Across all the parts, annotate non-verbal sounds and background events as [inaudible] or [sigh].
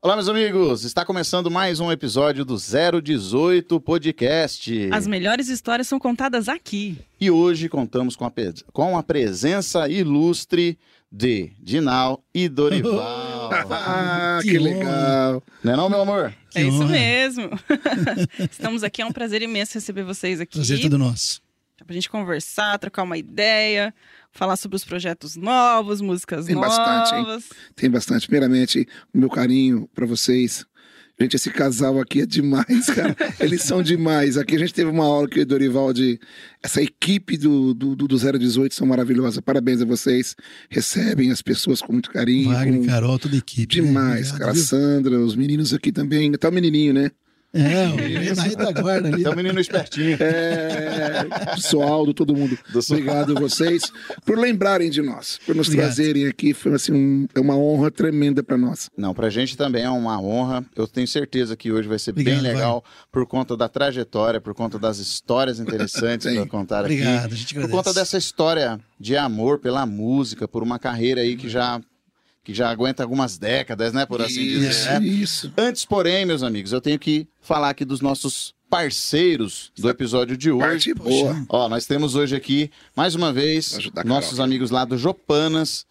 Olá, meus amigos! Está começando mais um episódio do 018 Podcast. As melhores histórias são contadas aqui. E hoje contamos com a, pe- com a presença ilustre de Dinal e Dorival. [laughs] Ah, Que que, honra. legal. não é não, meu amor? Que é isso honra. mesmo. [laughs] Estamos aqui, é um prazer imenso receber vocês aqui. Prazer todo nosso. Pra gente conversar, trocar uma ideia, falar sobre os projetos novos, músicas Tem novas. bastante, hein? Tem bastante. Primeiramente, o meu carinho pra vocês. Gente, esse casal aqui é demais, cara. [laughs] Eles são demais. Aqui a gente teve uma aula que o Dorival de. Essa equipe do, do, do 018 são maravilhosa. Parabéns a vocês. Recebem as pessoas com muito carinho. Wagner, com- Carol, toda a equipe. né? Demais, Obrigado, cara. viu? Sandra, os meninos aqui também. Tá o menininho, né? É, o na retaguarda ali. Tem um menino espertinho. É, Sualdo, todo mundo. Do Obrigado a vocês por lembrarem de nós, por nos Obrigado. trazerem aqui. Foi assim, um- é uma honra tremenda para nós. Não, pra gente também é uma honra. Eu tenho certeza que hoje vai ser Obrigado, bem legal por conta da trajetória, por conta das histórias interessantes para contar aqui. Obrigado, a gente Por agradece. conta dessa história de amor pela música, por uma carreira aí que já que já aguenta algumas décadas, né, por assim dizer. isso, né? isso. Antes, porém, meus amigos, eu tenho que falar aqui dos nossos parceiros do episódio de hoje. Parte boa. Ó, nós temos hoje aqui, mais uma vez, Carol nossos aqui. amigos lá do Jopanas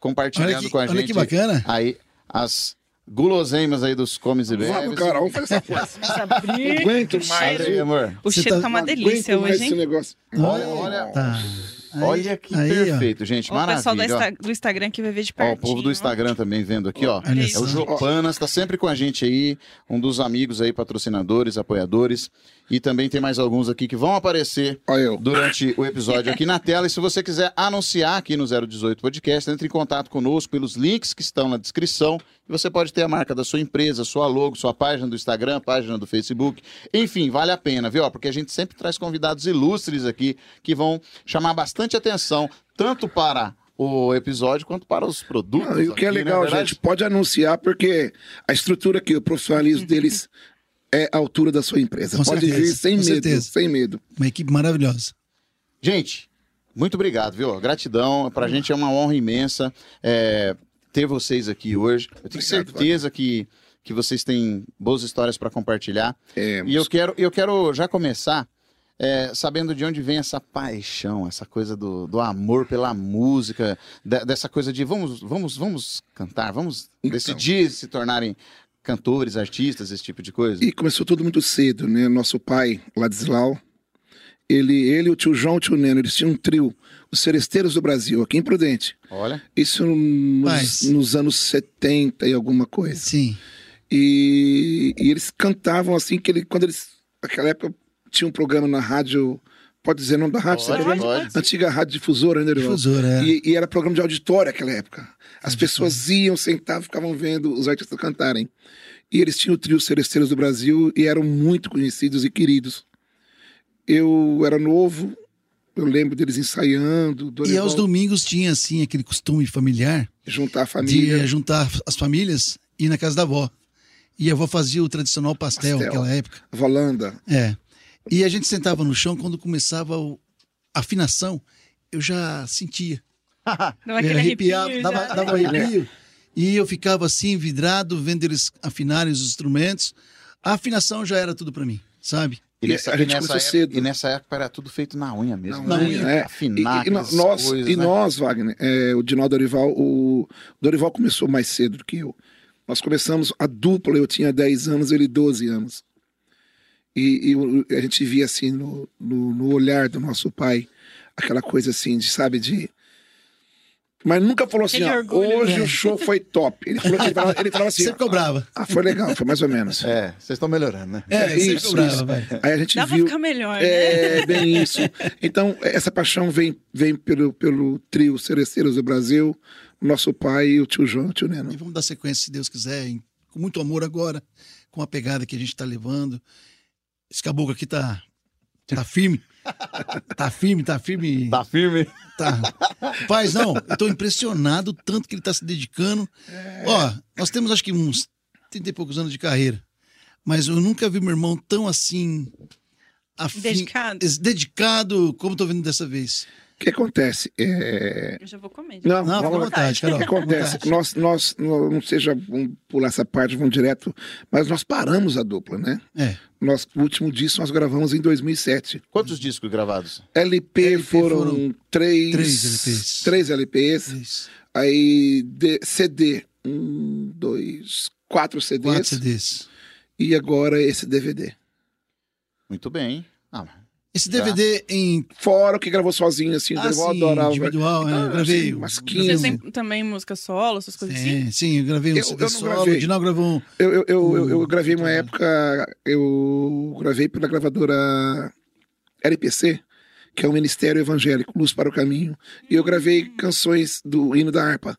compartilhando Olha que- com a olha gente que bacana. aí as guloseimas aí dos comes e bebes. Vamos, Carol, vamos fazer essa briga. aguento mais. Aí, amor. O Você cheiro tá- tá uma delícia hoje, esse hein? negócio. Olha, olha, Tá. Aí- olha que aí, ó. perfeito, gente. O pessoal do, Maravilha. ó. Insta- do Instagram que vai ver de Ó, pertinho. o povo do Instagram também vendo aqui, ó. Olha É só. o Jopanas, tá sempre com a gente aí, um dos amigos aí, patrocinadores, apoiadores. E também tem mais alguns aqui que vão aparecer durante o episódio aqui na tela. E se você quiser anunciar aqui no 018 Podcast, entre em contato conosco pelos links que estão na descrição. Você pode ter a marca da sua empresa, sua logo, sua página do Instagram, página do Facebook. Enfim, vale a pena, viu? Porque a gente sempre traz convidados ilustres aqui que vão chamar bastante atenção, tanto para o episódio quanto para os produtos. Não, e o que é aqui, né, legal, verdade? gente, pode anunciar, porque a estrutura aqui, o profissionalismo deles é a altura da sua empresa. Com pode certeza, vir sem com medo, certeza. sem medo. Uma equipe maravilhosa. Gente, muito obrigado, viu? Gratidão. Pra gente é uma honra imensa é, ter vocês aqui hoje. Eu tenho Obrigado, certeza que, que vocês têm boas histórias para compartilhar. É, E eu quero, eu quero já começar é, sabendo de onde vem essa paixão, essa coisa do, do amor pela música, de- dessa coisa de vamos, vamos, vamos cantar, vamos Então. decidir se tornarem cantores, artistas, esse tipo de coisa. E começou tudo muito cedo, né? Nosso pai, Ladislau, ele, ele o tio João e o tio Neno, eles tinham um trio, os Seresteiros do Brasil, aqui em Prudente. Olha, Isso nos, Mas- nos anos 70 e alguma coisa. Sim. E, e eles cantavam assim, que ele, quando eles, naquela época, tinha um programa na rádio, pode dizer o nome da rádio? Pode, pode. Antiga rádio difusora, né, Dorival? Difusora, é. E, e era programa de auditório naquela época. As pessoas iam, sentavam, ficavam vendo os artistas cantarem. E eles tinham o trio Seresteiros do Brasil e eram muito conhecidos e queridos. Eu era novo, eu lembro deles ensaiando, E aos domingos tinha, assim, aquele costume familiar juntar a de família. eh, juntar as famílias e ir na casa da avó. E a avó fazia o tradicional pastel, Pastel. naquela época. Volanda. É. E a gente sentava no chão, quando começava a afinação, eu já sentia. [laughs] Dava Eu aquele arrepiava, arrepio dava, já. dava um arrepio. E eu ficava assim, vidrado, vendo eles afinarem os instrumentos. A afinação já era tudo pra mim, sabe? E nessa, a gente começou época, cedo. e nessa época era tudo feito na unha mesmo. Na né? unha, é. Afinar E, e nós, coisas, e né? nós, Wagner, é, o Dinaldo Dorival, o Dorival começou mais cedo do que eu. Nós começamos a dupla, eu tinha 10 anos, ele 12 anos. E, e a gente via assim no, no, no olhar do nosso pai, aquela coisa assim, de, sabe, de. Mas nunca falou assim, ó, orgulho, hoje né? o show foi top. Ele falou, ele falava, ele falava [laughs] assim, Sempre cobrava. ah, foi legal, foi mais ou menos. É, vocês estão melhorando, né? É, sempre isso, cobrava, isso. vai. Aí a gente Dá pra viu. ficar melhor, né? É, bem [laughs] isso. Então, essa paixão vem, vem pelo, pelo trio Cereceiros do Brasil, nosso pai e o tio João, o tio Neno. E vamos dar sequência, se Deus quiser, em- com muito amor agora, com a pegada que a gente tá levando. Esse caboclo aqui tá, tá firme. Tá firme, tá firme. Tá firme? Tá. Paz, não, eu tô impressionado tanto que ele tá se dedicando. Ó, nós temos acho que uns 30 e poucos anos de carreira. Mas eu nunca vi meu irmão tão assim. afim- Dedicado. dedicado como tô vendo dessa vez. que acontece? É... Eu já vou comer. gente. Não, Não, fica à vamos- vontade, o que Carol. que fica à acontece? Nós, nós, não não seja, vamos pular essa parte, vamos direto, mas nós paramos a dupla, né? É. Nós, o último disco nós gravamos em 2007. Quantos discos gravados? LP, LP foram, foram três, três LPs. três LPs. Isso. Aí D- CD, um, dois, quatro CDs. Quatro CDs. E agora esse DVD. Muito bem. Ah, Esse DVD em. Fora o que gravou sozinho, assim, Ah, Dorival sim, adorava. individual, né? Ah, Eu gravei. sim, umas eu 15. Vocês gravei têm também música solo, essas coisas assim? Sim, sim, eu gravei um Eu- CD eu não solo. gravei. O Dinal gravou um. Eu, eu, eu, eu, eu gravei uma época, eu gravei pela gravadora LPC, que é o Ministério Evangélico, Luz para o Caminho. E eu gravei canções do hino da harpa,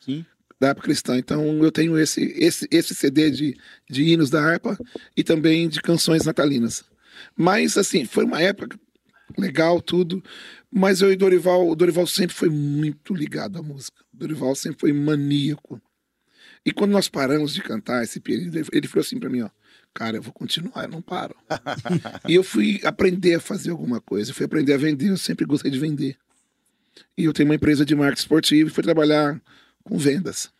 sim. da harpa cristã. Então eu tenho esse, esse, esse CD de, de hinos da harpa e também de canções natalinas. Mas, assim, foi uma época legal, tudo. Mas eu e Dorival, o Dorival sempre foi muito ligado à música. O Dorival sempre foi maníaco. E quando nós paramos de cantar esse período, ele- falou assim pra mim, ó, cara, eu vou continuar, eu não paro. [laughs] e eu fui aprender a fazer alguma coisa, eu fui aprender a vender, eu sempre gostei de vender. E eu tenho uma empresa de marketing esportivo e fui trabalhar com vendas.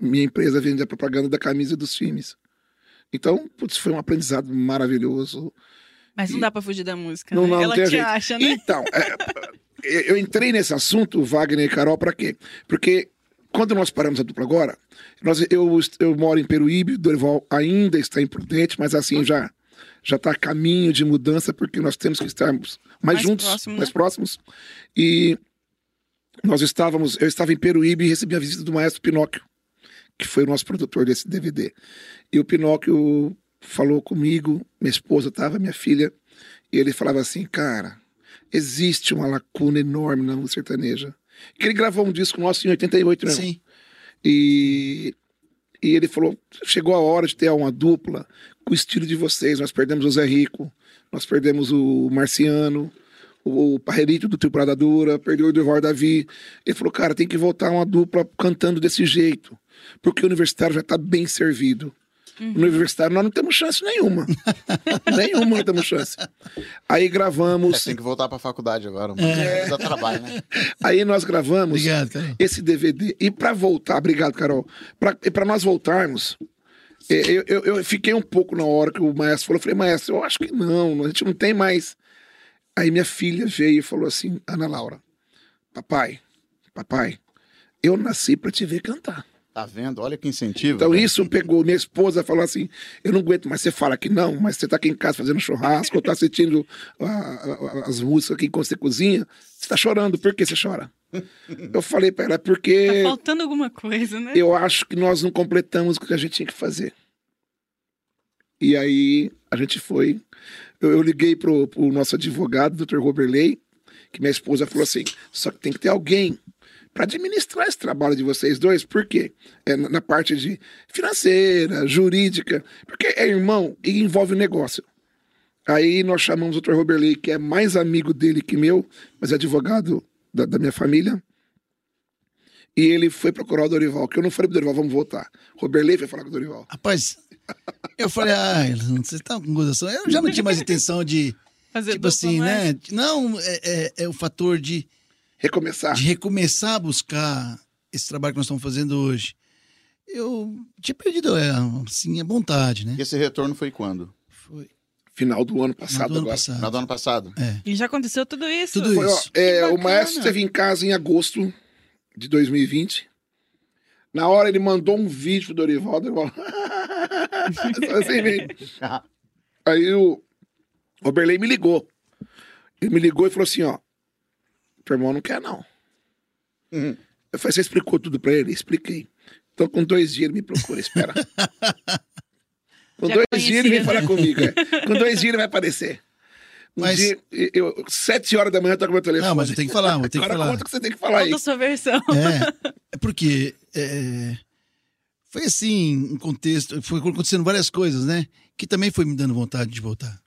Minha empresa vende a propaganda da camisa dos times. Então, putz, foi um aprendizado maravilhoso. Mas não dá pra fugir da música, Não, né? não, não Ela tem te jeito. acha, né? Então, é, eu entrei nesse assunto, Wagner e Carol, para quê? Porque quando nós paramos a dupla agora, nós, eu, eu moro em Peruíbe, Dorival ainda está em Prudente, mas assim já já está a caminho de mudança, porque nós temos que estarmos mais, Mais juntos, próximo, mais né? próximos. E nós estávamos, eu estava em Peruíbe e recebi a visita do maestro Pinóquio, que foi o nosso produtor desse DVD. E o Pinóquio falou comigo, minha esposa estava, minha filha, e ele falava assim, cara, existe uma lacuna enorme na música sertaneja. Que ele gravou um disco nosso em 88, né? Sim. E, e ele falou: chegou a hora de ter uma dupla com o estilo de vocês. Nós perdemos o Zé Rico, nós perdemos o Marciano, o, o Parrerito do Temporada Dura, perdeu o Durval Davi. Ele falou: cara, tem que voltar uma dupla cantando desse jeito, porque o universitário já está bem servido. Uhum. No universitário nós não temos chance nenhuma. [laughs] nenhuma não temos chance. Aí É, gravamos. tem que voltar pra faculdade agora. É. Dá trabalho, né? Aí nós gravamos Obrigado, Carol. esse DVD. E para voltar, obrigado, Carol. Para nós voltarmos, é, eu, eu, eu fiquei um pouco na hora que o maestro falou. Eu falei, maestro, eu acho que não, a gente não tem mais. Aí minha filha veio e falou assim: Ana Laura, papai, papai, eu nasci para te ver cantar. Tá vendo? Olha que incentivo. Então velho. isso pegou. Minha esposa falou assim: eu não aguento, mas você fala que não, mas você tá aqui em casa fazendo churrasco, ou tá assistindo ah, ah, as músicas aqui enquanto você cozinha, você tá chorando, por que você chora? [laughs] Eu falei para ela, "É porque Tá faltando alguma coisa, né? eu acho que nós não completamos o que a gente tinha que fazer. E aí a gente foi. Eu, eu liguei pro, pro nosso advogado, Dr. Roberley, que minha esposa falou assim: só que tem que ter alguém para administrar esse trabalho de vocês dois. Por quê? É, na, parte de financeira, jurídica, porque é irmão e envolve negócio. Aí nós chamamos o Dr. Roberley, que é mais amigo dele que meu, mas é advogado da, da minha família. E ele foi procurar o Dorival, que eu não falei pro Dorival, vamos voltar. Roberlei foi falar com o Dorival. Rapaz, eu falei, ah, você tá com gozação. Eu já não tinha mais intenção de, [laughs] Fazer tipo assim, né? Não, é, é- é o fator de, Recomeçar. de recomeçar a buscar esse trabalho que nós estamos fazendo hoje. Eu tinha perdido, é, assim, a vontade, né? E esse retorno foi quando? Foi Final do ano no passado ano agora. passado. Final do ano passado? É. E já aconteceu tudo isso. Tudo Foi, ó, isso. é, Que o maestro esteve em casa em agosto de 2020. Na hora ele mandou um vídeo pro Dorival, Dorival. [laughs] Assim. [laughs] Aí o Roberley me ligou. Ele me ligou e falou assim: ó, teu irmão não quer, não. Uhum. Eu falei, você explicou tudo pra ele? Expliquei. Então, com dois dias ele me procura, espera. [laughs] com Já dois conhecia, dias ele vem né? falar comigo. é. Com dois dias ele vai aparecer. Um Mas- dia, eu, sete horas da manhã eu tô com o meu telefone. Não, mas eu tenho que falar, eu tenho que Agora falar. conta o que você tem que falar aí. Conta a sua versão. É, é porque é, foi assim, um contexto, foi acontecendo várias coisas, né? Que também foi me dando vontade de voltar.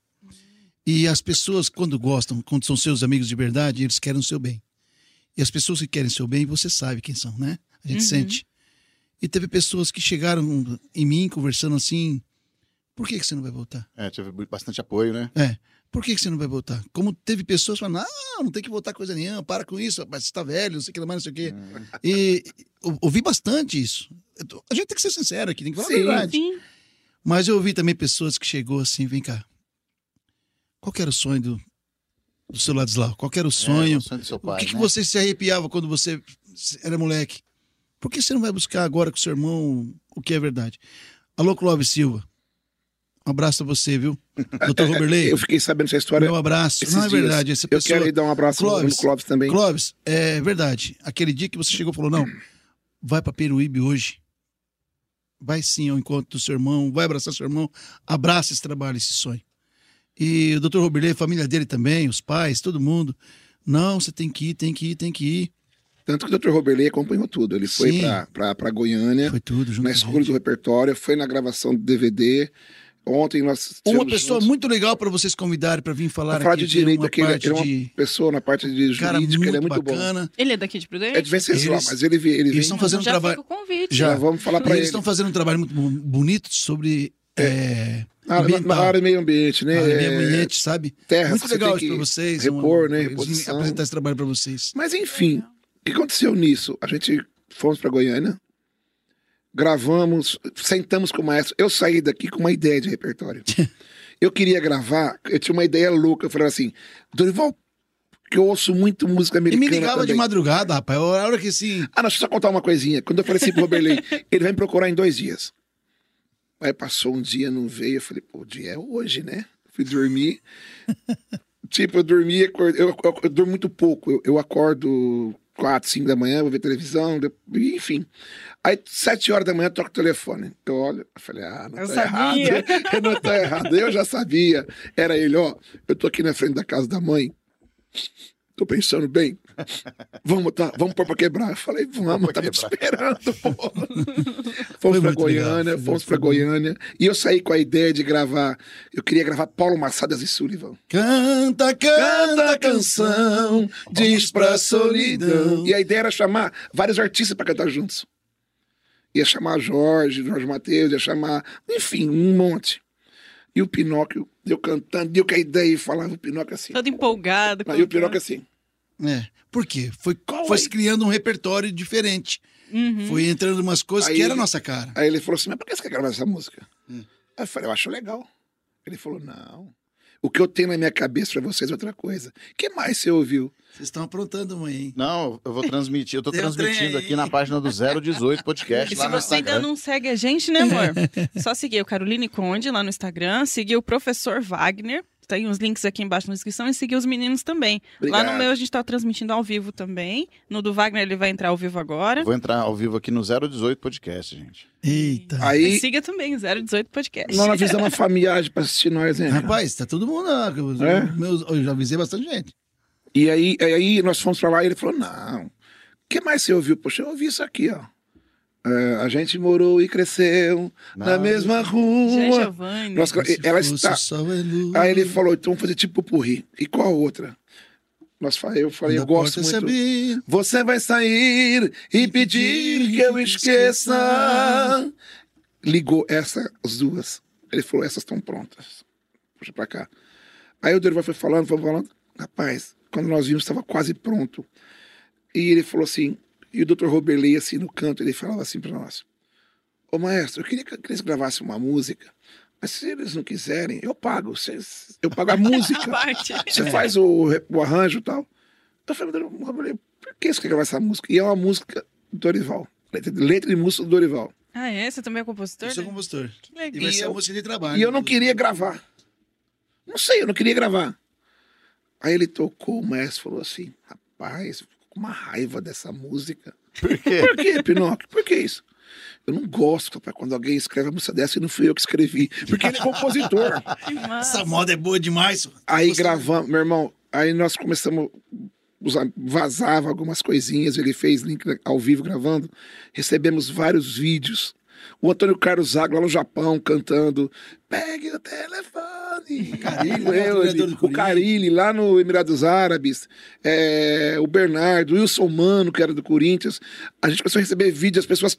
E as pessoas, quando gostam, quando são seus amigos de verdade, eles querem o seu bem. E as pessoas que querem o seu bem, você sabe quem são, né? A gente Uhum. sente. E teve pessoas que chegaram em mim conversando assim, Por que, que você não vai voltar? É, tive bastante apoio, né? É. Por que, que você não vai voltar? Como teve pessoas falando, não, não tem que voltar coisa nenhuma, para com isso, rapaz, você tá velho, não sei o que mais, não sei o quê. E eu ouvi bastante isso. A gente tem que ser sincero aqui, tem que falar Sim. a verdade. Sim. Mas eu ouvi também pessoas que chegou assim, vem cá. Qual que era o sonho do, do seu Ladislau? Qual que era o sonho? É, o sonho do seu o pai, que, que né? você se arrepiava quando você era moleque? Por que você não vai buscar agora com seu irmão o que é verdade? Alô, Clóvis Silva. Um abraço a você, viu? Doutor Roberley, [laughs] Eu fiquei sabendo essa história. meu abraço. Não é dias. verdade, essa Eu pessoa... quero ir dar um abraço Clóvis, Clóvis também. Clóvis, é verdade. Aquele dia que você chegou e falou, não, vai pra Peruíbe hoje. Vai sim ao encontro do seu irmão, vai abraçar seu irmão, abraça esse trabalho, esse sonho. E o doutor Roberley, a família dele também, os pais, todo mundo. Não, você tem que ir, tem que ir, tem que ir. Tanto que o Dr. Roberley acompanhou tudo. Ele foi Sim. pra, pra, pra Goiânia, Foi tudo junto na escolha do repertório, foi na gravação do DVD. Ontem nós Uma pessoa juntos. muito legal para vocês convidarem para vir falar Pra falar aqui. de direito uma aqui, ele, parte ele é uma de pessoa na parte de cara jurídica, muito, ele é muito bom. bacana. Ele é daqui de Prudente? É de Venceslau, Eles- mas ele, ele vem. Eles estão fazendo um já trabalho. fica o convite. Já. Já vamos falar E pra eles ele. estão fazendo um trabalho muito bonito sobre é, Na, na- ambiental. na área do meio ambiente, né? área de É, meio ambiente, sabe? terras Muito legal isso para vocês. repor, né? eles Reposição. Apresentar esse trabalho para vocês. Mas enfim, o que aconteceu nisso? A gente fomos para Goiânia, gravamos, sentamos com o maestro. Eu saí daqui com uma ideia de repertório. [laughs] eu queria gravar, eu tinha uma ideia louca. Eu falei assim, Dorival, que eu ouço muito música E americana. me ligava de também. madrugada, rapaz. A hora que assim. Ah, não, deixa eu só contar uma coisinha. Quando eu falei assim pro Roberley, [laughs] ele vai me procurar em dois dias. Aí passou um dia, não veio. Eu falei, pô, o dia é hoje, né? Fui dormir. [laughs] tipo, eu dormi, acordo- eu, eu, eu durmo muito pouco. Eu, eu acordo quatro, cinco da manhã, vou ver televisão, enfim. Aí, sete horas da manhã, eu toco o telefone. Eu olho, eu falei, ah, não Eu tá errado. [laughs] Eu não tá errado. Eu já sabia. Era ele, ó, eu tô aqui na frente da casa da mãe. Tô pensando bem. Vamos, tá, vamos pôr pra quebrar. Eu falei, vamos, tava te esperando, pô. [laughs] Fomos pra legal, Goiânia, foi fomos pra. Goiânia. E eu saí com a ideia de gravar. Eu queria gravar Paulo Massadas e Sullivan. Canta, canta a canção, diz pra solidão. E a ideia era chamar vários artistas pra cantar juntos. Ia chamar Jorge, Jorge Matheus, ia chamar, enfim, um monte. E o Pinóquio, eu cantando, deu com a ideia e falava o Pinóquio assim. Todo empolgado. Aí o Pinóquio assim. É. Por quê? Foi, Qual foi aí? se criando um repertório diferente. Uhum. Foi entrando umas coisas Aí que era ele- nossa cara. Aí ele falou assim: Mas por que você quer gravar essa música? Aí eu falei: Eu acho legal. Ele falou: Não. O que eu tenho na minha cabeça pra vocês é outra coisa. O que mais você ouviu? Vocês estão aprontando, mãe, hein? Não, eu vou transmitir. Eu trem transmitindo aqui na página do 018 Podcast, E lá se no você ainda não segue a gente, né, amor? [laughs] Só seguir o Caroline Conde lá no Instagram, seguir o professor Wagner. Tem uns links aqui embaixo na descrição e seguir os meninos também. Lá Obrigado. no meu a gente tá transmitindo ao vivo também. No do Wagner ele vai entrar ao vivo agora. Vou entrar ao vivo aqui no 018 Podcast, gente. Eita. Aí Siga também, 018 Podcast. nós fizemos uma familiagem pra assistir nós, né? Rapaz, tá todo mundo lá. Eu, É? meus- eu já avisei bastante gente. E aí, aí nós fomos pra lá e ele falou: Não. O que mais você ouviu? Poxa, eu ouvi isso aqui, ó. É, a gente morou e cresceu na Não. mesma rua. Nós- ela está. é. Aí ele falou: Então vamos fazer tipo purri. E qual a outra? Nós, eu falei: Eu gosto muito. abrir. Você vai sair e pedir que eu esqueça. Ligou essa, as duas. Ele falou: essas estão prontas. Puxa pra cá. Aí o Dorival foi falando, foi falando. Rapaz, quando nós vimos, estava quase pronto. E ele falou assim: e o Dr. Roberley, assim, no canto, ele falava assim para nós: Ô maestro, eu queria que eles gravassem uma música, mas se eles não quiserem, eu pago. Vocês- Eu pago a [laughs] música. Você faz o, o arranjo e tal. Eu falei, Roberley, por que você quer gravar essa música? E é uma música do Dorival. Letra, letra e música do Dorival. Ah, é? Você também é compositor? Eu sou né? compositor. Que E legal. vai E ser a música de trabalho. E eu não queria gravar. Não sei, eu não queria gravar. Aí ele tocou, o maestro falou assim: rapaz, com uma raiva dessa música. Por quê? Por quê, Pinóquio? Por que isso? Eu não gosto, rapaz, quando alguém escreve uma música dessa e não fui eu que escrevi. Porque ele é compositor. [laughs] Essa moda é boa demais. Aí Você- gravamos, meu irmão, aí nós começamos usar, vazava algumas coisinhas, ele fez link ao vivo gravando, recebemos vários vídeos. O Antônio Carlos Zago lá no Japão cantando Pegue o telefone [laughs] o Corinthians. Carilli, lá no Emirados Árabes, é, o Bernardo, o Wilson Mano, que era do Corinthians. A gente começou a receber vídeos, as pessoas,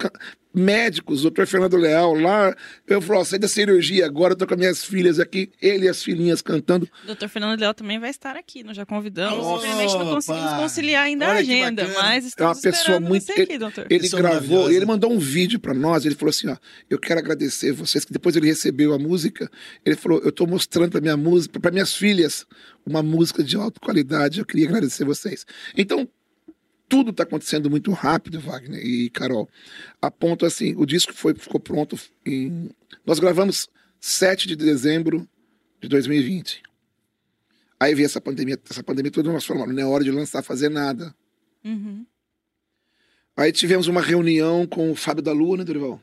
médicos, o doutor Fernando Leal, lá. Eu falei, ó, saí da cirurgia agora, eu tô com as minhas filhas aqui, ele e as filhinhas cantando. O doutor Fernando Leal também vai estar aqui, nós já convidamos. Opa! Infelizmente não conseguimos conciliar ainda a Olha que agenda, mas É uma estamos pessoa muito. você Ele, aqui, doutor. ele gravou, ele mandou um vídeo pra nós. Ele falou assim: ó, eu quero agradecer vocês. Que depois ele recebeu a música. Ele falou: eu tô mostrando pra minha música, para minhas filhas, uma música de alta qualidade. Eu queria agradecer vocês. Então, tudo tá acontecendo muito rápido, Wagner e Carol. A ponto assim: o disco foi, ficou pronto em. Nós gravamos 7 de dezembro de 2020. Aí veio essa pandemia, essa pandemia toda nós falamos, não é hora de lançar, fazer nada. Uhum. Aí tivemos uma reunião com o Fábio da Lua, né, Dorival?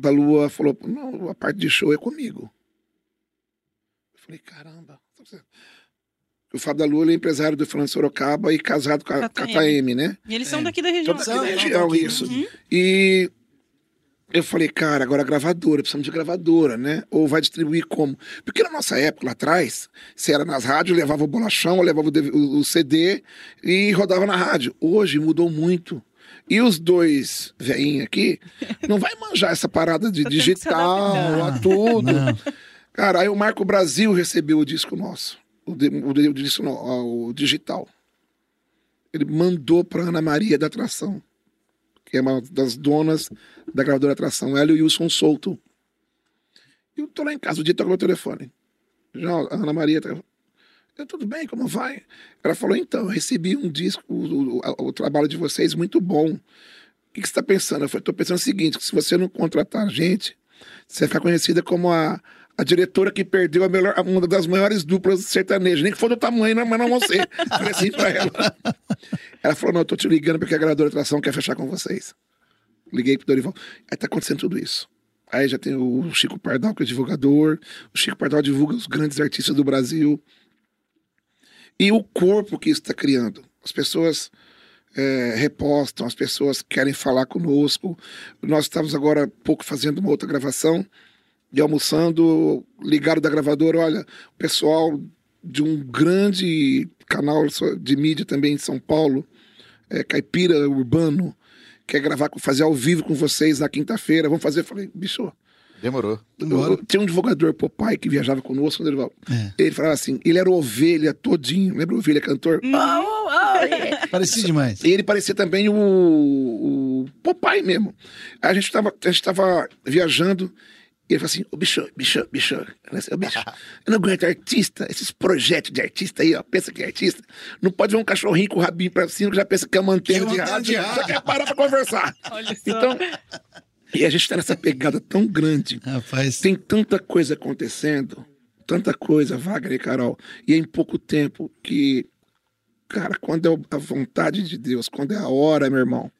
Da Lua falou: não, a parte de show é comigo. Eu falei: caramba. O Fábio da Lua ele é empresário do Fernando Sorocaba e casado com a KTM. Né? E eles são É. daqui da região. São, aqui da são região, daqui. isso. Uhum. E eu falei, cara, agora gravadora, precisamos de gravadora, né? Ou vai distribuir como? Porque na nossa época, lá atrás, se era nas rádios, levava o bolachão, levava o CD e rodava na rádio. Hoje mudou muito. E os dois veinhos aqui [laughs] não vai manjar essa parada de digital, a tudo. Não. Cara, aí o Marco Brasil recebeu o disco nosso, o, o, o disco ó, o digital. Ele mandou para Ana Maria da Atração, que é uma das donas da gravadora Atração, ela e o Wilson Souto. E eu tô lá em casa, o dia toca meu telefone. Já a Ana Maria tá... Eu, tudo bem, como vai? Ela falou, então, eu recebi um disco, o, o- o trabalho de vocês muito bom. O que, que você está pensando? Eu falei, estou pensando o seguinte, se você não contratar a gente, você vai ficar conhecida como a, a diretora que perdeu a melhor, uma das maiores duplas sertanejas, nem que for do tamanho, não, mas não ser. [laughs] Falei assim pra ela. Ela falou, não, tô te ligando porque a gravadora Atração quer fechar com vocês. Liguei pro Dorival. Aí tá acontecendo tudo isso. Aí já tem o Chico Pardal, que é divulgador. O Chico Pardal divulga os grandes artistas do Brasil. E o corpo que está criando. As pessoas é, repostam, as pessoas querem falar conosco. Nós estamos agora há pouco fazendo uma outra gravação e almoçando, ligaram da gravadora, olha, o pessoal de um grande canal de mídia também em São Paulo, é, Caipira Urbano, quer gravar, fazer ao vivo com vocês na quinta-feira, vamos fazer. Eu falei, bicho, Demorou. Eu- tem um divulgador, Popeye, que viajava conosco, Dorival? É. Ele falava assim, ele era ovelha todinho, lembra o ovelha cantor? [laughs] Parecia demais. E ele parecia também o, o Popeye mesmo. A gente tava, a gente tava viajando e ele falou assim, ô bicho, bicho, bicho, Eu falei assim, "Ô, bicho, [laughs] eu não aguento artista, esses projetos de artista aí, ó, pensa que é artista, não pode ver um cachorrinho com o rabinho pra cima que já pensa que é uma antena, é de, rádio, já quer parar pra conversar. [laughs] Olha só. E a gente tá nessa pegada tão grande, Rapaz, tem tanta coisa acontecendo, tanta coisa, Wagner e Carol, e é em pouco tempo que, cara, quando é a vontade de Deus, quando é a hora, meu irmão,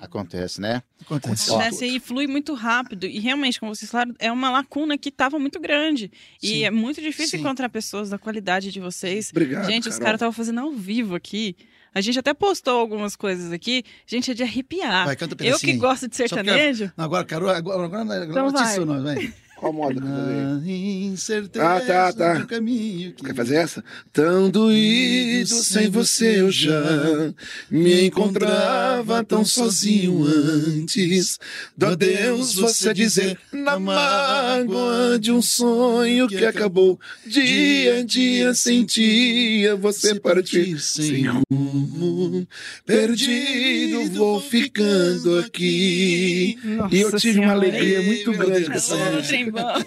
Acontece, né? acontece. Acontece e flui muito rápido. E realmente, como vocês falaram, é uma lacuna que estava muito grande. E Sim. é muito difícil Sim. encontrar pessoas da qualidade de vocês. Obrigado, gente, os Carol. caras estavam fazendo ao vivo aqui. A gente até postou algumas coisas aqui. Gente, é de arrepiar. Vai, canta um Eu que gosto de Só porque- sertanejo. Não, agora, Carol, agora, agora, agora Então notícia vai. não, vai. Qual moda? que eu falei? Na incerteza Ah, tá, tá. do caminho que... Quer fazer essa? Tão doído sem você eu já me encontrava tão sozinho antes. Do adeus você dizer na mágoa de um sonho que acabou. Dia a dia sentia você partir sem rumo. Perdido vou ficando aqui. E eu Nossa tive uma Senhora. alegria muito grande com essa música. Vamos.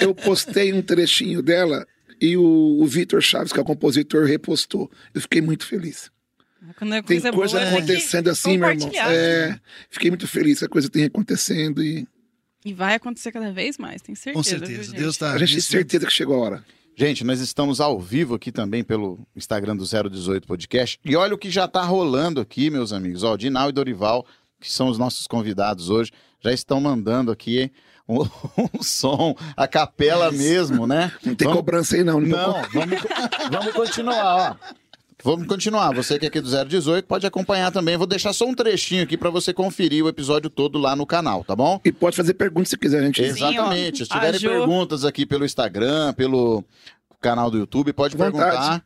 eu postei um trechinho dela e o, o Vitor Chaves, que é o compositor, repostou. Eu fiquei muito feliz. Quando é Tem coisa, coisa boa, que acontecendo assim, meu irmão. É, fiquei muito feliz que a coisa tem acontecendo e E vai acontecer cada vez mais, tenho certeza. Com viu, certeza. gente? Deus tá... a gente tem nisso. certeza que chegou a hora. Gente, nós estamos ao vivo aqui também pelo Instagram do 018 Podcast. E olha o que já tá rolando aqui, meus amigos. Ó, Dinal e Dorival, que são os nossos convidados hoje, já estão mandando aqui um, [laughs] um som, a capela mesmo, né? Não tem Vamos- cobrança aí, não. Não, Não, vamos, vamos continuar, ó. Vamos continuar. Você que é aqui do 018 pode acompanhar também. Vou deixar só um trechinho aqui para você conferir o episódio todo lá no canal, tá bom? E pode fazer perguntas se quiser, a gente. Exatamente. Sim, Se tiverem perguntas aqui pelo Instagram, pelo canal do YouTube, pode Vontade. perguntar.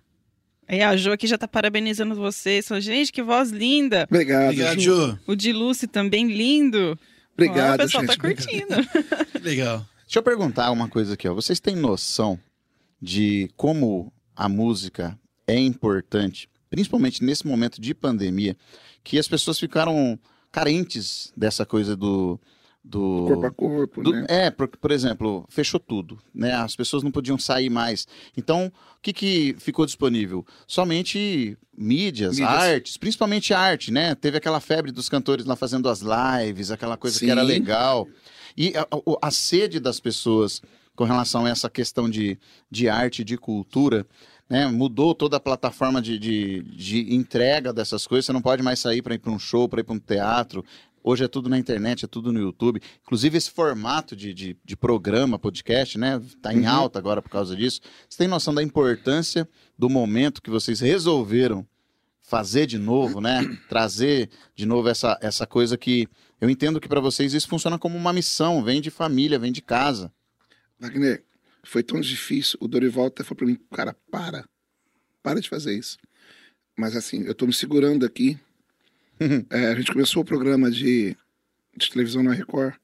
E a Jo aqui já tá parabenizando vocês. Gente, que voz linda. Obrigado. Obrigado, Ju. O de Lucy também lindo. Obrigado, Ó, o pessoal gente. tá curtindo. [laughs] Legal. Deixa eu perguntar uma coisa aqui, ó. Vocês têm noção de como a música é importante, principalmente nesse momento de pandemia, que as pessoas ficaram carentes dessa coisa do. Do Corpo a corpo, do- né? é, por, por exemplo, fechou tudo, né? As pessoas não podiam sair mais. Então, o que, que ficou disponível? Somente mídias, Mídias. artes, principalmente arte, né? Teve aquela febre dos cantores lá fazendo as lives, aquela coisa que era Sim. legal. E a, a- a sede das pessoas com relação a essa questão de, de arte, de cultura, né? Mudou toda a plataforma de, de, de entrega dessas coisas. Você não pode mais sair para ir para um show, para ir para um teatro. Hoje é tudo na internet, é tudo no YouTube. Inclusive, esse formato de, de, de programa, podcast, né? Tá em Uhum. alta agora por causa disso. Você tem noção da importância do momento que vocês resolveram fazer de novo, né? [coughs] Trazer de novo essa, essa coisa que eu entendo que para vocês isso funciona como uma missão, vem de família, vem de casa. Wagner, foi tão difícil. O Dorival até falou pra mim, cara, para. Para de fazer isso. Mas assim, eu tô me segurando aqui. É, a gente começou o programa de, de televisão na Record.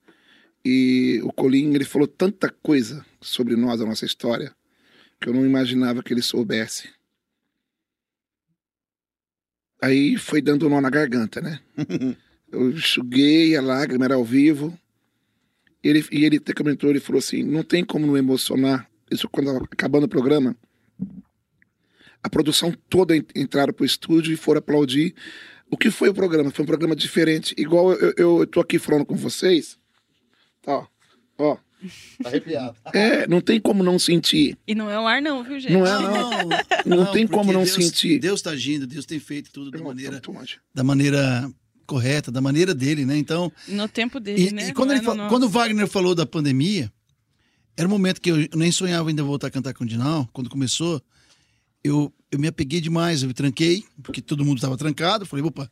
E o Colinho, ele falou tanta coisa sobre nós, a nossa história, que eu não imaginava que ele soubesse. Aí foi dando nó na garganta, né? Eu enxuguei a lágrima, era ao vivo. Ele, e ele até comentou, ele falou assim, não tem como não emocionar. Isso quando tava acabando o programa. A produção toda en- entraram pro estúdio e foram aplaudir. O que foi o programa? Foi um programa diferente. Igual eu, eu, eu tô aqui falando com vocês. Tá, ó. ó. Tá arrepiado. [laughs] É, não tem como não sentir. E não é o ar, não, viu, gente? Não é, não. Não tem porque como não Deus, sentir. Deus está agindo, Deus tem feito tudo da Não, maneira, da maneira correta, da maneira dele, né? Então, No tempo dele, e, né? e quando, Não ele é fa- no quando o. Wagner falou da pandemia, era um momento que eu nem sonhava ainda voltar a cantar com o Dinal. Quando começou, eu, eu me apeguei demais, eu me tranquei, porque todo mundo estava trancado. Falei, opa,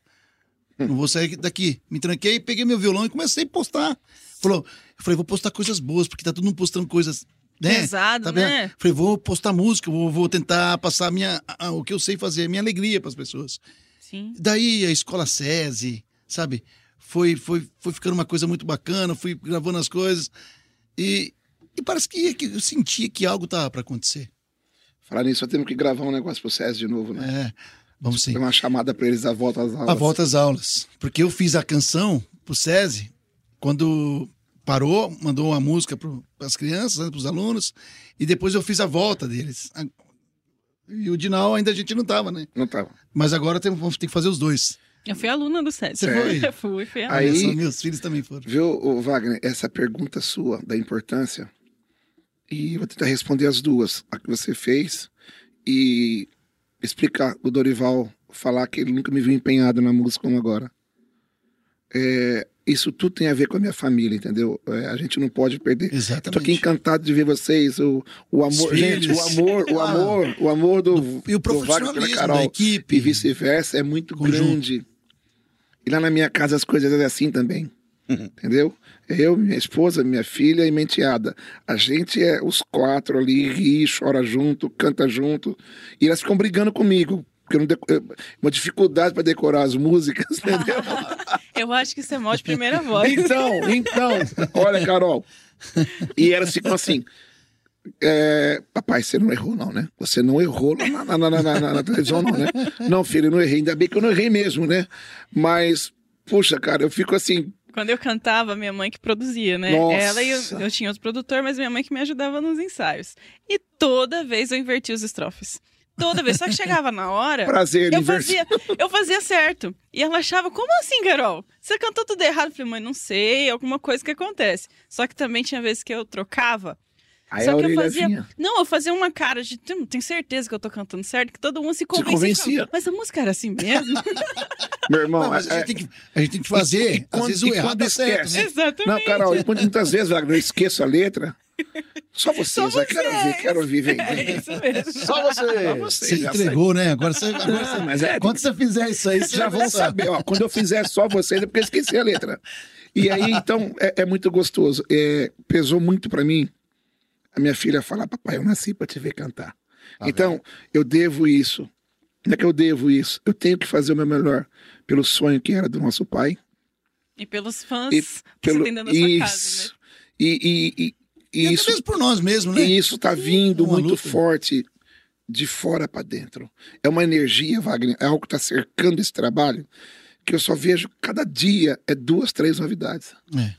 não vou sair daqui. Me tranquei, peguei meu violão e comecei a postar. Falou, eu falei, vou postar coisas boas, porque tá todo mundo postando coisas. Né? Pesado, Tá vendo? né? Falei, vou postar música, vou, vou tentar passar a minha, a- o que eu sei fazer, a minha alegria para as pessoas. Sim. Daí a escola SESI, sabe? Foi, foi, foi ficando uma coisa muito bacana, fui gravando as coisas. E, e parece que, eu sentia que algo tava para acontecer. Falar nisso, nós temos que gravar um negócio pro César de novo, né? É, vamos sim. Tem uma chamada pra eles à volta às aulas. A volta às aulas. Porque eu fiz a canção pro SESI quando parou, mandou uma música para as crianças, para os alunos, e depois eu fiz a volta deles. E o Dinal ainda a gente não tava, né? Não tava. Mas agora tem- vamos ter que fazer os dois. Eu fui aluna do SESI. Você foi? [laughs] Eu fui, fui aluna. Aí- só, meus filhos também foram. Viu, Wagner, essa pergunta sua da importância, e vou tentar responder as duas. A que você fez e explicar o Dorival falar que ele nunca me viu empenhado na música como agora. É, isso tudo tem a ver com a minha família, entendeu? É, a gente não pode perder. Eu tô aqui Exatamente. encantado de ver vocês, o, o amor, gente, o amor, o amor, o amor do, E o do Wagner pela profissionalismo da Carol equipe. e vice-versa é muito Conjunto. grande. E lá na minha casa as coisas é assim também. [laughs] Entendeu? Eu, minha esposa, minha filha e minha enteada. A gente é os quatro ali, ri, chora junto, canta junto. E elas ficam brigando comigo. Porque eu não deco- uma dificuldade para decorar as músicas, [laughs] entendeu? Eu acho que isso é mal de primeira voz. Então, então, olha, Carol. E elas ficam assim. é, papai, você não errou, não, né? Você não errou na, na, na- na- na televisão, não, né? Não, filho, eu não errei. Ainda bem que eu não errei mesmo, né? Mas, puxa, cara, eu fico assim. Quando eu cantava, minha mãe que produzia, né? Nossa. Ela e eu, eu tinha outro produtor, mas minha mãe que me ajudava nos ensaios. E toda vez eu invertia os estrofes. Toda vez. Só que chegava na hora. Prazer, Eu fazia, eu fazia certo. E ela achava, como assim, Carol? Você cantou tudo errado. Eu falei, mãe, não sei, alguma coisa que acontece. Só que também tinha vezes que eu trocava. Aí Só a que eu fazia- vinha. Não, eu fazia uma cara de, "Hum, tenho certeza que eu tô cantando certo, que todo mundo se convencia. convencia. Mas a música era assim mesmo? [laughs] Meu irmão, Não, mas a é- gente, tem que, a gente tem que fazer. E Às quando- vezes e o errado tá certo, esquece? né? Exatamente. Não, Carol, e quando muitas vezes eu esqueço a letra, Só vocês, Só eu quero vocês. ver, quero ver, vem. É isso mesmo. [laughs] Só você. Só Você vocês, já entregou, né? Agora você. Agora você... Mas é, Quando você fizer isso aí, você já vão saber. saber. Ó, quando eu fizer só vocês, é porque eu esqueci a letra. E aí, então, é, é muito gostoso. É, pesou muito pra mim a minha filha falar, papai, eu nasci pra te ver cantar. Tá então, eu devo isso. Não é que eu devo isso. Eu tenho que fazer o meu melhor pelo sonho que era do nosso pai. E pelos fãs E que você pelo tem dentro da sua isso. casa, né? E, e, e, E e isso mesmo por nós mesmos, né? E isso tá vindo Uma muito luta. forte de fora para dentro. É uma energia, Wagner, é algo que está cercando esse trabalho, que eu só vejo cada dia é duas, três novidades. É.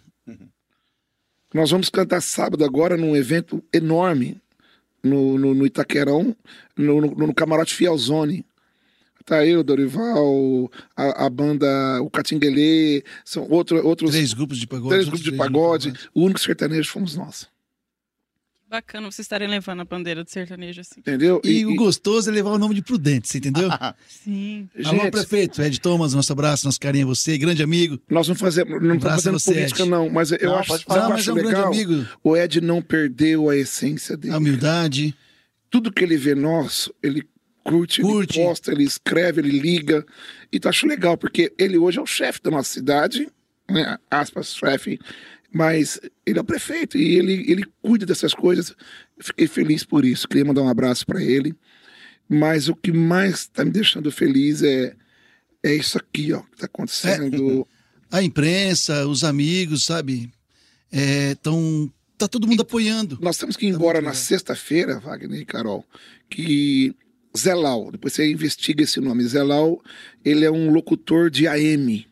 Nós vamos cantar sábado agora num evento enorme no, no, no Itaquerão, no, no, no Camarote Fielzone. Tá eu, Dorival, a, a banda, o Catinguelê, são outro, outros Três grupos de pagode. três grupos de pagode. O único sertanejo fomos nós. Bacana vocês estarem levando a bandeira do sertanejo assim. Entendeu? E, o gostoso é levar o nome de Prudente, você entendeu? [laughs] Sim. Alô, gente, prefeito, Ed Thomas, nosso abraço, nosso carinho a você, grande amigo. Nós não fazemos, não estamos fazendo você, política, Ed. não, mas eu Não, acho, pode Não, que mas é um grande legal. amigo. O Ed não perdeu a essência dele. A humildade. Tudo que ele vê nosso, ele curte, Curte. ele posta, ele escreve, ele liga. E tu acho legal, porque ele hoje é o chefe da nossa cidade, né? aspas, chefe, mas ele é o prefeito e ele, ele cuida dessas coisas. Fiquei feliz por isso, queria mandar um abraço para ele. Mas o que mais está me deixando feliz é, é isso aqui, ó, que está acontecendo. [laughs] A imprensa, os amigos, sabe? É, tão, tá todo mundo apoiando. Nós temos que ir Tá embora na sexta-feira, Wagner e Carol, que Zé Lau, depois você investiga esse nome. Zé Lau, ele é um locutor de AM.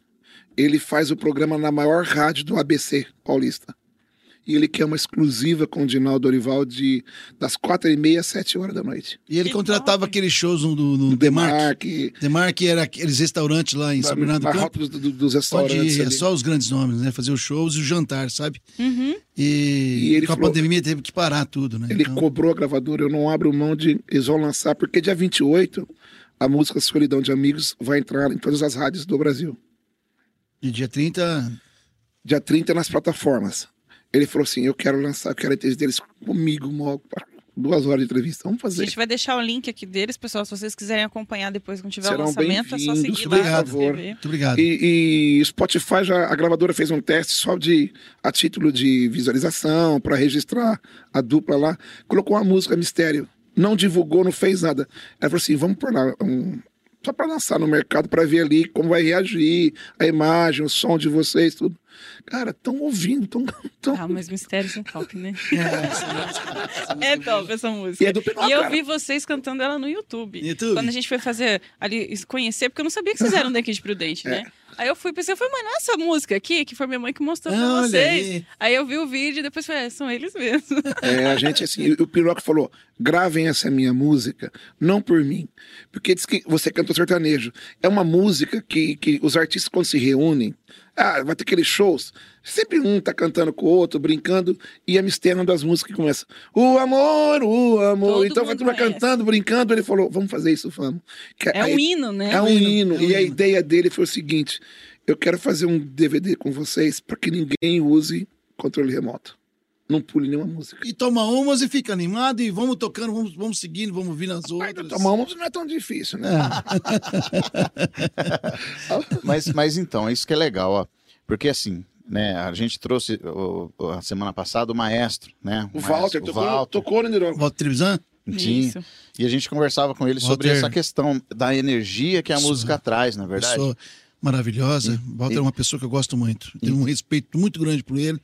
Ele faz o programa na maior rádio do ABC paulista. E ele quer uma exclusiva com o Dinaldo Dorival de, das quatro e meia às sete horas da noite. E ele Que contratava top. aqueles shows no, no, no Demarque. Demarque, era aqueles restaurantes lá em São na, Bernardo na do Campo. dos, dos- dos Pode restaurantes. ir, é só os grandes nomes, né? Fazer os shows e o jantar, sabe? Uhum. E, E ele com a falou- pandemia teve que parar tudo, né? Ele Então, cobrou a gravadora, eu não abro mão de. Eles vão lançar, porque dia 28, a música Solidão de Amigos vai entrar em todas as rádios do Brasil. E dia 30, dia 30 nas plataformas. Ele falou assim: Eu quero lançar, eu quero a entrevista deles comigo, uma- duas horas de entrevista. Vamos A fazer. gente vai deixar o link aqui deles, pessoal. Se vocês quiserem acompanhar depois quando tiver Serão o lançamento, é só seguir por lá. favor. se inscrever. muito obrigado. E, e Spotify já a gravadora fez um teste só de a título de visualização para registrar a dupla lá. Colocou uma música mistério. Não divulgou, não fez nada. Ela falou assim: vamos pôr lá um- só para lançar no mercado para ver ali como vai reagir a imagem, o som de vocês, tudo. Cara, estão ouvindo, estão tão... Ah, mas Mistérios [laughs] é top, né? É top essa música. E é do E eu cara. vi vocês cantando ela no YouTube. No YouTube? Quando a gente foi fazer ali, conhecer, porque eu não sabia que vocês eram daqui de Prudente, né? Aí eu fui, pensei, eu falei, mano, essa música aqui, que foi minha mãe que mostrou pra Olha vocês. aí. Aí. eu vi o vídeo e depois falei, é, são eles mesmo. [laughs] É, a gente, assim, o Piroca falou: gravem essa minha música, não por mim. Porque diz que você canta sertanejo. É uma música que, que os artistas, quando se reúnem, ah, vai ter aqueles shows. Sempre um tá cantando com o outro, brincando, e a mistério é uma das músicas que começa: O amor, o amor. Todo então vai turma conhece. cantando, brincando. Ele falou: vamos fazer isso, vamos. Que É um hino, né? é um hino. é um e a hino. ideia dele foi o seguinte: eu quero fazer um DVD com vocês para que ninguém use controle remoto. Não pule nenhuma música. E toma umas e fica animado e vamos tocando, vamos, vamos seguindo, vamos vindo as outras. tomar umas não é tão difícil, né? [laughs] Mas, mas então, isso que é legal, ó. Porque assim, né, a gente trouxe o- o- a semana passada o maestro, né? O maestro, Walter o tocou, Walter, tocou no Nirão. Walter Trevisan? sim. Isso. E a gente conversava com ele sobre Walter. essa questão da energia que a música traz, na é verdade. Pessoa maravilhosa. Walter é uma pessoa que eu gosto muito. Tenho um respeito muito grande por ele,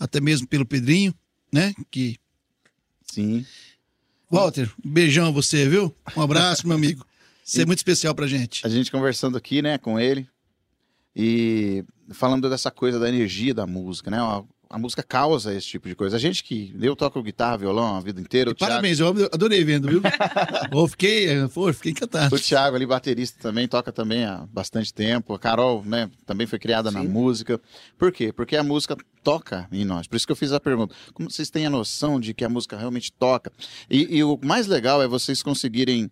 até mesmo pelo Pedrinho, né? Que Sim. Walter, um beijão a você, viu? Um abraço, meu amigo. Você é muito especial pra gente. A gente conversando aqui, né, com ele e falando dessa coisa da energia da música, né? A, a música causa esse tipo de coisa. A gente que eu toco guitarra, violão a vida inteira, o E Thiago, parabéns, eu adorei vendo, viu? [laughs] Pô, fiquei, pô, fiquei encantado. o Thiago ali baterista também toca também há bastante tempo. A Carol, né, também foi criada na Sim. música. Por quê? Porque a música toca em nós. Por isso que eu fiz a pergunta. Como vocês têm a noção de que a música realmente toca? E, e o mais legal é vocês conseguirem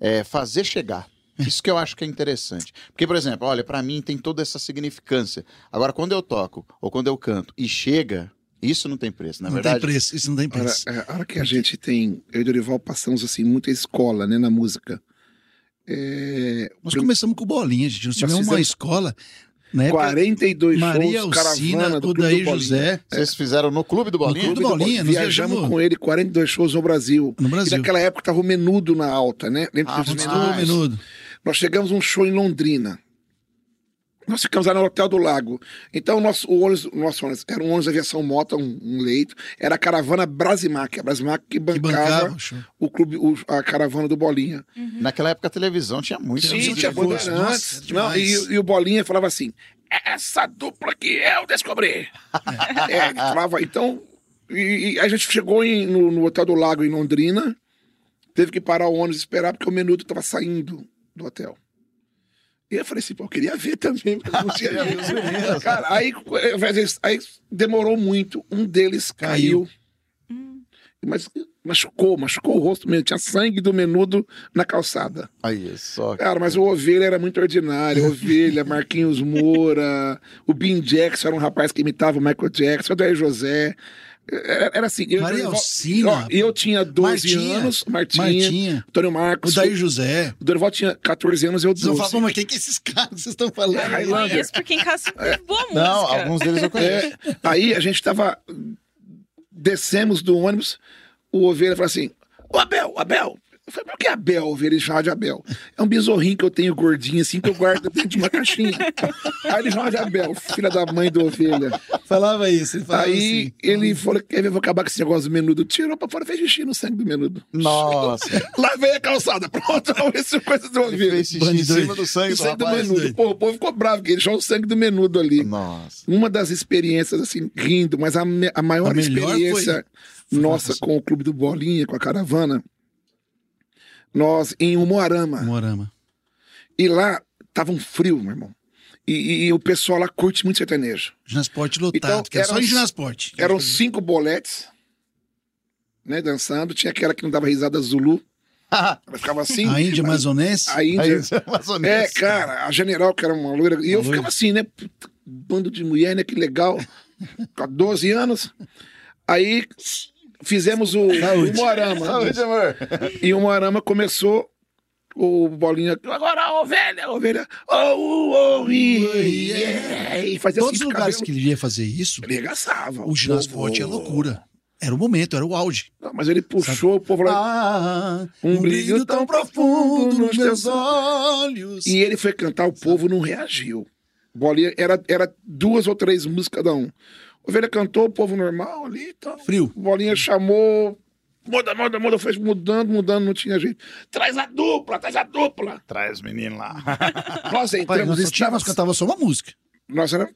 é, fazer chegar. Isso que eu acho que é interessante. Porque, por exemplo, olha, pra mim tem toda essa significância. Agora, quando eu toco ou quando eu canto e chega, Isso não tem preço, na Não verdade. tem preço, isso não tem A hora, preço. é, a hora que a gente tem. Eu e Dorival passamos assim, muita escola, né, na música. É, Nós começamos com bolinha, gente. Nós tivemos uma escola, na época, 42 Maria shows, Alcina, caravana do Clube Odair. José, Vocês fizeram no Clube do Bolinha? Clube do Bolinha, nós Viajamos viajamos com ele 42 shows no Brasil. no E Brasil. naquela época tava o menudo na alta, né? Lembra Ah, dos menudo. Nós chegamos um show em Londrina. Nós ficamos lá no Hotel do Lago. Então, o nosso, o ônibus, o nosso ônibus era um ônibus de aviação moto, um, um leito. Era a caravana Brasimac. A Brasimac que Que bancava, bancava o clube, o- a caravana do Bolinha. Naquela época a televisão tinha muito. Sim, tinha depois, bandeirantes. nossa, Não, e, e o Bolinha falava assim: essa dupla que eu descobri. [laughs] É, falava, então. E, e a gente chegou em- no, no Hotel do Lago em Londrina, teve que parar o ônibus e esperar, porque o menudo estava saindo do hotel. E eu falei assim, pô, eu queria ver também, porque eu não tinha [laughs] visto. Cara, aí, aí demorou muito, um deles caiu. Mas machucou, machucou o rosto mesmo. Tinha sangue do menudo na calçada. Aí, só. Cara, mas o Ovelha era muito ordinário. Ovelha, [laughs] Marquinhos Moura, o Bin Jackson era um rapaz que imitava o Michael Jackson, o Daí José. Era, era assim. eu- Maria Alcina. ó, Eu tinha 12 Martinha. anos, Martinha, Martinha. Antônio O Marcos. Daí José. O Dorival tinha 14 anos e eu Vocês vão 12. falar, mas quem que é esses caras que vocês estão falando? É, Eu conheço porque em casa é boa música. Não, alguns deles eu conheço. É, aí a gente tava. Descemos do ônibus, o Ovelha falou assim: Ô Abel, Abel. Eu falei, por que Abel, Ovelha? Ele chama de Abel. É um besorrinho que eu tenho gordinho assim, que eu guardo dentro de uma caixinha. Aí ele chama de Abel, filha da mãe do Ovelha. Falava isso, ele falava Aí assim. ele falou: quer ver, eu vou acabar com esse negócio do menudo. Tirou pra fora, fez xixi no sangue do menudo. Nossa. [laughs] Lavei a calçada, pronto, isso é coisa do Ovelha. fez xixi em cima do sangue O do sangue do menudo. Pô, o povo ficou bravo, porque ele jogou o sangue do menudo ali Nossa. uma das experiências, assim, rindo, mas a, a maior A experiência foi- nossa foi- com o Clube do Bolinha, com a caravana, nós em Umuarama. Morama. E lá tava um frio, meu irmão. E, e- e o pessoal lá curte muito sertanejo. Ginasporte lotado, Então, que era só em Ginasporte. Eram cinco boletes, né, dançando. Tinha aquela que não dava risada Zulu. [laughs] Ela ficava assim. A Índia amazonense. A Índia. Amazonense. É, cara, a general, que era uma loira. E eu Uma loira. ficava assim, né? Puta, bando de mulher, né? Que legal. [laughs] Com 12 anos. Aí fizemos o, Saúde. o Moarama. Saúde, amor. E o Moarama começou o Bolinha. Agora a ovelha, a ovelha. Oh, oh, yeah. E fazia Todos os assim, lugares cabelo, que ele ia fazer isso, Ele arregaçava. o Ginasporte é loucura. Era o momento, era o auge. Não, mas ele puxou o povo lá. Ah, Um brilho tão profundo nos teus olhos. E ele foi cantar, o povo não reagiu. Bolinha era, era duas ou três músicas cada um. Ovelha cantou, o povo normal ali e tal. Frio. Bolinha chamou. Muda, muda, muda, foi mudando, mudando, não tinha jeito. Traz a dupla, traz a dupla. Traz o menino lá. [laughs] Nós entramos, nós, cantava só uma música. nós era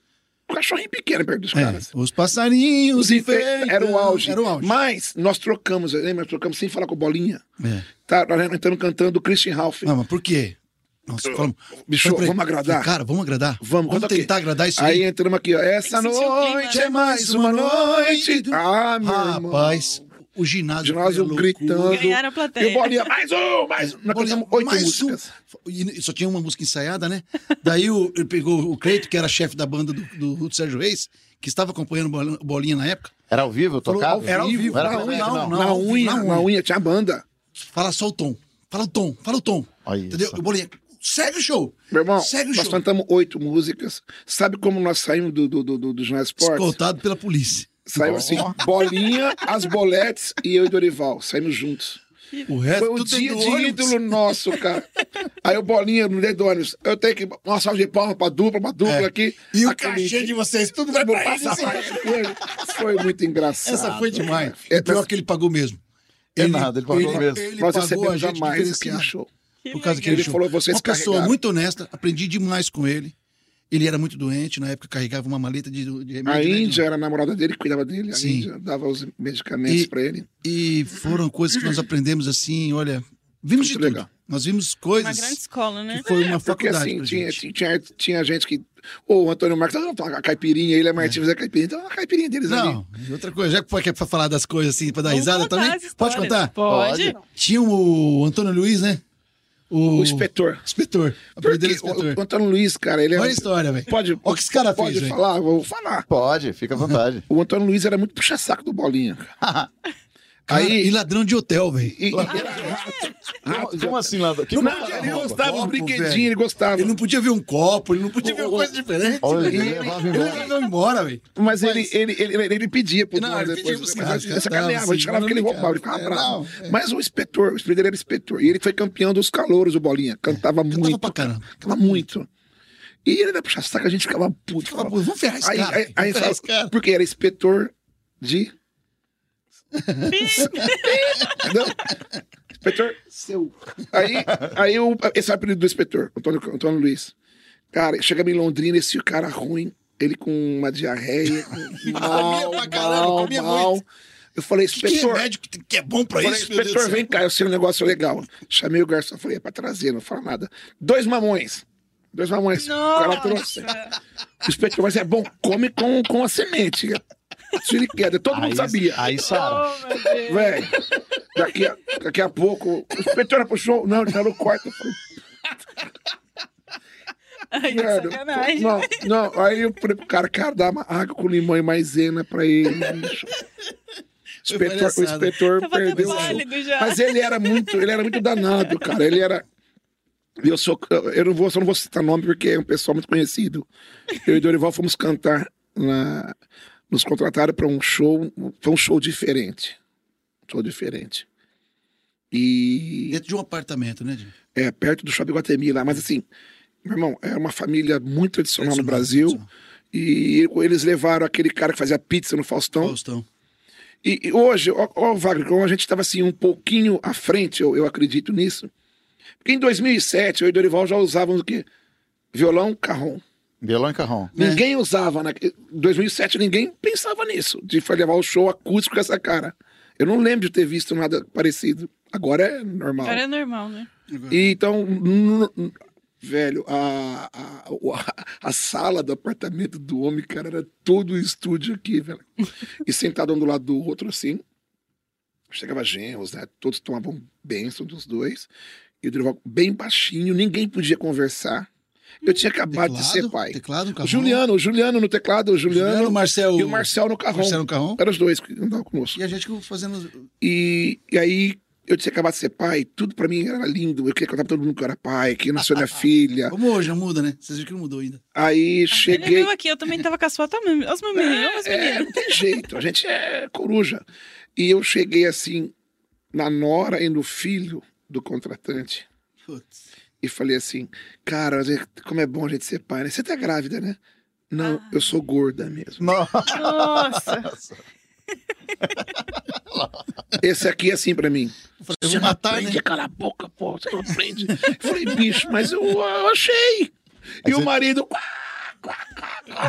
um cachorrinho pequeno perto dos É, caras. os passarinhos Enfeitando, Era o auge. Era o auge. Mas nós trocamos, lembra? Nós trocamos sem falar com o Bolinha. É. Tá, nós entramos cantando Christian Ralph. Não, mas por quê? Nós falamos, Bicho, ele, vamos agradar? Cara, vamos agradar. Vamos, vamos quê? tentar agradar isso Aí aí. entramos aqui, ó. Essa noite né? é mais uma noite. Ah, meu irmão. Rapaz, o ginásio. Ginásio gritando. Ganharam a E o plateia. Bolinha, mais um, mais um. Nós Bolinha, oito mais músicas. um. E só tinha uma música ensaiada, né? Daí o, ele pegou o Cleito, que era chefe da banda do, do, do Sérgio Reis, que estava acompanhando o Bolinha- na época. Era ao vivo, tocava? Era ao vivo, Era na ao unha, vivo, não, na unha, na unha. tinha banda. Fala só o tom. Fala o tom, fala o tom. Olha Entendeu? isso. O Bolinha, segue o show. Meu irmão, Segue o nós show. cantamos oito músicas. Sabe como nós saímos do, do, do, do, do Jornal Esportes? Escoltado pela polícia. Saiu assim, Bolinha, as boletes e eu e Dorival. Saímos juntos. O resto Foi o dia de ídolo nosso, cara. Aí o Bolinha no dedo do ônibus. Eu tenho que uma salva de palma pra dupla, pra dupla É. aqui. E o cachê de vocês, tudo vai pra ele. passar pra ele. Foi muito engraçado. Essa foi demais. É, o pior que ele pagou mesmo. É nada, ele pagou mesmo. Ele Nós pagou a gente jamais aquele diferenciado. Que Por causa legal. daquele Ele show. falou, vocês Uma pessoa carregaram. muito honesta, aprendi demais com ele. Ele era muito doente, na época carregava uma maleta de, de remédio. A né, de- Índia era a namorada dele, que cuidava dele. A Sim. Índia dava os medicamentos pra ele. E foram coisas que nós aprendemos assim, olha, vimos de Muito tudo. legal. Nós vimos Uma coisas grande escola, né? que foi uma Porque faculdade assim, pra tinha, gente. tinha, tinha gente que. Ô, o Antônio Marcos, ah, a caipirinha, ele é Martins, é caipirinha. Então, a caipirinha deles ali. Não, e outra coisa, já que foi que é pra falar das coisas assim, pra dar Vamos risada também, pode contar? Pode. Tinha o Antônio Luiz, né? O, o inspetor. Inspetor. Porque o, o Antônio Luiz, cara, ele é. Olha a história, velho. Pode. Olha o que esse cara pode fez, falar? Vou falar. Pode, fica à vontade. [laughs] O Antônio Luiz era muito puxa-saco do Bolinha. Cara, [laughs] Aí, e ladrão de hotel, velho. Como, como assim, ladrão? Que Não, ele gostava Copo, brinquedinho, ele gostava. Ele não podia ver um copo, ele não podia ver uma coisa diferente. Olha, ele ele levava ele embora. levava embora, velho. Mas, ele, ele, ele, ele pedia pro Não, ele pedia pros caras, ele cantava, sacaneava, a gente assim, falava que ele não roubava, ele ficava é, bravo. não, é. Mas o inspetor, o inspetor era inspetor. E ele foi campeão dos calouros, o Bolinha. Cantava Cantava muito. pra caramba. Cantava muito. E ele era puxar saco, a gente ficava puto. Falava, pô, vamos ferrar esse aí, cara. aí, aí cara. porque era inspetor de. Entendeu? Inspetor seu. Aí, aí o, esse é o apelido do inspetor, Antônio, Antônio Luiz. Cara, chegamos em Londrina, esse cara ruim, ele com uma diarreia, [laughs] mal, pra caramba, mal, comia mal. muito. Eu falei, Que, que inspetor, remédio que, que é bom pra falei, isso, meu inspetor, vem cá, eu sei um negócio legal. Chamei o garçom, falei, é pra trazer, não fala nada. Dois mamões. Dois mamões. O cara trouxe. O inspetor, mas é bom, come com, com a semente. Se ele quer, todo mundo Aí, sabia. aí, Sara. Oh, Deus. Velho, daqui a, daqui a pouco, o inspetor puxou, não, ele tá no quarto. Eu falei, Ai, sacanagem. não, não, aí eu falei pro cara, cara, dá uma água com limão e maisena pra ele, inspetor, o inspetor Tava perdeu o. Mas ele era muito, ele era muito danado, cara. Ele era. Eu sou, eu não vou, só não vou citar nome porque é um pessoal muito conhecido. Eu e Dorival fomos cantar na, nos contrataram para um show, foi um show diferente, um show diferente. E Dentro de um apartamento, né, Jim? é perto do Shopping Guatemi lá, mas assim, meu irmão, é uma família muito tradicional no Tradicional, Brasil. E eles levaram aquele cara que fazia pizza no Faustão. Faustão. E, e hoje, ó, ó, Wagner, como a gente estava assim um pouquinho à frente, eu, eu acredito nisso. Porque em 2007, eu e Dorival já usávamos o quê? Violão, carrom. Violão e carrão. Ninguém usava, né? Em 2007 ninguém pensava nisso, de levar o show acústico com essa cara. Eu não lembro de ter visto nada parecido. Agora é normal. Agora é normal, né? E então, velho, a, a, a, a sala do apartamento do homem, cara, era todo o estúdio aqui, velho. E sentado um do lado do outro, assim. Chegava genros, né? Todos tomavam bênção dos dois. E o Dorival bem baixinho, ninguém podia conversar. Eu tinha acabado de ser pai. Teclado, O. Juliano, o Juliano no teclado, o Juliano, Juliano, Marcel. e o Marcel no carrão. Marcel no carrão. Eram os dois que andavam conosco. E a gente fazendo. E, e aí eu tinha acabado de ser pai, tudo pra mim era lindo. Eu queria contar pra todo mundo que eu era pai, que nasceu minha [laughs] filha. Como hoje, não muda, né? Vocês viram que não mudou ainda. Aí Ele cheguei. viu aqui, eu também tava com a sua também. Os meus meninos, os É, meninos. não tem jeito, a gente é coruja. E eu cheguei assim, na nora e no filho do contratante, Putz. E falei assim: Cara, gente- como é bom a gente ser pai, né? Você tá grávida, né? Não, Ah. eu sou gorda mesmo. Nossa. [laughs] Esse aqui é assim pra mim. Eu falei, Você não matar, aprende, né? cala a boca, pô. Você não aprende. Eu falei, bicho, mas eu, eu achei. E o você- marido.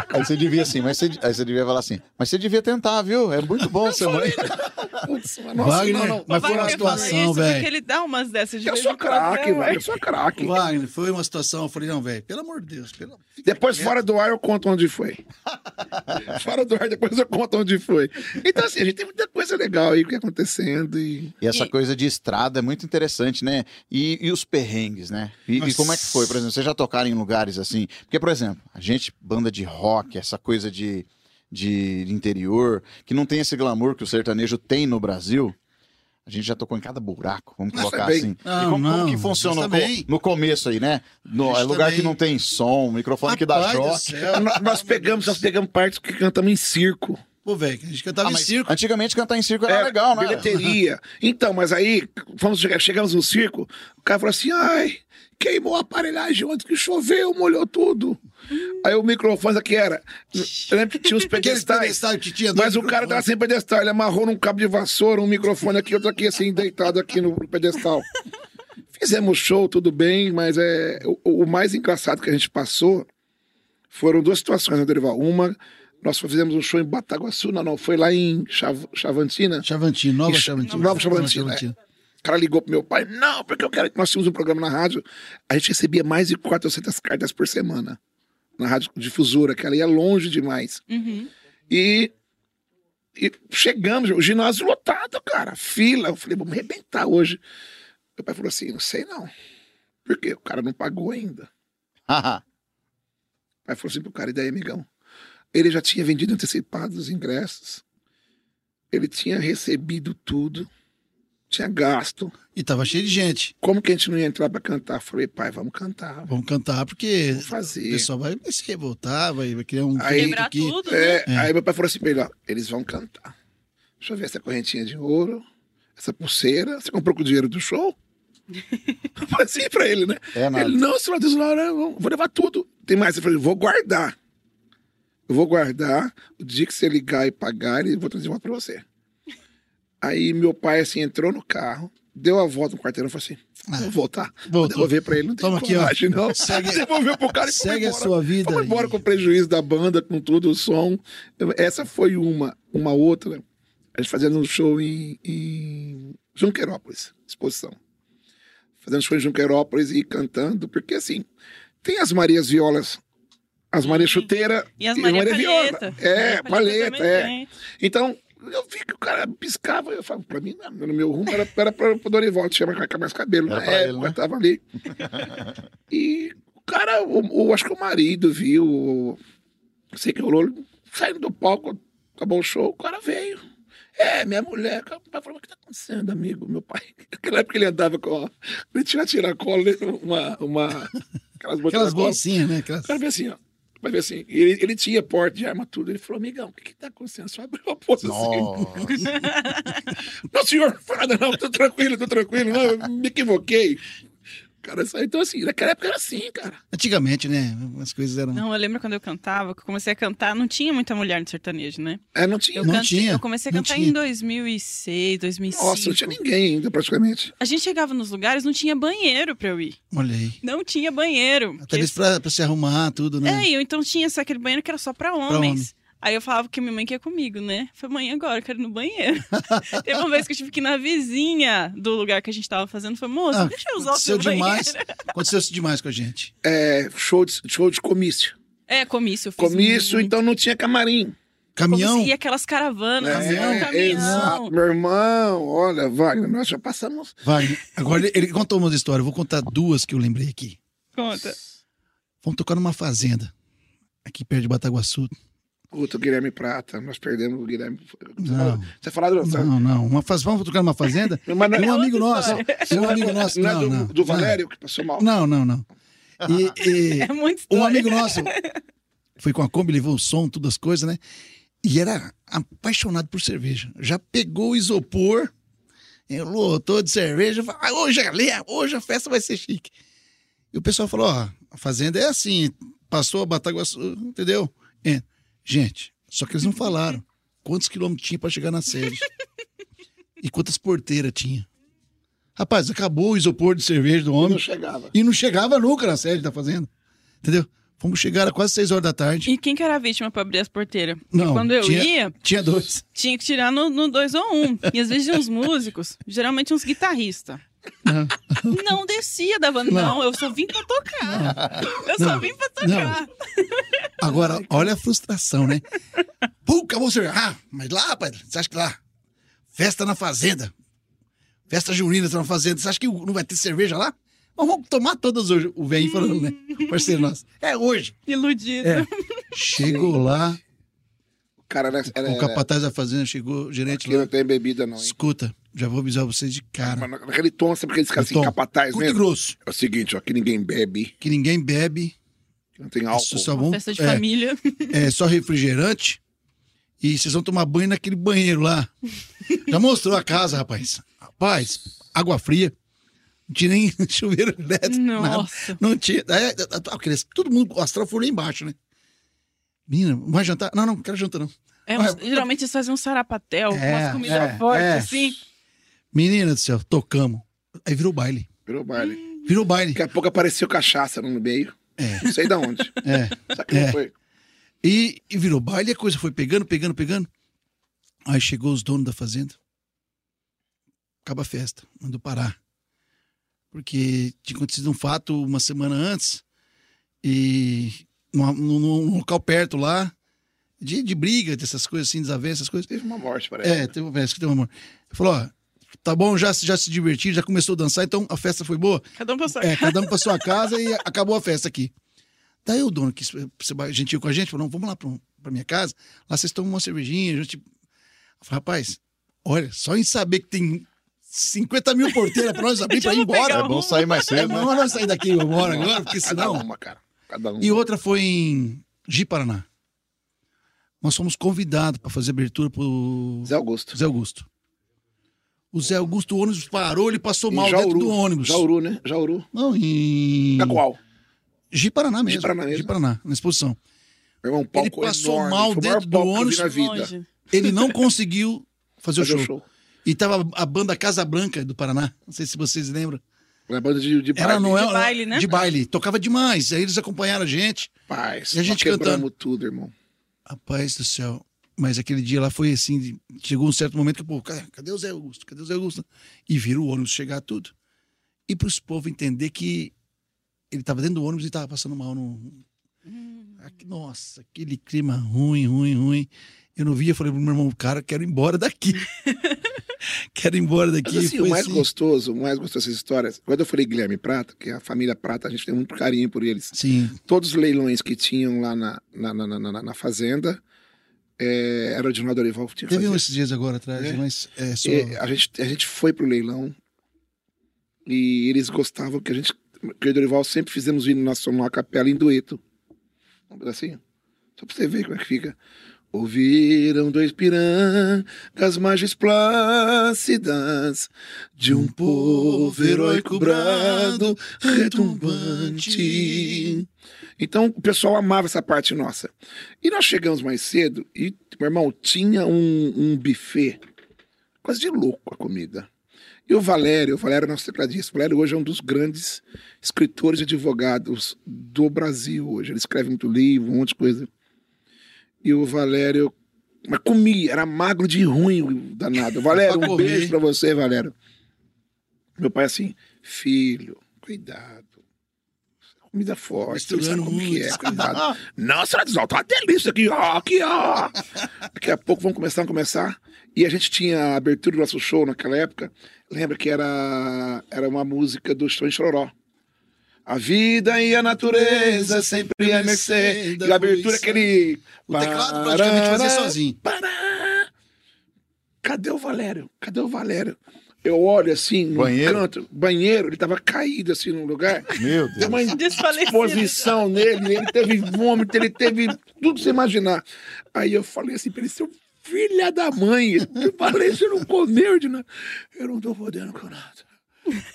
Aí você devia assim, mas você, aí você devia falar assim, mas você devia tentar, viu? É muito bom ser mãe. Putz, mas nossa, Wagner, não, não. mas foi uma situação, velho. Porque ele dá umas dessas de Eu sou quando, craque, né, velho. Eu sou craque. Wagner, foi uma situação. Eu falei, não, velho, pelo amor de Deus. Pelo... Depois, fora do ar, eu conto onde foi. [laughs] fora do ar, depois eu conto onde foi. Então, assim, a gente tem muita coisa legal aí que acontecendo. E... E essa E- coisa de estrada é muito interessante, né? E, e os perrengues, né? E, e como é que foi? Por exemplo, vocês já tocaram em lugares assim? Porque, por exemplo, a gente, banda de rock, essa coisa de, de interior, que não tem esse glamour que o sertanejo tem no Brasil. A gente já tocou em cada buraco, vamos colocar assim. Não, e como, como não, que funciona no, no começo aí, né? No, é lugar também- que não tem som, microfone que dá Rapaz choque. Nós, nós pegamos, nós pegamos partes que cantamos em circo. Pô, velho, a gente cantava Ah, em circo. Antigamente cantar em circo era É, legal, né? Bilheteria. Então, mas aí, fomos chegar, chegamos no circo, o cara falou assim: ai, queimou a aparelhagem ontem que choveu, molhou tudo. Aí o microfone aqui era. Eu lembro que tinha uns [laughs] pedestais. que tinha Mas o cara tava sem pedestal, ele amarrou num cabo de vassoura, um microfone aqui, outro aqui, assim, deitado aqui no pedestal. [laughs] Fizemos show, tudo bem, mas é o, o mais engraçado que a gente passou foram duas situações, né, Dorival? Uma, nós fizemos um show em Bataguaçu, não, não, foi lá em Chav- Chavantina. Chavantina, Nova Ixi, Chavantina. Nova Chavantina, é. O cara ligou pro meu pai, não, porque eu quero. Nós tínhamos um programa na rádio, a gente recebia mais de 400 cartas por semana. Na rádio difusora, que ela ia longe demais. Uhum. E, e chegamos, o ginásio lotado, cara, fila. Eu falei, vamos arrebentar hoje. Meu pai falou assim: não sei não. Por quê? O cara não pagou ainda. Haha. Aí falou assim pro cara, e daí, amigão? Ele já tinha vendido antecipado os ingressos. Ele tinha recebido tudo. Tinha gasto. E tava cheio de gente. Como que a gente não ia entrar pra cantar? Falei, pai, vamos cantar. Vamos cantar, porque Vamos o fazer. pessoal vai, vai se revoltar, vai, vai criar um Aí- Quebrar aqui. tudo, né? É, Aí meu pai falou assim pra ele, ó, eles vão cantar. Deixa eu ver essa correntinha de ouro, essa pulseira. Você comprou com o dinheiro do show? Falei [laughs] assim pra ele, né? É nada. Ele, não, senhor Deus, não, não, vou levar tudo. Tem mais? Eu falei, vou guardar. Eu vou guardar. O dia que você ligar e pagar, eu vou trazer uma pra você. Aí meu pai, assim, entrou no carro, deu a volta no quarteirão e falou assim, vou voltar. Vou Voltou. devolver pra ele, não tem Toma aqui, ó. coragem, não. [laughs] Segue- [laughs] Devolveu pro cara e foi Segue a sua vida. Fomos embora e- com o prejuízo da banda, com tudo, o som. Essa foi uma. Uma outra, a gente fazendo um show em, em Junquerópolis, exposição. Fazendo show em Junquerópolis e cantando, porque assim, tem as Marias Violas, as Marias Chuteira E as Maria Palheta. É, Maria palheta, também é. tem. Então, eu vi que o cara piscava, eu falo, pra mim, não, no meu rumo era, era pra, pro Dorival, com mais cabelo. Era Na pra ele, época, né? tava ali. [laughs] e o cara, o, o- acho que o marido viu, sei o que rolou, saindo do palco, acabou o show, o cara veio. É, minha mulher. O pai falou, o que tá acontecendo, amigo? Meu pai, [laughs] naquela época ele andava com, ele tinha tiracola, né, uma, uma, [laughs] aquelas Aquelas bolsinhas, né? Aquelas... O cara veio assim, ó. Ver assim, ele, ele tinha porte de arma, tudo. Ele falou, amigão, o que que tá acontecendo? Só abriu a porta assim. [laughs] Não, senhor, nada não, tô tranquilo, tô tranquilo. Não, eu me equivoquei. Cara, saiu. Então, assim, naquela época era assim, cara. Antigamente, né? As coisas eram. Não, eu lembro quando eu cantava, que eu comecei a cantar, não tinha muita mulher no sertanejo, né? É, não tinha. Eu, Não cantei- tinha, eu comecei a cantar em 2006, 2005. Nossa, não tinha ninguém ainda, praticamente. A gente chegava nos lugares, não tinha banheiro pra eu ir. Olha aí. Não tinha banheiro. Até mesmo pra, pra se arrumar, tudo, né? É, eu então tinha só aquele banheiro que era só pra homens. homem. Aí eu falava que minha mãe quer comigo, né? Falei, mãe, agora eu quero ir no banheiro. [laughs] Teve uma vez que eu tive que ir na vizinha do lugar que a gente tava fazendo. Falei, moça, Ah, deixa eu usar o seu banheiro. demais. Aconteceu isso demais com a gente. É, show, de, show de comício. É, comício. Eu fiz Comício, muito. então não tinha camarim. Caminhão. E aquelas caravanas, É, caminhão, caminhão. exato. Meu irmão, olha, Wagner, nós já passamos. Vai. Agora ele, ele contou umas histórias. Eu vou contar duas que eu lembrei aqui. Conta. Vamos tocar numa fazenda. Aqui perto de Bataguaçu. Puta, o Guilherme Prata, nós perdemos o Guilherme. Não. Você falou do. Não, não. Uma faz... Vamos tocar numa fazenda? [laughs] Mas não E é um amigo nosso. e Um amigo nosso. não é Não, do, não. do Valério que passou mal. Não, não, não. E, [laughs] e É muito um história. amigo nosso foi com a Kombi, levou o som, todas as coisas, né? E era apaixonado por cerveja. Já pegou o isopor, lotou de cerveja, falou, "Ah, hoje é lenha, hoje a festa vai ser chique. E o pessoal falou, ó, a fazenda é assim, passou a Bataguaçu, entendeu? É. Gente, só que eles não falaram [laughs] quantos quilômetros tinha pra chegar na sede. e quantas porteiras tinha. Rapaz, acabou o isopor de cerveja do Não homem chegava. e não chegava nunca na sede da fazenda. Entendeu? Fomos chegar a quase seis horas da tarde. E quem que era a vítima pra abrir as porteiras? Porque Não, quando eu tinha- ia, Tinha dois. tinha que tirar no, no dois ou um. E às vezes uns músicos, geralmente uns guitarristas. Não. Não descia da banda. Não, eu só vim pra tocar. Eu só Não. vim pra tocar. Agora, olha a frustração, né? Pô, acabou o cerveja. Ah, mas lá, rapaz, você acha que lá? Festa na fazenda. Festa junina na fazenda. Você acha que não vai ter cerveja lá? Mas vamos tomar todas hoje. O velho falando, né? O parceiro nosso. É hoje. Iludido. É. Chegou lá, O cara era. era, o capataz da fazenda chegou, o gerente aqui não lá. tem bebida, não, hein? Escuta, já vou avisar vocês de cara. Mas naquele tom, sabe aqueles caras assim, Tom, capataz mesmo? grosso. É o seguinte, ó, que ninguém bebe, Que ninguém bebe. que não tem álcool. Só, vão, festa de é, família. é só refrigerante e vocês vão tomar banho naquele banheiro lá. [laughs] Já mostrou a casa, rapaz. Rapaz, água fria. Não tinha nem [laughs] chuveiro elétrico. nada. Nossa. Não tinha. Aí, aqueles- todo mundo, o astral foi lá embaixo, né? Menina, vai jantar? Não, não, não quero jantar, não. É, geralmente eles fazem um sarapatel, É, umas comidas é, fortes, é. assim. Menina do céu, tocamos. Aí virou baile. Virou baile. Virou baile. Daqui a pouco apareceu cachaça no meio. É. Não sei de onde. [laughs] É. Sabe que não É. foi? E, e virou baile, a coisa foi pegando, pegando, pegando. Aí chegou os donos da fazenda. Acaba a festa, mandou parar. Porque tinha acontecido um fato uma semana antes, e num, num- num local perto lá, de, de briga, dessas coisas assim, desavenças, essas coisas. Teve uma morte, parece. É, teve, parece que teve uma morte. Ele falou, ó, Tá bom, já, já se divertiram, já começou a dançar, então a festa foi boa. Cada um passou. É, cada um pra sua casa e [laughs] acabou a festa aqui. Daí o dono ser gentil com a gente, falou, não, vamos lá pra, pra minha casa, lá vocês tomam uma cervejinha, a gente... Eu falei, rapaz, olha, só em saber que tem 50 mil porteiras pra nós abrir [laughs] pra ir embora. É bom sair mais É cedo, né? bom nós sair daqui embora agora, porque Cada senão... uma, cara. Cada uma. E outra foi em Ji-Paraná. Nós fomos convidados para fazer abertura pro Zé Augusto. Zé Augusto. O Zé Augusto, o ônibus parou, ele passou Em mal dentro do ônibus. Jauru, né? Jauru. Não, em... Na qual? Ji-Paraná mesmo. Ji-Paraná mesmo. Ji-Paraná, na exposição. Meu irmão, um palco Ele passou enorme. mal o dentro do ônibus. na vida. Longe. Ele não conseguiu fazer o Fazer show. o show. E tava a banda Casa Branca do Paraná. Não sei se vocês lembram. Na banda de, de Era baile. no De baile, né? De baile. Tocava demais. Aí eles acompanharam a gente. Paz, E a gente nós cantando. tudo, irmão. Rapaz do céu. Mas aquele dia lá foi assim, chegou um certo momento que, pô, cara, cadê o Zé Augusto? Cadê o Zé Augusto? E viram o ônibus chegar tudo. E para os povos entender que ele estava dentro do ônibus e estava passando mal no. Aqui- Nossa, aquele clima ruim, ruim, ruim. Eu não via, eu falei pro meu irmão, cara, quero ir embora daqui. [laughs] quero ir embora daqui. Mas assim, Foi o mais assim. gostoso, o mais gostoso dessas histórias, quando eu falei Guilherme Prata, que é a família Prata, a gente tem muito carinho por eles. Sim, Todos os leilões que tinham lá na, na, na, na, na- na fazenda, é, era o Edinaldo Dorival que tinha teve fazer. esses dias agora atrás, É. mas é só. E a, gente, a gente foi pro leilão e eles gostavam que a gente, que eu e o Dorival sempre fizemos o hino nacional a capela em dueto. Um pedacinho. Só pra você ver como é que fica. Ouviram dois pirangas margens plácidas de um povo heróico brado retumbante. Então o pessoal amava essa parte nossa. E nós chegamos mais cedo e, meu irmão, tinha um, um buffet quase de louco a comida. E o Valério, o Valério é nosso tecladista. O Valério hoje é um dos grandes escritores e advogados do Brasil hoje. Ele escreve muito livro, um monte de coisa. E o Valério, mas comia, era magro de ruim, danado. Valério, [laughs] um beijo pra você, Valério. Meu pai assim, filho, cuidado. Comida forte, você sabe Misturando como que é, cuidado. [laughs] Nossa, Radisol, tá uma delícia aqui, ó, aqui, ó. Daqui a pouco vamos começar a começar. E a gente tinha a abertura do nosso show naquela época. Lembra que era, era uma música do Chão Chororó. A vida e a natureza sempre é mercê. E a abertura aquele. O teclado praticamente fazia Parará, sozinho. pará. Cadê o Valério? Cadê o Valério? Eu olho assim no Banheiro? canto, banheiro, ele tava caído assim no lugar. Meu Deu Deus. uma Desfalecido. exposição nele, ele teve vômito, ele teve tudo que você imaginar. Aí eu falei assim pra ele, seu filha da mãe, eu falei, você não comeu de nada. Eu não tô podendo com nada.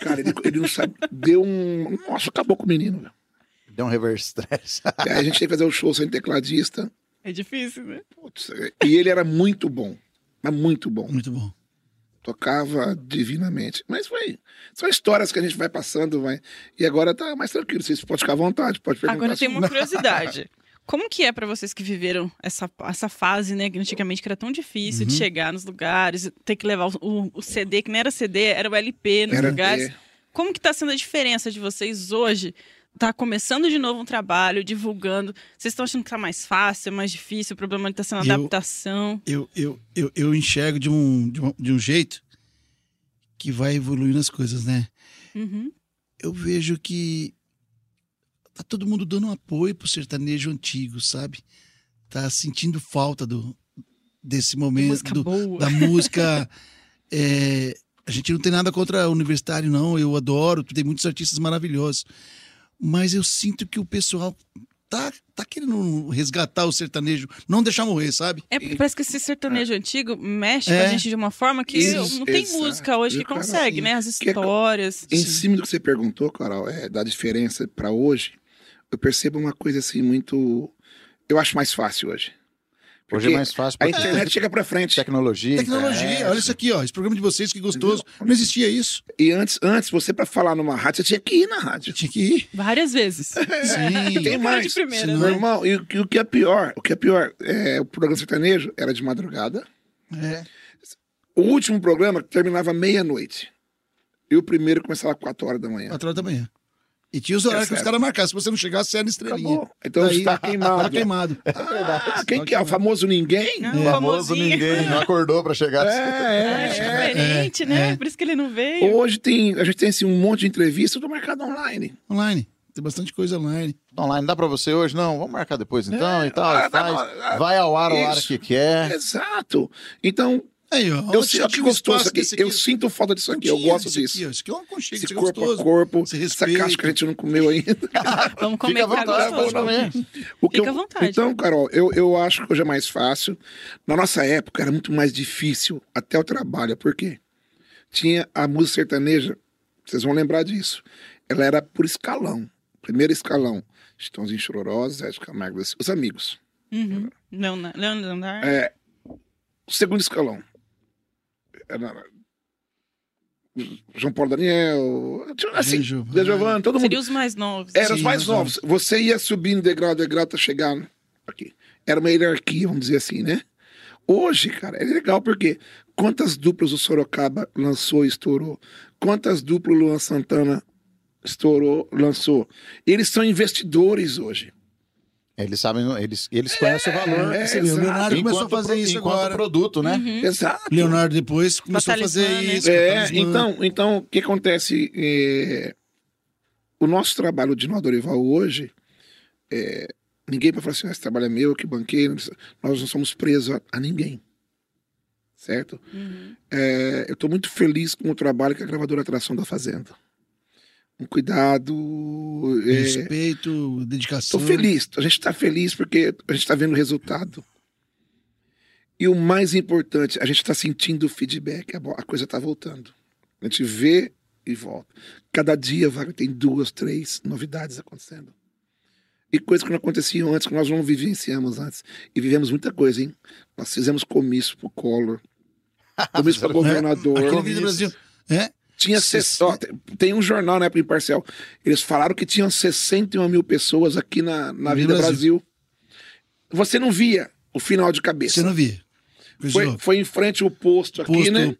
Cara, ele, ele não sabe, deu um... Nossa, acabou com o menino. velho. Deu um reverse stress. Aí [laughs] a gente tem que fazer o show sem tecladista. É difícil, né? Putz, e ele era muito bom, mas muito bom. Muito bom. Tocava divinamente. Mas foi. São histórias que a gente vai passando, vai. E agora tá mais tranquilo. Vocês podem ficar à vontade, pode perguntar. Agora tem se- uma curiosidade. [laughs] Como que é pra vocês que viveram essa, essa fase, né? Que antigamente que era tão difícil de chegar nos lugares, ter que levar o, o- CD, que não era CD, era o LP nos Era, lugares. Como que tá sendo a diferença de vocês hoje? Tá começando de novo um trabalho, divulgando. Vocês estão achando que tá mais fácil, mais difícil? O problema tá sendo a adaptação. eu, eu, eu, eu enxergo de um, de, um, de um jeito que vai evoluindo as coisas, né? Uhum. Eu vejo que tá todo mundo dando um apoio pro sertanejo antigo, sabe? Tá sentindo falta do, desse momento, música do- boa. da música. [laughs] é, a gente não tem nada contra universitário, não. Eu adoro, tem muitos artistas maravilhosos. Mas eu sinto que o pessoal tá, tá querendo resgatar o sertanejo, não deixar morrer, sabe? É porque parece que esse sertanejo antigo mexe É. com a gente de uma forma que Isso, não tem exato. música hoje que Cara, consegue, assim, né? As que é- histórias. Em cima do que você perguntou, Carol, é, da diferença para hoje, eu percebo uma coisa assim muito. Eu acho mais fácil hoje. Hoje Porque é mais fácil A internet chega para frente. tecnologia. Tecnologia, internet. olha isso aqui, ó. Esse programa de vocês, que gostoso. Não existia isso. E antes, antes, você para falar numa rádio, você tinha que ir na rádio. Tinha que ir. Várias vezes. [laughs] Sim. Tem mais. de primeira, senão- né? irmão, e, o que- o que é pior, o que é pior, é, o programa sertanejo era de madrugada. É. O último programa terminava meia-noite. E o primeiro começava às 4 horas da manhã. Quatro horas da manhã. E tinha os horários É que os caras marcavam. Se você não chegasse, você era estrelinha. Acabou. Então Daí, está queimado. Tá queimado. [laughs] Ah, quem que é? O famoso ninguém? Não, Famoso ninguém, não acordou pra chegar. É, É, é, [laughs] é. diferente, né? é. Por isso que ele não veio. Hoje tem, a gente tem assim, um monte de entrevista do mercado online. Online. Tem bastante coisa online. Online, dá pra você hoje? Não, vamos marcar depois então e tal. Ah, tá, ah, Vai ao ar a hora isso. que quer. Exato. Então, Aí, ó. eu, que gostoso Eu sinto falta disso aqui. Eu gosto esse disso. Aqui. Isso aqui é um aconchego, Esse é corpo gostoso. a corpo, essa caixa que a gente não comeu ainda. [laughs] Vamos Fica comer, à que tá vontade, gostoso. comer. O que Fica eu- à vontade. Então, Carol, eu, eu acho que hoje é mais fácil. Na nossa época era muito mais difícil até o trabalho. Por quê? Tinha a música sertaneja, vocês vão lembrar disso. Ela era por escalão. Primeiro escalão. Estãozinho Chororó, Zé de Camargo, os amigos. Uhum. Leonardo. É, o segundo escalão. João Paulo Daniel, assim, De Giovanni. De Giovanni, todo mundo. Seria os mais novos. Eram os mais novos. Você ia subindo degrau a degrau até chegar aqui. Era uma hierarquia, vamos dizer assim, né? Hoje, cara, é legal porque quantas duplas o Sorocaba lançou e estourou? Quantas duplas o Luan Santana estourou, lançou? Eles são investidores hoje. Eles sabem, eles, eles conhecem o valor. é, viu, o exato. Leonardo começou a Enquanto fazer pro- isso enquanto agora. produto, né? Uhum. Exato. Leonardo depois começou a fazer né? isso. É, então, então, o que acontece? é, o nosso trabalho de Nó Dorival hoje, é, ninguém vai falar assim, "Ah, esse trabalho é meu, que banquei, nós não somos presos a, a ninguém. Certo? Uhum. É, eu estou muito feliz com o trabalho que a gravadora Atração está fazendo. Um cuidado. é, Respeito, dedicação. Estou feliz. A gente está feliz porque a gente está vendo o resultado. E o mais importante, a gente está sentindo o feedback. A, coisa está voltando. A gente vê e volta. Cada dia, Wagner, tem duas, três novidades acontecendo. E coisas que não aconteciam antes, que nós não vivenciamos antes. E vivemos muita coisa, hein? Nós fizemos comício pro Collor. [laughs] Comício para governador. Aquele vídeo do Brasil. É? Tinha ses- ó, tem- um jornal na época imparcial. Eles falaram que tinham 61 mil pessoas aqui na, na Vida Brasil. Brasil. Você não via o final de cabeça. Você não via. foi, foi em frente ao posto aqui, Posto- né?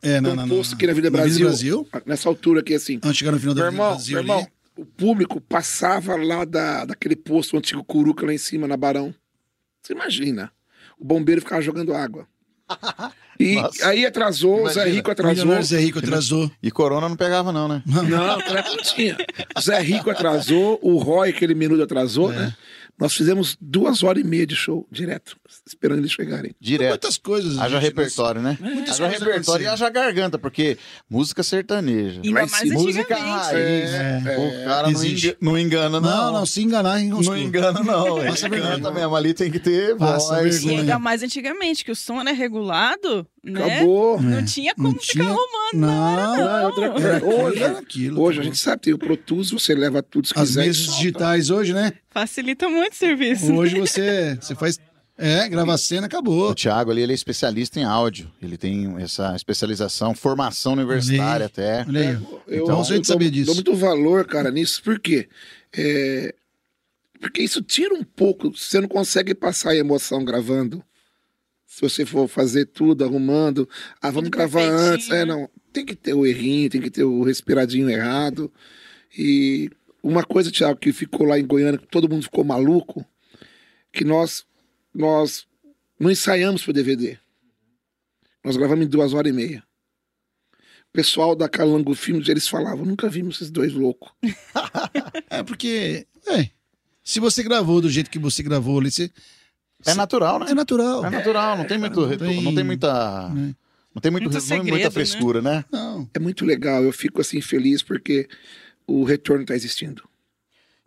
É, não, um não, não. posto aqui na Vida Brasil. Nessa altura aqui, assim. Antes de chegar no final da Meu Vida irmão, Brasil meu irmão, o público passava lá da, daquele posto, o antigo Curuca lá em cima, na Barão. Você imagina. O bombeiro ficava jogando água. E Nossa. aí atrasou, o Zé Imagina. Rico atrasou. Zé Rico atrasou. E Corona não pegava, não, né? Não, não tinha. O Zé Rico atrasou, o Roy, aquele minuto atrasou, É. né? Nós fizemos duas horas e meia de show direto, esperando eles chegarem. Direto. Muitas coisas. Haja gente, repertório, né? Muitas Haja coisas repertório e haja garganta, porque música sertaneja. Ainda Mas mais se- Música raiz. É, o cara não, existe. enga- não engana, não. Não, não, se enganar, Não enroscou. engana, não. Passa vergonha. mesmo. Ali tem que ter voz. E ainda mais antigamente, que o som era regulado, né? Acabou. Não É. tinha como Não ficar tinha- arrumando. Não, Não, é outra coisa. Era Hoje, aquilo, era hoje a gente sabe, tem o Pro Tools, você leva tudo se As quiser. e mesas digitais hoje, né? Facilita muito o serviço. Hoje você, você faz. É, grava a cena, O acabou. Thiago ali, ele é especialista em áudio. Ele tem essa especialização, formação universitária até. Olha aí. ó. Eu, Então você eu tem que saber dou, disso. dou muito valor, cara, nisso. Por quê? É, Porque isso tira um pouco. Você não consegue passar a emoção gravando. Se você for fazer tudo, arrumando. Ah, vamos Tudo gravar perfeitinho, antes. É, né? não. Tem que ter o errinho, tem que ter o respiradinho errado. E uma coisa, Thiago, que ficou lá em Goiânia, que todo mundo ficou maluco, que nós, nós não ensaiamos pro DVD. Nós gravamos em duas horas e meia. O pessoal da Calango Filmes, eles falavam, nunca vimos esses dois loucos. [laughs] É porque. É, se você gravou do jeito que você gravou ali, você, É natural, né? é natural. É natural, não tem muito. Não tem- Não tem muita. né? Não tem muito, Muito não é segredo, muita né? frescura, né? Não. É muito legal, eu fico assim feliz porque o retorno está existindo.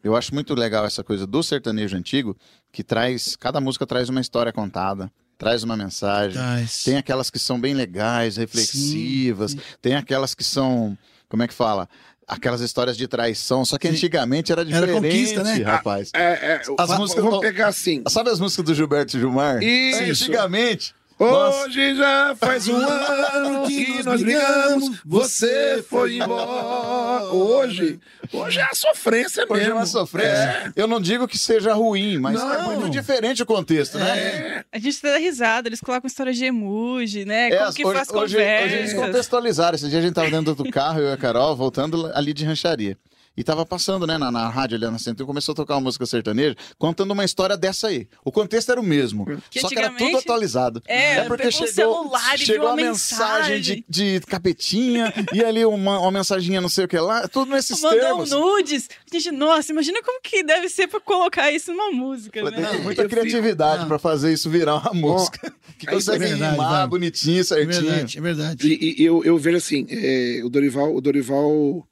Eu acho muito legal essa coisa do sertanejo antigo, que traz. Cada música traz uma história contada, traz uma mensagem. Traz. Tem aquelas que são bem legais, reflexivas. Sim, Tem aquelas que são. Como é que fala? Aquelas histórias de traição. Só que antigamente era Era diferente, conquista, né? rapaz. É, é, As músicas- vamos pegar assim. Sabe as músicas do Gilberto e Gilmar? Isso. Antigamente. Nossa. Hoje já faz um ano que nós brigamos, você foi embora. Hoje, hoje é a sofrência Hoje é mesmo. uma sofrência. Eu não digo que seja ruim, mas Não. é muito diferente o contexto, né? É, A gente dá risada, eles colocam história de emoji, né? É, Como que hoje, faz hoje, hoje eles conversa. contextualizaram. Esse dia a gente tava dentro do carro, eu e a Carol, voltando ali de rancharia. E tava passando, né, na, na rádio ali na Centro, começou a tocar uma música sertaneja, contando uma história dessa aí. O contexto era o mesmo, Que só que era tudo atualizado. É, porque pegou o chegou, celular chegou a mensagem de, de capetinha e ali uma, uma mensaginha não sei o que lá, tudo nesses Mandou termos. nudes. Gente, nossa, imagina como que deve ser pra colocar isso numa música, Tem né? muita Eu fico- criatividade Não. pra fazer isso virar uma música. [laughs] Que consegue é verdade, rimar vai. bonitinho, É certinho. verdade, é verdade. E, e eu, eu vejo assim, é, o Dorival, o Dorival,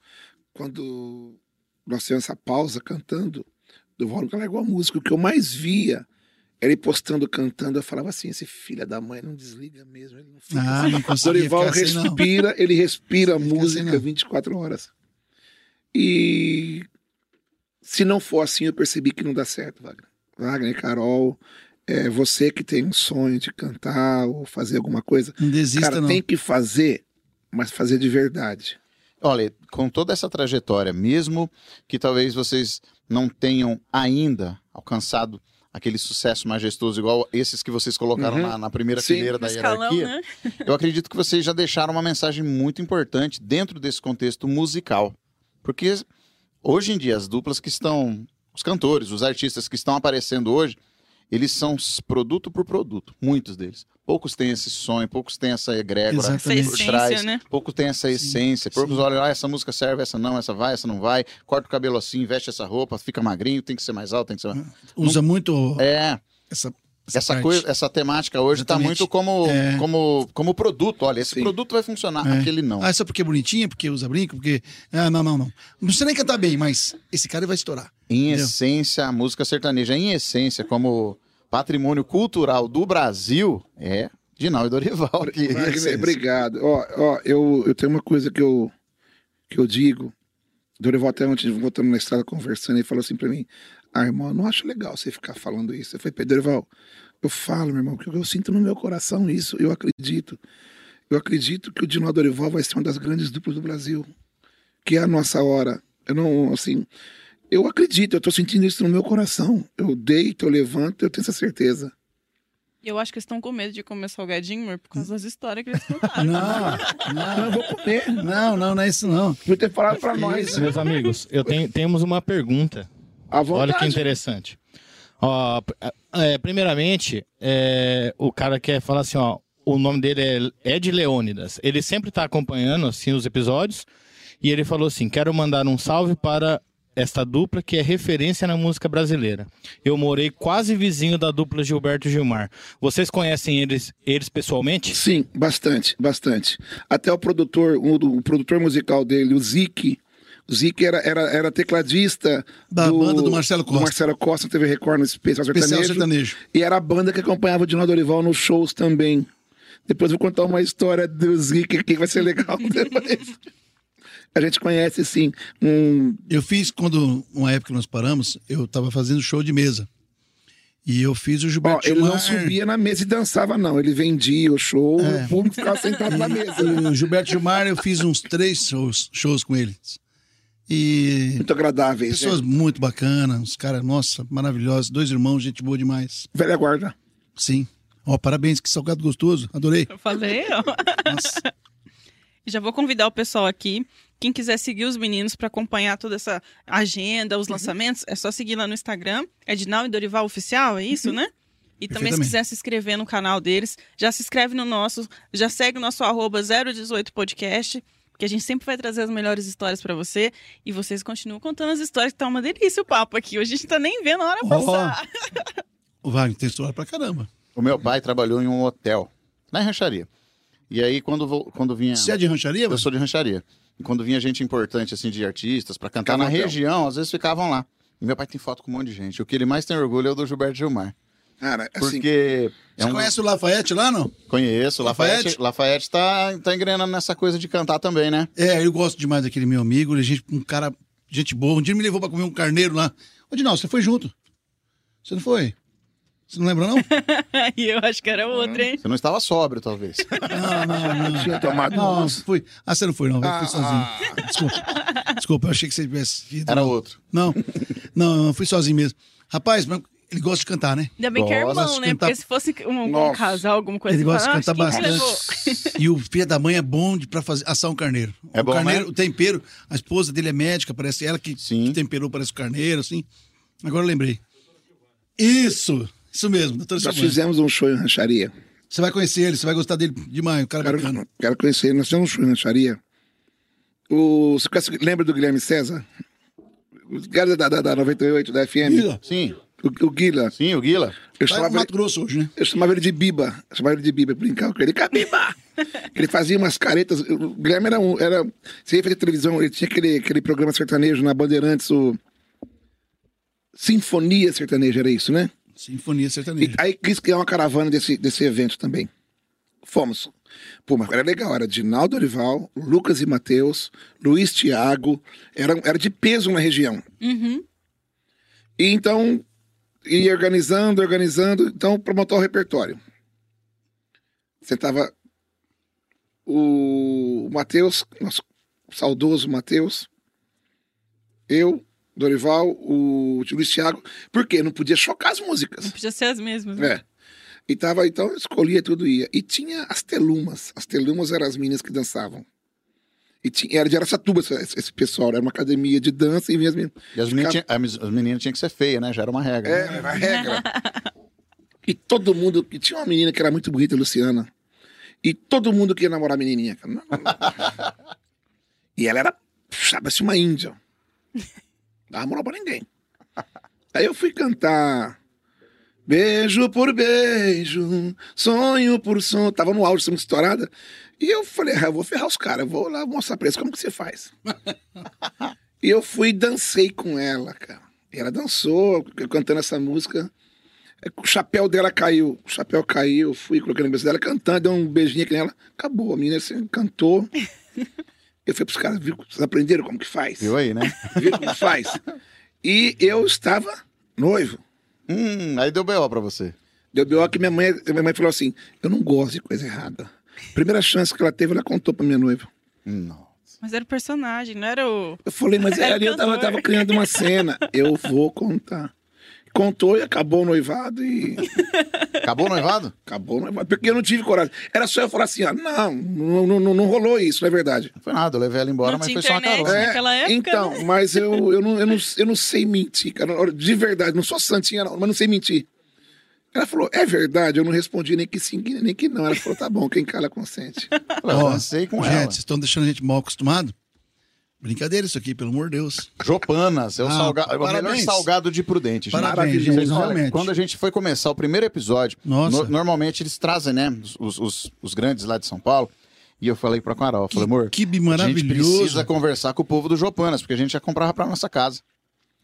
quando nós temos essa pausa cantando, o Dorival nunca largou a música. O que eu mais via era ele postando, cantando, eu falava assim, esse filho da mãe não desliga mesmo, ele não fica Ah, assim. não Dorival ficar assim, não. respira, ele respira Fica assim, música não. 24 horas. E se não for assim, eu percebi que não dá certo, Wagner. Wagner, Carol, é, você que tem um sonho de cantar ou fazer alguma coisa, Não desista, cara, não. tem que fazer, mas fazer de verdade. Olha, com toda essa trajetória, mesmo que talvez vocês não tenham ainda alcançado aquele sucesso majestoso igual esses que vocês colocaram Uhum. na, na primeira Sim. fileira da escalão, hierarquia, né? [laughs] eu acredito que vocês já deixaram uma mensagem muito importante dentro desse contexto musical. Porque hoje em dia, as duplas que estão, os cantores, os artistas que estão aparecendo hoje, eles são produto por produto, muitos deles. Poucos têm esse sonho, poucos têm essa egrégora Essa essência, trás, né? poucos têm essa essência, poucos sim. olham, ah, essa música serve, essa não, essa vai, essa não vai, corta o cabelo assim, veste essa roupa, fica magrinho, tem que ser mais alto, tem que ser mais... Usa muito É, essa, essa, parte. coisa, essa temática hoje está muito como, É. como, como produto. Olha, esse Sim. produto vai funcionar, É. aquele não. Ah, só porque é bonitinha, porque usa brinco, porque. Ah, não, não, não. Não precisa nem cantar bem, mas esse cara vai estourar. Em Entendeu? essência, a música sertaneja, em essência, como patrimônio cultural do Brasil, é Dinal e Dorival. Que, essência. obrigado. Ó, ó, eu, eu tenho uma coisa que eu, que eu digo. Dorival até ontem, voltando na estrada conversando, ele falou assim pra mim: Ah, irmão, não acho legal você ficar falando isso. Eu falei, Pedro Dorival, eu falo, meu irmão, porque eu sinto no meu coração isso, eu acredito. Eu acredito que o Dinal Dorival vai ser uma das grandes duplas do Brasil. Que é a nossa hora. Eu não, assim. Eu acredito, eu tô sentindo isso no meu coração. Eu deito, eu levanto, eu tenho essa certeza. Eu acho que eles estão com medo de comer salgadinho, amor, por causa das histórias que eles [laughs] contaram. Não, Não, eu não, vou comer. não, não, não é isso, não. Podia ter falado pra nós. Meus amigos, eu tenho, temos uma pergunta. Olha que interessante. Ó, é, primeiramente, é, o cara quer falar assim, ó, o nome dele é Ed Leônidas. Ele sempre está acompanhando assim os episódios e ele falou assim: quero mandar um salve para esta dupla que é referência na música brasileira. Eu morei quase vizinho da dupla Gilberto Gilmar. Vocês conhecem eles, eles pessoalmente? Sim, bastante, bastante. Até o produtor, o, o produtor musical dele, o Zic, o Zic era, era, era tecladista Da banda do Marcelo Costa. Do Marcelo Costa, teve Record no Especial Especial Sertanejo. sertanejo. E era a banda que acompanhava o Dinaldo Dorival nos shows também. Depois eu vou contar uma história do Zic aqui que vai ser legal. [laughs] a gente conhece, sim, um... Eu fiz, quando, uma época que nós paramos, eu tava fazendo show de mesa. E eu fiz o Ó, Gilberto ele não subia na mesa e dançava, não. Ele vendia o show, É. o público ficava sentado na mesa. E o Gilberto Gilmar, eu fiz uns três shows, shows com eles. E Muito agradáveis. pessoas né? muito bacanas, uns caras, nossa, maravilhosos. Dois irmãos, gente boa demais. Velha guarda. Sim. Ó, parabéns, que salgado gostoso. Adorei. Eu falei, ó. Nossa. E Já vou convidar o pessoal aqui. Quem quiser seguir os meninos para acompanhar toda essa agenda, Uhum. os lançamentos, é só seguir lá no Instagram. É Dinal e Dorival Oficial, é isso, né? E também, se quiser se inscrever no canal deles, já se inscreve no nosso, já segue o nosso arroba 018 podcast, que a gente sempre vai trazer as melhores histórias para você. E vocês continuam contando as histórias, que tá uma delícia o papo aqui. Hoje a gente tá nem vendo a hora Ó. passar. O Wagner tem história pra caramba. O meu pai trabalhou em um hotel, na rancharia. E aí, quando, quando vinha. Você é de rancharia? Eu sou de rancharia. E quando vinha gente importante, assim, de artistas, pra cantar Ficava na hotel. região, às vezes ficavam lá. E meu pai tem foto com um monte de gente. O que ele mais tem orgulho é o do Gilberto Gilmar. Cara, assim, Porque. É Você um... conhece o Lafayette lá, não? Conheço. Lafayette? Lafayette, Lafayette tá, tá engrenando nessa coisa de cantar também, né? É, eu gosto demais daquele meu amigo, ele é gente, um cara, gente boa. Um dia me levou pra comer um carneiro lá. Ô, Dinal, você foi junto? Você não foi? Você não lembra, não? [laughs] e eu acho que era outro, hein? Você não estava sóbrio, talvez. [laughs] Não, não, não. tinha tomado Não, fui. Ah, você não foi, não. Eu fui Ah, sozinho. Desculpa. Desculpa, eu achei que você tivesse ido. Era outro. Não, não, eu fui sozinho mesmo. Rapaz, mas Ele gosta de cantar, né? Ainda bem que é irmão, né? cantar- Porque se fosse um, um casal, alguma coisa Ele gosta de cantar "Ah, bastante. levou?" [laughs] E o filho da mãe é bom de, pra fazer, assar um carneiro. É o bom, carneiro, né? O tempero, a esposa dele é médica, parece ela que, Sim. que temperou, parece o carneiro, assim. Agora eu lembrei. Isso! Isso mesmo, doutor Nós fizemos um show em rancharia. Você vai conhecer ele, você vai gostar dele demais, o cara é Quero, bacana. quero conhecer ele. Nós fizemos um show em rancharia. O, você conhece- lembra do Guilherme César? O cara da, da, da 98, da FM. Guila, Sim, O, o Guila. sim, o Guila. Eu vai chamava, ele, Mato Grosso hoje, né? eu chamava ele de Biba. Eu chamava ele de Biba. Brincava com ele. Cabiba! [laughs] ele fazia umas caretas. O Guilherme era um. Era, você ia fazer televisão, ele tinha aquele, aquele programa sertanejo na Bandeirantes, o. Sinfonia Sertaneja, era isso, né? Sinfonia E sertaneja. aí quis criar uma caravana desse, desse evento também. Fomos. Pô, mas era legal, era Dinaldo Orival, Lucas e Matheus, Luiz Tiago, era, era de peso na região. Uhum. E então, ia organizando, organizando, então, para montar o repertório. Sentava o Matheus, nosso saudoso Matheus, eu, Dorival, o Luiz porque não podia chocar as músicas. Não podia ser as mesmas. né? É. E tava, então, eu escolhia tudo ia. E tinha as telumas. As telumas eram as meninas que dançavam. E tinha, era de Aracatuba esse, esse pessoal, era uma academia de dança e mesmo. E as meninas, tinham, as meninas tinham que ser feias, né? Já era uma regra. É, né? era a regra. e todo mundo. E tinha uma menina que era muito bonita, Luciana. E todo mundo queria namorar a menininha. [laughs] e ela era, sabe-se, uma índia. Não dava moral pra ninguém. [laughs] Aí eu fui cantar. Beijo por beijo, sonho por sonho. Tava no áudio, sendo estourada. E eu falei, ah, eu vou ferrar os caras, vou lá mostrar pra eles como que você faz. [laughs] e eu fui e dancei com ela, cara. E ela dançou, cantando essa música. É, O chapéu dela caiu, o chapéu caiu, eu fui colocando na cabeça dela, cantando, deu um beijinho aqui nela. Acabou, a menina assim, cantou. [laughs] eu fui pros caras, viu? Vocês aprenderam como que faz? Viu aí, né? Viram como faz? E eu estava noivo. hum, aí deu B.O. pra você. Deu B.O. que minha mãe, minha mãe falou assim: eu não gosto de coisa errada. Primeira chance que ela teve, ela contou pra minha noiva. Não. Mas era o personagem, não era o. Eu falei, mas [laughs] Era ali eu tava, cantor. tava criando uma cena. Eu vou contar. Contou e acabou o noivado e. [laughs] Acabou o noivado? Acabou o noivado. Porque eu não tive coragem. Era só eu falar assim: ó, não, não, não, não rolou isso, não é verdade. Não foi nada, eu levei ela embora, Não mas foi só uma carona. né? Naquela época, então, mas eu, [laughs] eu, não, eu, não, eu não sei mentir, cara. De verdade, não sou santinha, não, mas não sei mentir. Ela falou, é verdade? Eu não respondi nem que sim, nem que não. Ela falou, tá bom, quem cala consente. Eu dancei com gente, ela. vocês estão deixando a gente mal acostumado? Brincadeira isso aqui, pelo amor de Deus. Jopanas, é o, Ah, salga... é o melhor salgado de Prudente. gente. Parabéns, Maravilhoso. gente, realmente. quando a gente foi começar o primeiro episódio, Nossa. no- normalmente eles trazem, né, os, os, os grandes lá de São Paulo. E eu falei pra Carol, eu falei, amor, Que a gente maravilhoso. precisa conversar com o povo do Jopanas, porque a gente já comprava pra nossa casa.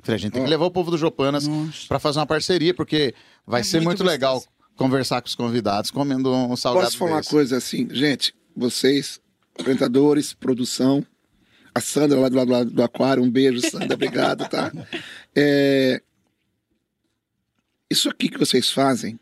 Falei, a gente tem que levar o povo do Jopanas pra fazer uma parceria, porque vai É ser muito muito, legal conversar com os convidados comendo um salgado Posso falar uma desse. coisa assim, gente? Vocês, apresentadores, produção, a Sandra lá do lado do, aquário, um beijo, Sandra, obrigado, tá? É, Isso aqui que vocês fazem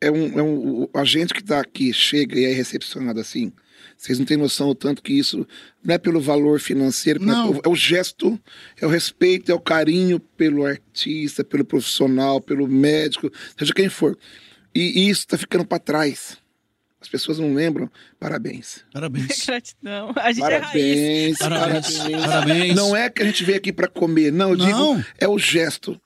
é um, é um- a gente que está aqui chega e é recepcionado assim. Vocês não têm noção o tanto que isso não é pelo valor financeiro, Não. é o- é o gesto, é o respeito, é o carinho pelo artista, pelo profissional, pelo médico, seja quem for. E, e isso está ficando para trás. As pessoas não lembram. Parabéns. Parabéns. [laughs] Gratidão. A gente é raiz. Parabéns, Parabéns. parabéns. Parabéns. Não é que a gente veio aqui para comer, não. Eu Não. digo, é o gesto.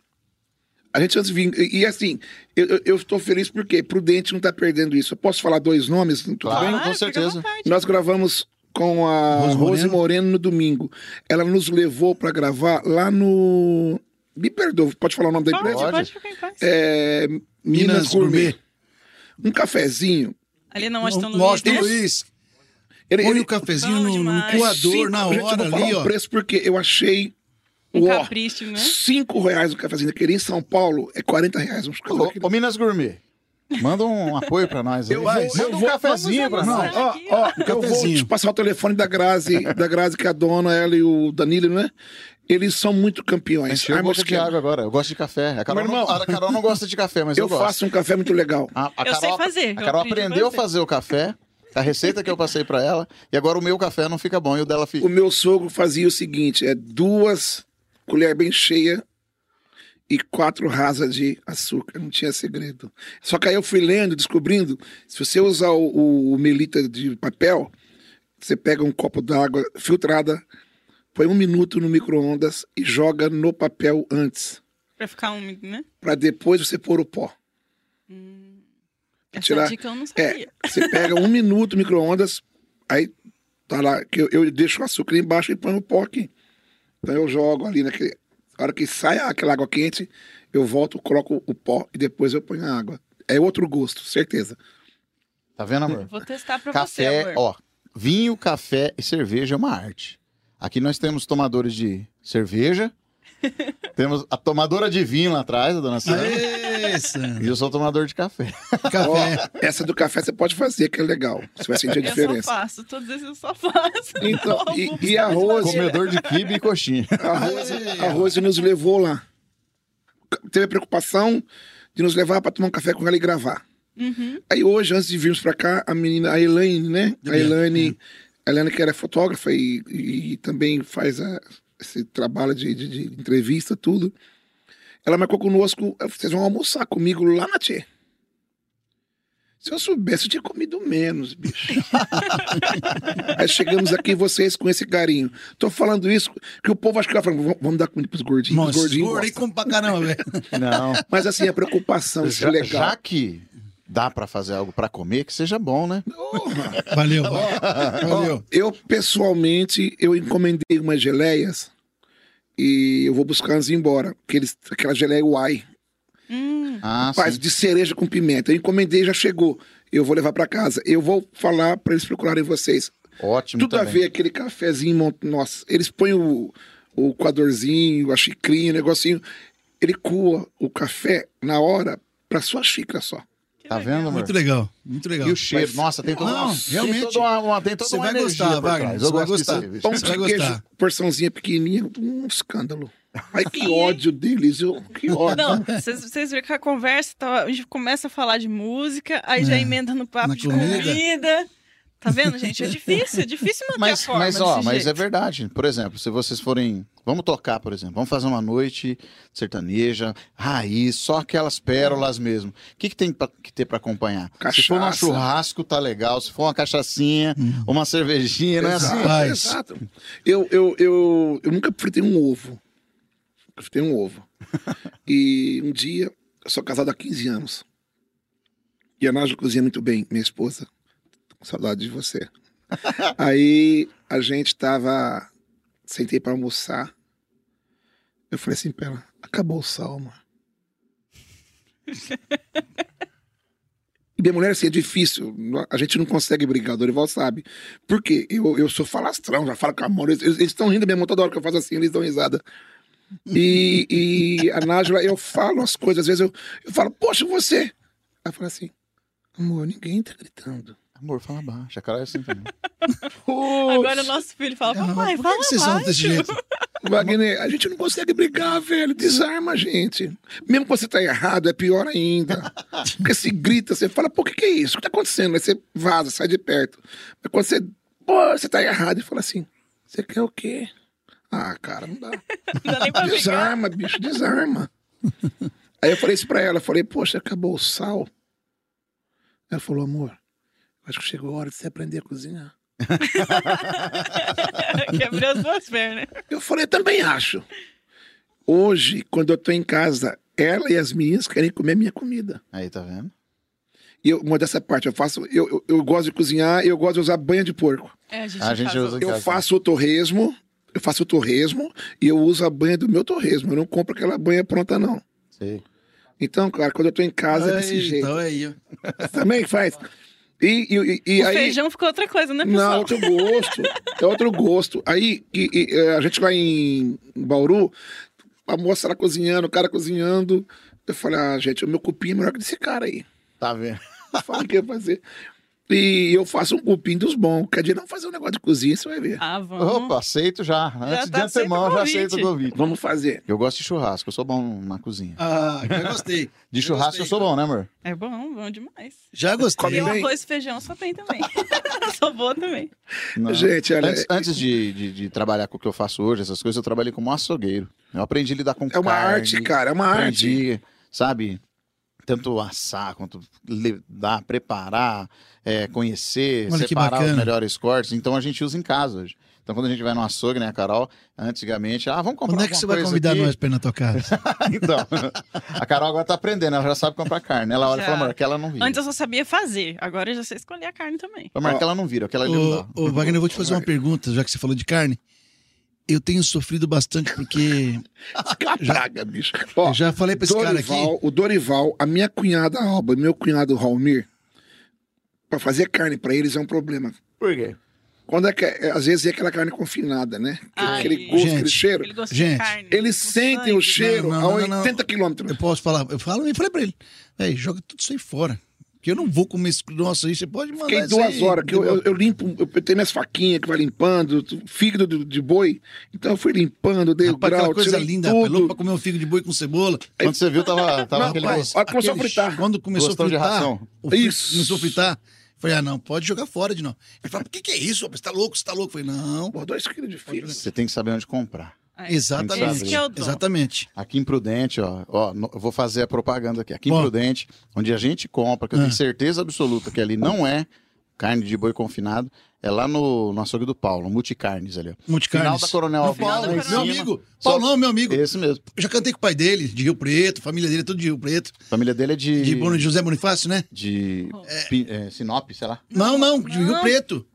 A gente antes vinha. E, assim, eu, estou feliz porque Prudente não está perdendo isso. Eu posso falar dois nomes? Tudo Claro. bem? com certeza. Nós gravamos com a Rose Rose, Moreno. Moreno. no domingo. Ela nos levou para gravar lá no. Me perdoa, pode falar o nome da Pode, empresa? pode ficar em paz. É, Minas, Minas Gourmet. Gourmet. Um cafezinho. Ali na Washington Luiz. Washington né? Luiz. Ele, Põe ele- o cafezinho no, no coador na eu hora falar ali, o ó. preço porque eu achei. Um Uó, capricho, né? Cinco reais o cafezinho daquele em São Paulo é 40 reais. Uns Ô, ô, Minas Gourmet, manda um [laughs] apoio pra nós. aí. Eu Vai, vou- manda eu um cafezinho pra nós. Ó, ó, ó. eu vou te passar o telefone da Grazi, da Grazi, que é a dona, ela e o Danilo, né? Eles são muito campeões. Ai, boca de água agora. Eu gosto de café. A Carol, Meu não, irmão. a Carol não gosta de café, mas eu, [laughs] Eu gosto. faço um café muito legal. A, a Eu sei Carol, fazer, A eu Carol aprendeu a fazer. o café, a receita que eu passei pra ela, e agora o meu café não fica bom e o dela fica. O meu sogro fazia o seguinte: é duas colheres bem cheias e quatro rasas de açúcar. Não tinha segredo. Só que aí eu fui lendo, descobrindo, se você usar o, o, o melita de papel, você pega um copo d'água filtrada, põe um minuto no micro-ondas e joga no papel antes. Pra ficar úmido, né? Pra depois você pôr o pó. Essa Tirar- dica eu não É, sabia. você pega um minuto no micro-ondas, aí tá lá, que eu, eu deixo o açúcar embaixo e põe o pó aqui. Então eu jogo ali naquele. A hora que sai aquela água quente, eu volto, coloco o pó e depois eu ponho a água. É outro gosto, certeza. Tá vendo, amor? Vou testar pra Café, você, amor. ó. Vinho, café e cerveja é uma arte. Aqui nós temos tomadores de cerveja. [laughs] temos a tomadora de vinho lá atrás, a dona Sandra. Sandra. E eu sou tomador de café. Café. [laughs] Ó, essa do café você pode fazer, que é legal. Você vai sentir a [laughs] Eu só diferença. faço, todos esses eu só faço. Então, Não, e- e arroz? de madeira. Comedor de quibe e coxinha. Arroz, arroz nos levou lá. Teve a preocupação de nos levar para tomar um café com ela e gravar. Uhum. Aí hoje, antes de virmos para cá, a menina, a Elaine, né? A Elaine, a Elaine que era fotógrafa e, e também faz a- esse trabalho de, de- de entrevista, tudo. Ela marcou conosco, vocês vão almoçar comigo lá na Tchê. Se eu soubesse, eu tinha comido menos, bicho. [laughs] Aí chegamos aqui, vocês com esse carinho. Tô falando isso, que o povo acha que ela fala, "Vamos- dar comida pros gordinhos. Nossa, os gordinhos gordos aí gostam." come pra caramba, velho. Não. Mas assim, a preocupação, isso é Já, legal. já que dá pra fazer algo pra comer, que seja bom, né? Valeu, [laughs] valeu. Eu, pessoalmente, eu encomendei umas geleias e eu vou buscar antes de ir embora. Aqueles, aquela geleia Uai. Hum, Ah, Faz sim. de cereja com pimenta. Eu encomendei, já chegou. Eu vou levar pra casa. Eu vou falar pra eles procurarem vocês. Ótimo Tudo a também. ver aquele cafezinho. Nossa, eles põem o, o coadorzinho, a xicrinha, o negocinho. Ele coa o café na hora pra sua xícara só. Tá vendo, amor? Muito legal, muito legal. E o cheiro, Mas- nossa, tem toda Não, uma, realmente. tem toda uma, uma- tem toda Você uma vai gostar, Wagner, você Eu vai gosto gostar. disso Pão. Você de vai queijo, gostar. porçãozinha pequenininha, um escândalo. Ai, que ódio deles, eu, que ódio. Não, [laughs] vocês, vocês viram que a conversa, tá, a gente começa a falar de música, aí já É, emenda no papo na de comida. comida. Tá vendo, gente? É difícil, é difícil manter a Mas, forma mas ó, desse mas é jeito. verdade. Por exemplo, se vocês forem. Vamos tocar, por exemplo. Vamos fazer uma noite sertaneja, raiz, só aquelas pérolas mesmo. O que, que tem pra- que ter pra acompanhar? Se for um Cachaça. churrasco, tá legal. Se for uma cachaçinha, uma cervejinha, não é assim? Rapaz. Exato. Eu, eu, eu, eu nunca fritei um ovo. Nunca fritei um ovo. [laughs] e um dia, eu sou casado há 15 anos. E a Nádia cozinha muito bem, minha esposa. Saudade de você. [laughs] Aí a gente tava. Sentei pra almoçar. Eu falei assim pra ela: acabou o sal, amor. E minha mulher, assim, é difícil. A gente não consegue brigar, o Dorival sabe. Por quê? Eu, eu sou falastrão, já falo com a mão. Eles estão rindo mesmo toda hora que eu faço assim, eles dão risada. E, e a Nájula, eu falo as coisas, às vezes eu, eu falo, poxa, você. Ela fala assim, amor, ninguém tá gritando. Amor, fala baixo. A cara é assim também. [laughs] Agora o nosso filho fala, papai, fala que vocês são baixo. desse jeito? Wagner, a gente não consegue brigar, velho. Desarma a gente. Mesmo quando você tá errado, é pior ainda. Porque se grita, você fala, pô, o que, que é isso? O que tá acontecendo? Aí você vaza, sai de perto. Mas quando você, pô, você tá errado, e fala assim, você quer o quê? Ah, cara, não dá. [laughs] Não dá nem pra brigar. Desarma, bicho, desarma. Aí eu falei isso pra ela, eu falei, poxa, acabou o sal. Ela falou, amor, acho que chegou a hora de você aprender a cozinhar. Quebrou as duas pernas. Eu falei, também acho. Hoje, quando eu tô em casa, ela e as meninas querem comer minha comida. Aí, tá vendo? E eu, uma dessa parte, eu faço, eu, eu, eu gosto de cozinhar e eu gosto de usar banha de porco. É, a gente, A gente faz usa- Eu faço o torresmo, eu faço o torresmo e eu uso a banha do meu torresmo. Eu não compro aquela banha pronta, não. Sei. Então, cara, quando eu tô em casa é desse jeito. Então aí. Também faz. E, e, e, e o aí. feijão ficou outra coisa, né, Não, pessoal? outro gosto. É outro gosto. Aí, e- e, eh, a gente lá em Bauru, a moça lá cozinhando, o cara cozinhando. Eu falei, ah, gente, o meu cupim é melhor que desse cara aí. Tá vendo? Fala o que ia fazer. E eu faço um cupim dos bons. Quer dizer, não fazer um negócio de cozinha, você vai ver. Ah, vamos. Opa, aceito já. Antes tá de antemão, aceito o já aceito o convite. Vamos fazer. Eu gosto de churrasco, eu sou bom na cozinha. Ah, já gostei. [laughs] De Já churrasco gostei. eu sou bom, né, amor? É bom, bom demais. Já gostei. E o bem. arroz e feijão só tem também. [laughs] sou boa também. Não. Gente, olha, Antes, antes de, de- de trabalhar com o que eu faço hoje, essas coisas, eu trabalhei como açougueiro. Eu aprendi a lidar com é uma carne, arte, cara, é uma arte. aprendi, sabe? Tanto assar quanto lidar, preparar, é, conhecer, Olha que separar os melhores cortes. Então a gente usa em casa hoje. Então quando a gente vai no açougue, né, Carol, antigamente, ah, vamos comprar Quando é que você vai convidar aqui? nós pra ir na tua casa? [laughs] então, a Carol agora tá aprendendo, ela já sabe comprar carne. Ela olha e Já. fala, amor, aquela não vira. Antes eu só sabia fazer, agora eu já sei escolher a carne também. Amor, aquela não vira, aquela ali não dá. Ô, Wagner, eu vou te fazer uma pergunta, já que você falou de carne. Eu tenho sofrido bastante porque [laughs] Praga, bicho. Ó, eu já falei pra esse cara aqui. Dorival, o Dorival, a minha cunhada Alba e meu cunhado Raulmir, pra fazer carne pra eles é um problema. Por quê? Quando é que é, às vezes é aquela carne confinada, né? Ai, aquele gosto, gente, aquele cheiro. Ele gosta Gente, de carne. Eles sentem o sangue. cheiro Não, não, a não, não. 80 quilômetros. Eu posso falar, eu falo, eu falei pra ele, véi, joga tudo isso aí fora. Que eu não vou comer isso. Nossa, aí você pode mandar Fiquei isso duas aí, horas, que eu, eu, eu limpo, eu tenho minhas faquinhas que vai limpando, fígado de, de boi. Então eu fui limpando, dei o Rapaz, grau, aquela coisa linda, tudo. pra comer um figo de boi com cebola. Quando você viu, tava, tava Não, aquele rapaz, começou a Aquele- fritar. Quando começou a de fritar, ração. o frio Isso. começou a fritar. Falei, ah, não, pode jogar fora de novo. Ele falou, o que, que é isso? Você tá louco? Você tá louco? Eu falei, não. Pô, dois quilos de fígado. Você tem que saber onde comprar. É, Exatamente. É. Exatamente. Aqui em Prudente, ó, ó, no- eu vou fazer a propaganda aqui. Aqui em Ó. Prudente, onde a gente compra, que eu Ah. tenho certeza absoluta que ali não é carne de boi confinado, é lá no, no açougue do Paulo, Multicarnes ali. ó. Multicarnes. Final da Coronel Alvim, Paulo, meu cima. amigo. Só- Paulão, meu amigo. Esse mesmo. Eu já cantei com o pai dele, de Rio Preto, família dele é tudo de Rio Preto. Família dele é de. De Bono- José Bonifácio, né? de Pi- é, Sinop, sei lá. Não, não, de Rio Não. Preto.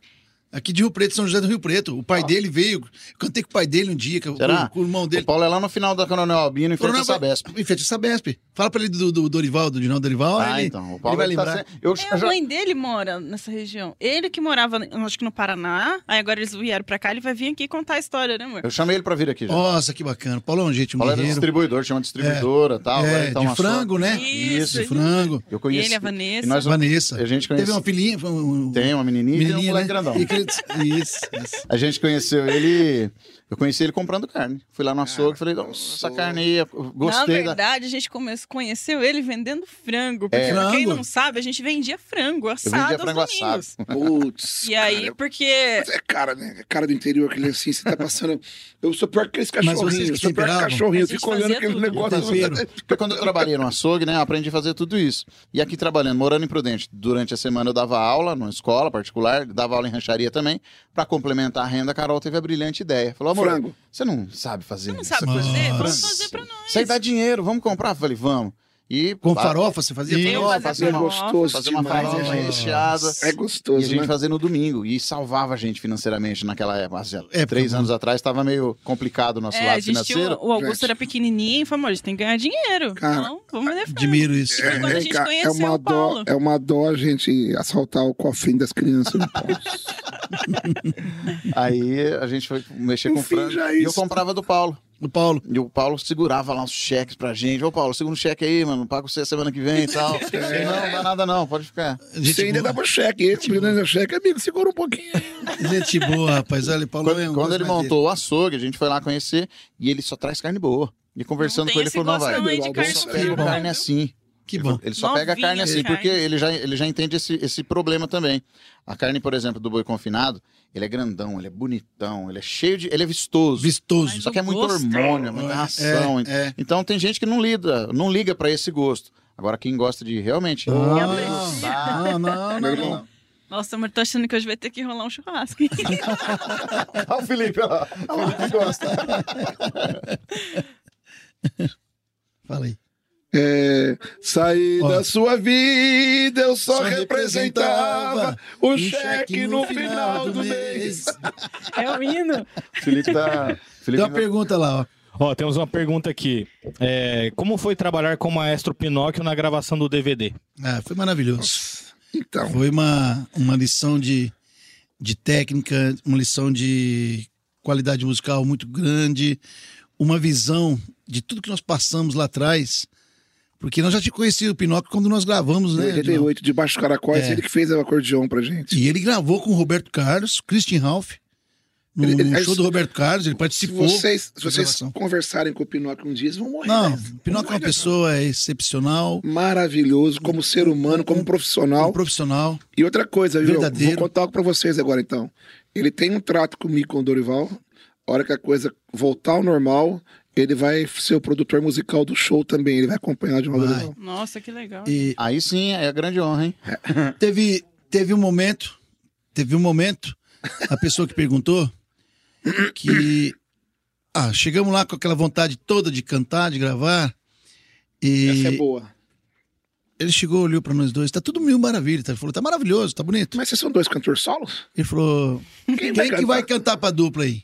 Aqui de Rio Preto, São José do Rio Preto. O pai dele veio. Eu cantei com o pai dele um dia, com, Será? com o irmão dele. O Paulo é lá no final da Coronel Albino, em frente à Sabesp. Em frente à Sabesp. Fala pra ele do, do Dorival, do Dinaldo Dorival. Ah, ele, então. O ele Paulo vai tá lembrar. sem- Eu É, a já- mãe dele mora nessa região. Ele que morava, acho que no Paraná. Aí agora eles vieram pra cá, ele vai vir aqui contar a história, né, amor? eu chamei ele pra vir aqui já. Nossa, que bacana. Paulão, gente, um Paulo era guerreiro. distribuidor, tinha uma distribuidora e tal. agora É, ele tá de uma frango, né? Isso, de frango. Eu conheci. Ele, a Vanessa. E nós, Vanessa. a gente Teve conhece. uma filhinha. um- Tem uma menininha, e tem um menininha, moleque né? grandão. Isso, isso. A gente conheceu ele. Eu conheci ele comprando carne. Fui lá no açougue e falei, "Não, essa carne aí, eu Na gostei da. verdade, a gente conheceu ele vendendo frango. Porque É. pra quem não sabe, a gente vendia frango Eu assado vendia aos frango assado. Putz. E aí, cara, porque... Mas é cara, né? É cara do interior, aquele assim, você tá passando. Eu sou pior que aqueles Mas vocês cachorrinhos. Eu que sou pior que cachorrinho. Eu fico olhando aquele tudo. negócio. Tempero. Porque quando eu trabalhei no açougue, né, eu aprendi a fazer tudo isso. E aqui trabalhando, morando em Prudente, durante a semana eu dava aula numa escola particular, dava aula em rancharia também. Pra complementar a renda, a Carol teve a brilhante ideia. Falou, amor, Frango. você não sabe fazer Não essa sabe fazer? Vamos fazer pra nós. Isso aí dá dinheiro, vamos comprar? Eu falei, vamos. E Com farofa, você fazia E farofa? fazia É uma, gostoso fazer uma farofa né, gente? recheada. É E a gostoso, gente né? fazia no domingo. E salvava a gente financeiramente naquela época. Época três boa. anos atrás estava meio complicado o nosso É, a lado financeiro. o Augusto Gente. era pequenininho e falou, amor, a gente tem que ganhar dinheiro. Cara, então, vamos frango. Admiro isso. Quando a gente conheceu é uma o dó, Paulo. é uma dó a gente assaltar o cofrinho das crianças. no Paulo. [laughs] Aí a gente foi mexer No com fim, frango. é E eu comprava do Paulo. O Paulo. E o Paulo segurava lá os cheques pra gente. Ô, Paulo, segura um cheque aí, mano. Pago você semana que vem e tal. [laughs] Eu falei, Não, não dá nada não, pode ficar. Gente Você ainda boa. dava cheque. Esse menino dá cheque, amigo, segura um pouquinho aí. Gente boa, rapaz. Olha, Paulo Quando, é um quando ele montou o açougue, a gente foi lá conhecer e ele só traz carne boa. E conversando com ele, falou, não, vai. carne só frango, carne assim. Que Ele bom. Ele só pega a Novinha carne assim, carne. porque ele já, ele já entende esse, esse problema também. A carne, por exemplo, do boi confinado, ele é grandão, ele é bonitão, ele é cheio de. Ele é vistoso. Vistoso. Só que é muito Gosto. hormônio, é muita ração. É, é. Então tem gente que não lida, não liga pra esse gosto. Agora, quem gosta de realmente. Não, gostar, não, não, não, não. Nossa, amor, tô achando que hoje vai ter que rolar um churrasco. Olha [laughs] o Felipe, ó. O Felipe gosta. Fala aí. É, saí Ó. da sua vida, eu só, Só representava o um cheque no final do mês. [laughs] é o hino. O Felipe tá. Tem Felipe uma pergunta lá, ó. Ó, temos uma pergunta aqui. É, como foi trabalhar com o maestro Pinóquio na gravação do DVD? Ah, foi maravilhoso. Então, Foi uma, uma lição de, de técnica, uma lição de qualidade musical muito grande, uma visão de tudo que nós passamos lá atrás. Porque nós já te conheci o Pinóquio quando nós gravamos, né? 88, debaixo dos caracóis, É. ele que fez o acordeão pra gente. E ele gravou com o Roberto Carlos, Christian Ralph, No, Ele- ele- no show se- do Roberto Carlos, ele Se participou. vocês, se vocês conversarem com o Pinóquio um dia, vão morrer. Não, né? Pinóquio é uma morrer, pessoa excepcional, não. Maravilhoso, como ser humano, como profissional. um profissional. E outra coisa, viu? Verdadeiro. Vou contar algo pra vocês agora, então. Ele tem um trato comigo, com o Dorival. A hora que a coisa voltar ao normal, ele vai ser o produtor musical do show também. Ele vai acompanhar de novo. Vai. Dorival. Nossa, que legal. E Aí sim é a grande honra, hein? [laughs] teve, teve um momento, teve um momento, a pessoa que perguntou, que ah, chegamos lá com aquela vontade toda de cantar, de gravar. E Essa é boa. ele chegou, olhou pra nós dois, tá tudo mil maravilha. Tá? Ele falou, tá maravilhoso, tá bonito. Mas vocês são dois cantores solos? Ele falou, Quem, quem, vai que cantar? vai cantar pra dupla aí?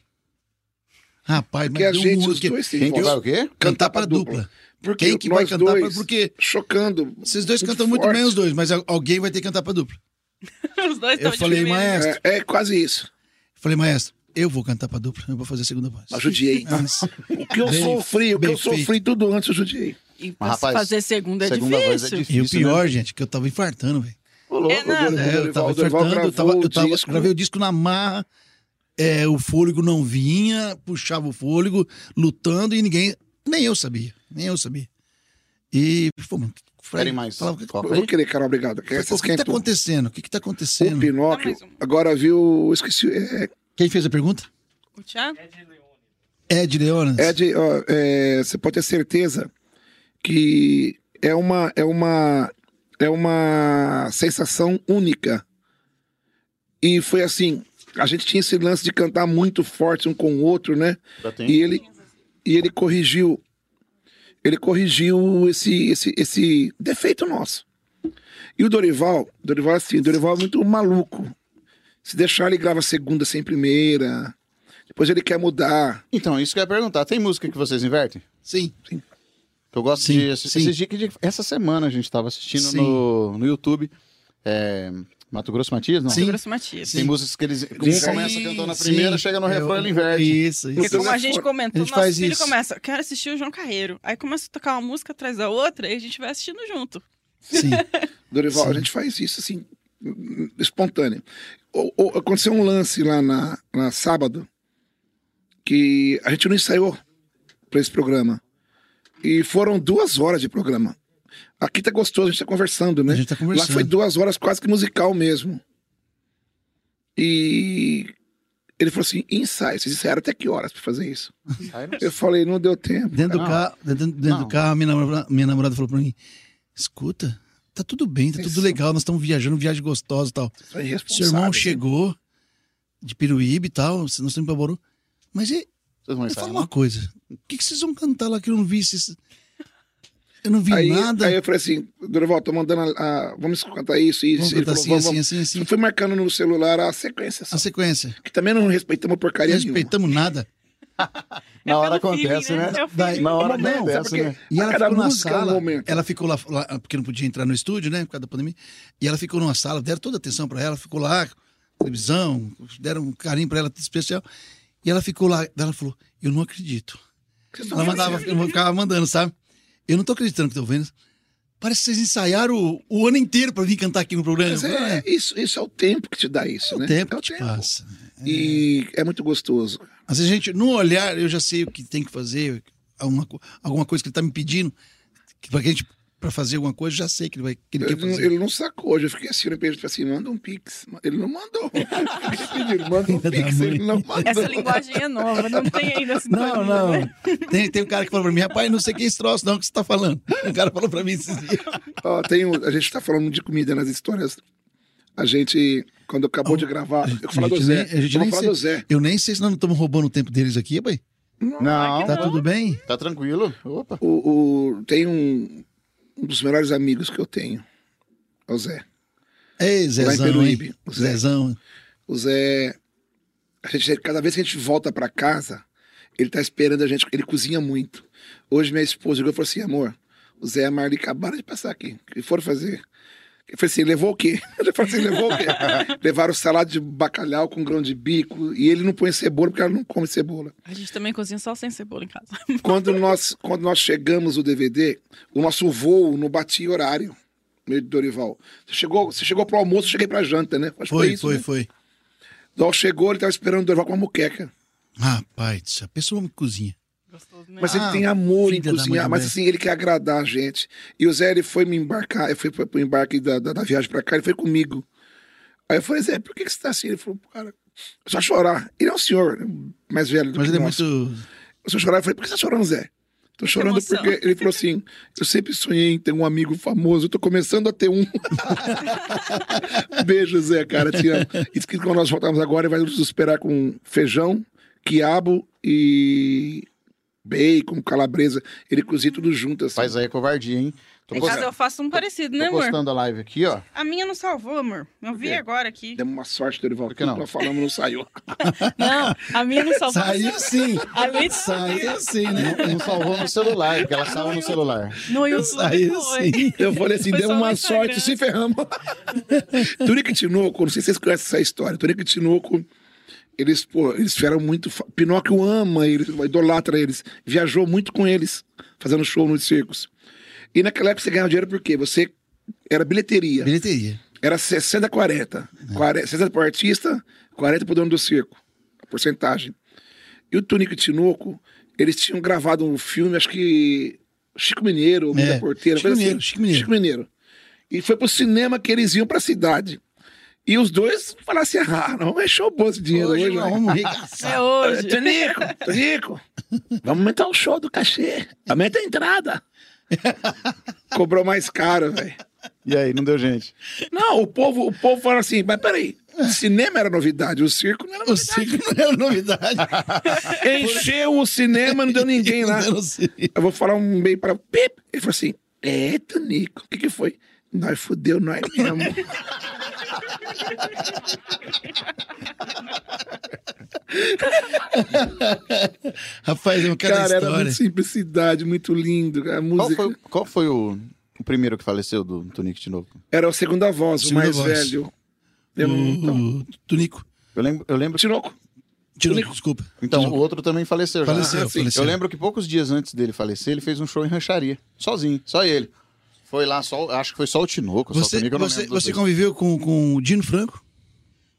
Rapaz, Porque a mas um gente, muro os que- dois Quem que o quê? cantar pra dupla. Porque Quem que vai cantar pra... dois, Porque Chocando. vocês dois muito cantam muito forte. bem os dois, mas al- alguém vai ter que cantar pra dupla. [laughs] Os dois Eu falei, maestro, É, é quase isso. falei, maestro, eu vou cantar pra dupla, eu vou fazer a segunda voz. Mas judiei. [laughs] Mas- O que eu Bem- sofri, o que eu sofri feito. tudo antes eu judiei. E Mas, rapaz, fazer segunda é segunda voz é difícil. difícil. E o Isso, pior, gente, que eu tava infartando, velho. É nada. É, eu tava Dorival infartando, eu, gravou tava, eu o tava- disco. gravei o disco na marra, é, o fôlego não vinha, puxava o fôlego, lutando e ninguém, nem eu sabia, nem eu sabia. E, pô, Querem mais? falava, Eu vou querer, cara, obrigado. o que, tá quem acontecendo? O que que tá O acontecendo? Pinóquio, agora viu, esqueci, é, Quem fez a pergunta? O Thiago? Ed Leonas. Ed, ó, é, você pode ter certeza que é uma, é uma, é uma sensação única. E foi assim, a gente tinha esse lance de cantar muito forte um com o outro, né? E ele, e ele corrigiu, ele corrigiu esse, esse, esse defeito nosso. E o Dorival, Dorival assim, Dorival é muito maluco. Se deixar ele grava segunda sem primeira. Depois ele quer mudar. Então, isso que eu ia perguntar. Tem música que vocês invertem? Sim. Eu gosto Sim, de assistir. sim. Essa semana a gente estava assistindo Sim. no, no YouTube. é, Mato Grosso Matias, não? Sim. Grosso Matias. Tem músicas que eles Sim, começa cantando na primeira, sim. chega no refrão, É, ele inverte. Isso, Porque isso. como a gente comentou, A gente nosso faz filho isso. começa, quero assistir o João Carreiro. Aí começa a tocar uma música atrás da outra e a gente vai assistindo junto. Sim. [laughs] Dorival, Sim. a gente faz isso assim, espontâneo. O- o- aconteceu um lance lá na, na sábado que a gente não ensaiou para esse programa. E foram duas horas de programa. Aqui tá gostoso, a gente tá conversando, né? A gente tá Lá conversando. foi duas horas quase que musical mesmo. E ele falou assim: ensaio. Vocês ensaiaram até que horas para fazer isso? Eu falei: não deu tempo. Dentro do Não. carro, dentro, dentro Não. do carro, minha namorada, minha namorada falou pra mim: escuta, tá tudo bem, tá tudo Isso. legal, nós estamos viajando, viagem gostosa e tal. São Seu irmão irresponsáveis, chegou de Piruíbe e tal, nós estamos pra Bauru. Mas e, Vocês vão me ensaiar, fala não? uma coisa: o que, que vocês vão cantar lá que eu não vi? Vocês... Eu não vi Aí, nada. aí eu falei assim, Dorival, tô mandando a, a- Vamos cantar isso, isso. Vamos Ele cantar falou, assim, vamos, assim, assim, assim. Eu fui marcando no celular a sequência só. A sequência. Que também não respeitamos Não porcaria nenhuma. respeitamos nada. [laughs] Na hora É pelo feeling, acontece, né? É o Daí-. Na hora acontece, né? E ela ficou na é um sala. momento. ela ficou lá, lá, porque não podia entrar no estúdio, né? Por causa da pandemia. E ela ficou numa sala, deram toda a atenção pra ela, ficou lá, televisão, deram um carinho pra ela especial. E ela ficou lá, ela falou: Eu não acredito. Ela mandava, ficava mandando, sabe? Eu não tô acreditando que tô vendo. Parece que vocês ensaiaram o, o ano inteiro pra vir cantar aqui no programa. Mas Eu falei, é, isso, isso é o tempo que te dá isso, é né? o tempo é que te passa. E é muito gostoso. Às vezes a gente, no olhar, eu já sei o que tem que fazer, alguma, alguma coisa que ele tá me pedindo, que pra, que a gente, pra fazer alguma coisa, eu já sei que ele, vai, que ele Ele, quer não- ele não sacou. Eu fiquei assim, eu falei assim, manda um pix. Ele não mandou. [laughs] Ele pediu, manda um pix. Ele não mandou. Essa linguagem é nova, não tem ainda essa Não, não. Tem, tem um cara que falou pra mim, rapaz, não sei quem é esse troço, não, que você tá falando. Um cara falou pra mim esses dias. Ó, tem um- a gente tá falando de comida nas histórias. A gente, quando acabou de gravar, eu falar do Zé. nem- a gente eu nem sei- do Zé. Eu nem sei se nós não estamos roubando o tempo deles aqui, pai. Não, Tá tudo bem? tá tranquilo. Opa. O, o- tem um, um dos melhores amigos que eu tenho. É o Zé. Ei, Lá em Zezão, Peruíbe, hein? o Zé. Zezão. O Zé. A gente, cada vez que a gente volta pra casa, ele tá esperando a gente. Ele cozinha muito. Hoje minha esposa chegou e falou assim: amor, o Zé e a Marli acabaram de passar aqui. O que foram fazer? Eu falei assim: levou o quê? [laughs] Ele falou assim: levou o quê? [laughs] Levaram salada de bacalhau com grão de bico. E ele não põe cebola porque ela não come cebola. A gente também cozinha só sem cebola em casa. [laughs] Quando nós, quando nós chegamos o DVD, o nosso voo não batia horário. Meu Dorival. Você chegou, você chegou pro almoço, eu cheguei pra janta, né? Acho que Foi, isso, foi, né? foi. Dol chegou, ele tava esperando o Dorival com uma muqueca. Rapaz, a pessoa me cozinha. Gostoso, né? Mas ele Ah, tem amor em cozinhar, mãe mas assim, ele quer agradar a gente. E o Zé, ele foi me embarcar, ele foi pro embarque da, da, da viagem pra cá, ele foi comigo. Aí eu falei, Zé, por que, que você tá assim? Ele falou, cara, é só chorar. Ele é um senhor mais velho do Mas que ele é muito. Eu só chorar, eu falei, por que você tá chorando, Zé? Tô chorando porque ele falou assim: eu sempre sonhei em ter um amigo famoso, eu tô começando a ter um. [laughs] Beijo, Zé, cara, te amo. E que quando nós voltamos agora, ele vai nos esperar com feijão, quiabo e bacon, calabresa. Ele cozinha tudo junto, assim. Faz aí covardia, hein? Tô, Em casa eu faço um parecido, né, tô amor? postando a live aqui, ó. A minha não salvou, amor. Eu vi agora aqui. Demos uma sorte, Dorival. Por que não? Nós falamos não saiu. [laughs] Não, a minha não salvou. Saiu sim. Ali Saiu sim, né? Não salvou no celular, porque ela salva no celular. no YouTube Saiu sim. Eu falei assim, deu uma sorte, se ferramos. [laughs] Tunico e Tinoco, não sei se vocês conhecem essa história. Tunico e Tinoco, eles, pô, eles fizeram muito. Pinóquio ama eles, idolatra eles. Viajou muito com eles, fazendo show nos circos. E naquela época você ganhava dinheiro porque você era bilheteria. Bilheteria. Era 60 40. 40 60 pro artista, 40 pro dono do circo. A porcentagem. E o Tunico e Tinoco, eles tinham gravado um filme, acho que Chico Mineiro, ou É, da Porteira, Chico coisa Mineiro, assim. Chico Mineiro. Chico Mineiro. E foi pro cinema que eles iam pra cidade. E os dois falaram assim: ah, não, vai show bom esse dinheiro hoje, Hoje né? nós vamos [laughs] arregaçar. É hoje. Tonico, Tonico, vamos aumentar o show do cachê. Aumenta a entrada. Cobrou mais caro, velho. E aí, não deu gente. Não, o povo, o povo fala assim, mas peraí, cinema era novidade, o circo não era O novidade. circo não era novidade. [laughs] Encheu o cinema, não deu ninguém lá. Eu vou falar um bem para Pip. Ele falou assim: É, Tonico, o que, que foi? Nós fudeu nós mesmo. Rapaz, é um cara, Cara, era muito simplicidade, muito lindo. A Qual música. foi, qual foi o, o primeiro que faleceu do Tonico de novo? Era a segunda voz, o Segunda mais voz. velho. Eu. Então, O, o Tunico. Eu lembro, eu lembro Tinoco. Tunico, desculpa. Então, Tunico. o outro também faleceu já. Faleceu, Ah, faleceu. Eu lembro que poucos dias antes dele falecer, ele fez um show em rancharia. Sozinho, só ele. Foi lá, só, acho que foi só o Tinoco. só o Você, não você, você conviveu com, com o Dino Franco?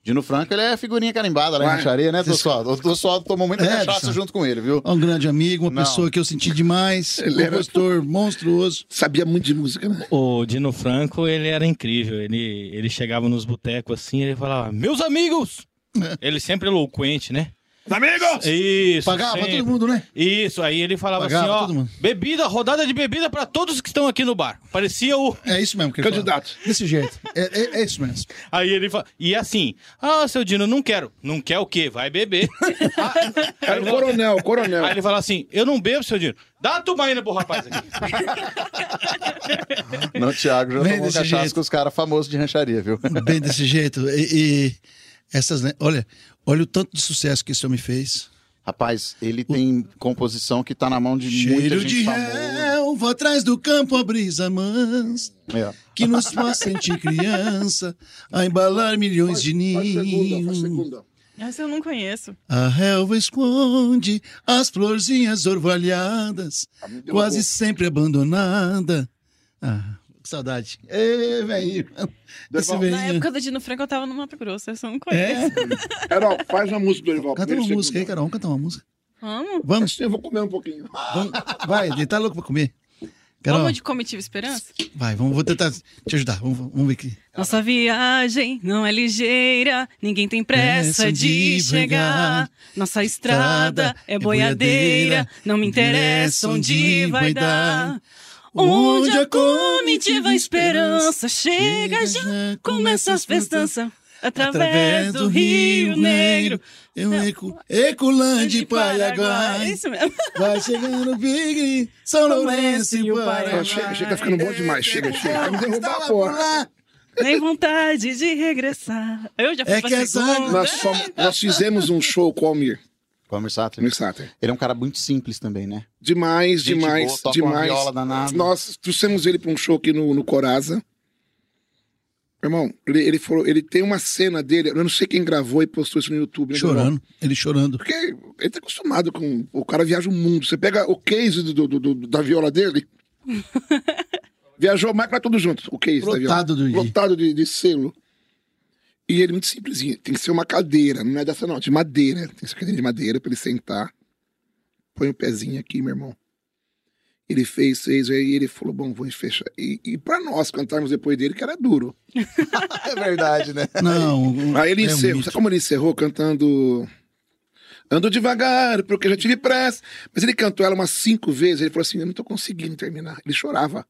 Dino Franco, ele é figurinha carimbada lá em rancharia, né, Tossuado? O Tossuado tomou muita É, cachaça junto com ele, viu? Um grande amigo, uma Não. pessoa que eu senti demais. Um [laughs] Ele era- compositor monstruoso. Sabia muito de música, né? O Dino Franco, ele era incrível. Ele, ele chegava nos botecos assim, ele falava, meus amigos! [laughs] Ele sempre eloquente, né? Amigos! Isso. Pagava sempre. todo mundo, né? Isso, aí ele falava Pagava assim, ó, todo mundo. bebida, rodada de bebida pra todos que estão aqui no bar. Parecia o... É isso mesmo que ele Candidato. falava. Desse jeito. É, é, é isso mesmo. Aí ele fala, e assim, ah, seu Dino, não quero. Não quer o quê? Vai beber. Era [laughs] o coronel, o coronel. Aí ele fala assim, eu não bebo, seu Dino. Dá a tubaína pro rapaz aqui. Não, Thiago já Vem tomou cachaça jeito. com os caras famosos de rancharia, viu? Bem desse jeito. E, e essas, né? Olha, olha o tanto de sucesso que esse homem fez. Rapaz, ele tem composição que tá na mão de muita Cheiro gente de famosa. relva atrás do campo, a brisa mansa, É. que nos faz sentir criança, a embalar milhões de Faz segunda, faz ninhos. Essa eu não conheço. A relva esconde as florzinhas orvalhadas, deu quase sempre abandonada. Ah, saudade. Ê, Dorival. Na velhinho. época do Dino Franco eu tava no Mato Grosso, essa eu não É? conheço. Carol, faz uma música, Dorival. Canta uma música aí, segundo. Carol. Vamos cantar uma música. Vamos? Vamos, eu vou comer um pouquinho. vamos. Vai, ele tá louco pra comer. Carol, Vamos de Comitiva Esperança? vai, vamos, vou tentar te ajudar. Vamos, vamos ver aqui. Nossa viagem não é ligeira, ninguém tem pressa Pressa de de chegar. chegar. Nossa estrada é boiadeira, não me interessa onde vai dar. Onde a comitiva esperança chega já, começa as festanças. Através do Rio Negro, Eu eco, Ecolândia e É Paraguai. isso mesmo. [laughs] Vai chegando Big, São Lourenço e o Paraguai. Chega, chega, tá ficando bom demais. Chega, chega. Vai me derrubar, Estava porra. por lá. Nem vontade de regressar. Eu já fui É que essa- segunda. Nós, fomos- nós fizemos um show com o Almir, Com o Sater. no Sater. Ele é um cara muito simples também, né? Demais, Gente demais, boa, toca uma demais. viola danada. Nós trouxemos ele para um show aqui no, no Coraza. Irmão, ele, ele falou, ele tem uma cena dele, eu não sei quem gravou e postou isso no YouTube. né, irmão? Chorando, ele chorando. Porque ele tá acostumado com. O cara viaja o mundo. Você pega o case do, do- do- da viola dele. [laughs] Viajou mais pra tudo junto, o case da viola. Lotado de- Lotado de, de selo. E ele muito simplesinho. Tem que ser uma cadeira, não é dessa não, de madeira. Tem que ser cadeira de madeira pra ele sentar. Põe o pezinho aqui, meu irmão. Ele fez, fez, aí ele falou, bom, vou fechar. E, e pra nós cantarmos depois dele, que era duro. [laughs] É verdade, né? Não. [laughs] Aí ele é um encerrou. mito. Sabe como ele encerrou? Cantando. Ando devagar, porque já tive pressa. Mas ele cantou ela umas cinco vezes. Ele falou assim: Eu não tô conseguindo terminar. Ele chorava.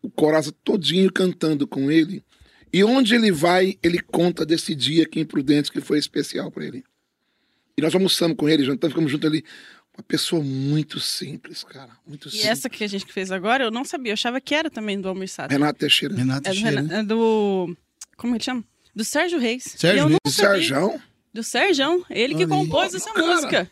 O Coraza todinho cantando com ele. E onde ele vai, ele conta desse dia aqui em Prudentes que foi especial para ele. E nós almoçamos com ele, jantamos, ficamos juntos ali. Uma pessoa muito simples, cara. Muito E simples. essa que a gente fez agora, eu não sabia. Eu achava que era também do Almir Sater. Renato Teixeira. Renato É do, Teixeira, né? é do. Como ele chama? Do Sérgio Reis. Sérgio Reis. sabia. Sérgio. Do Sérgio. Ele que compôs essa Cara. música.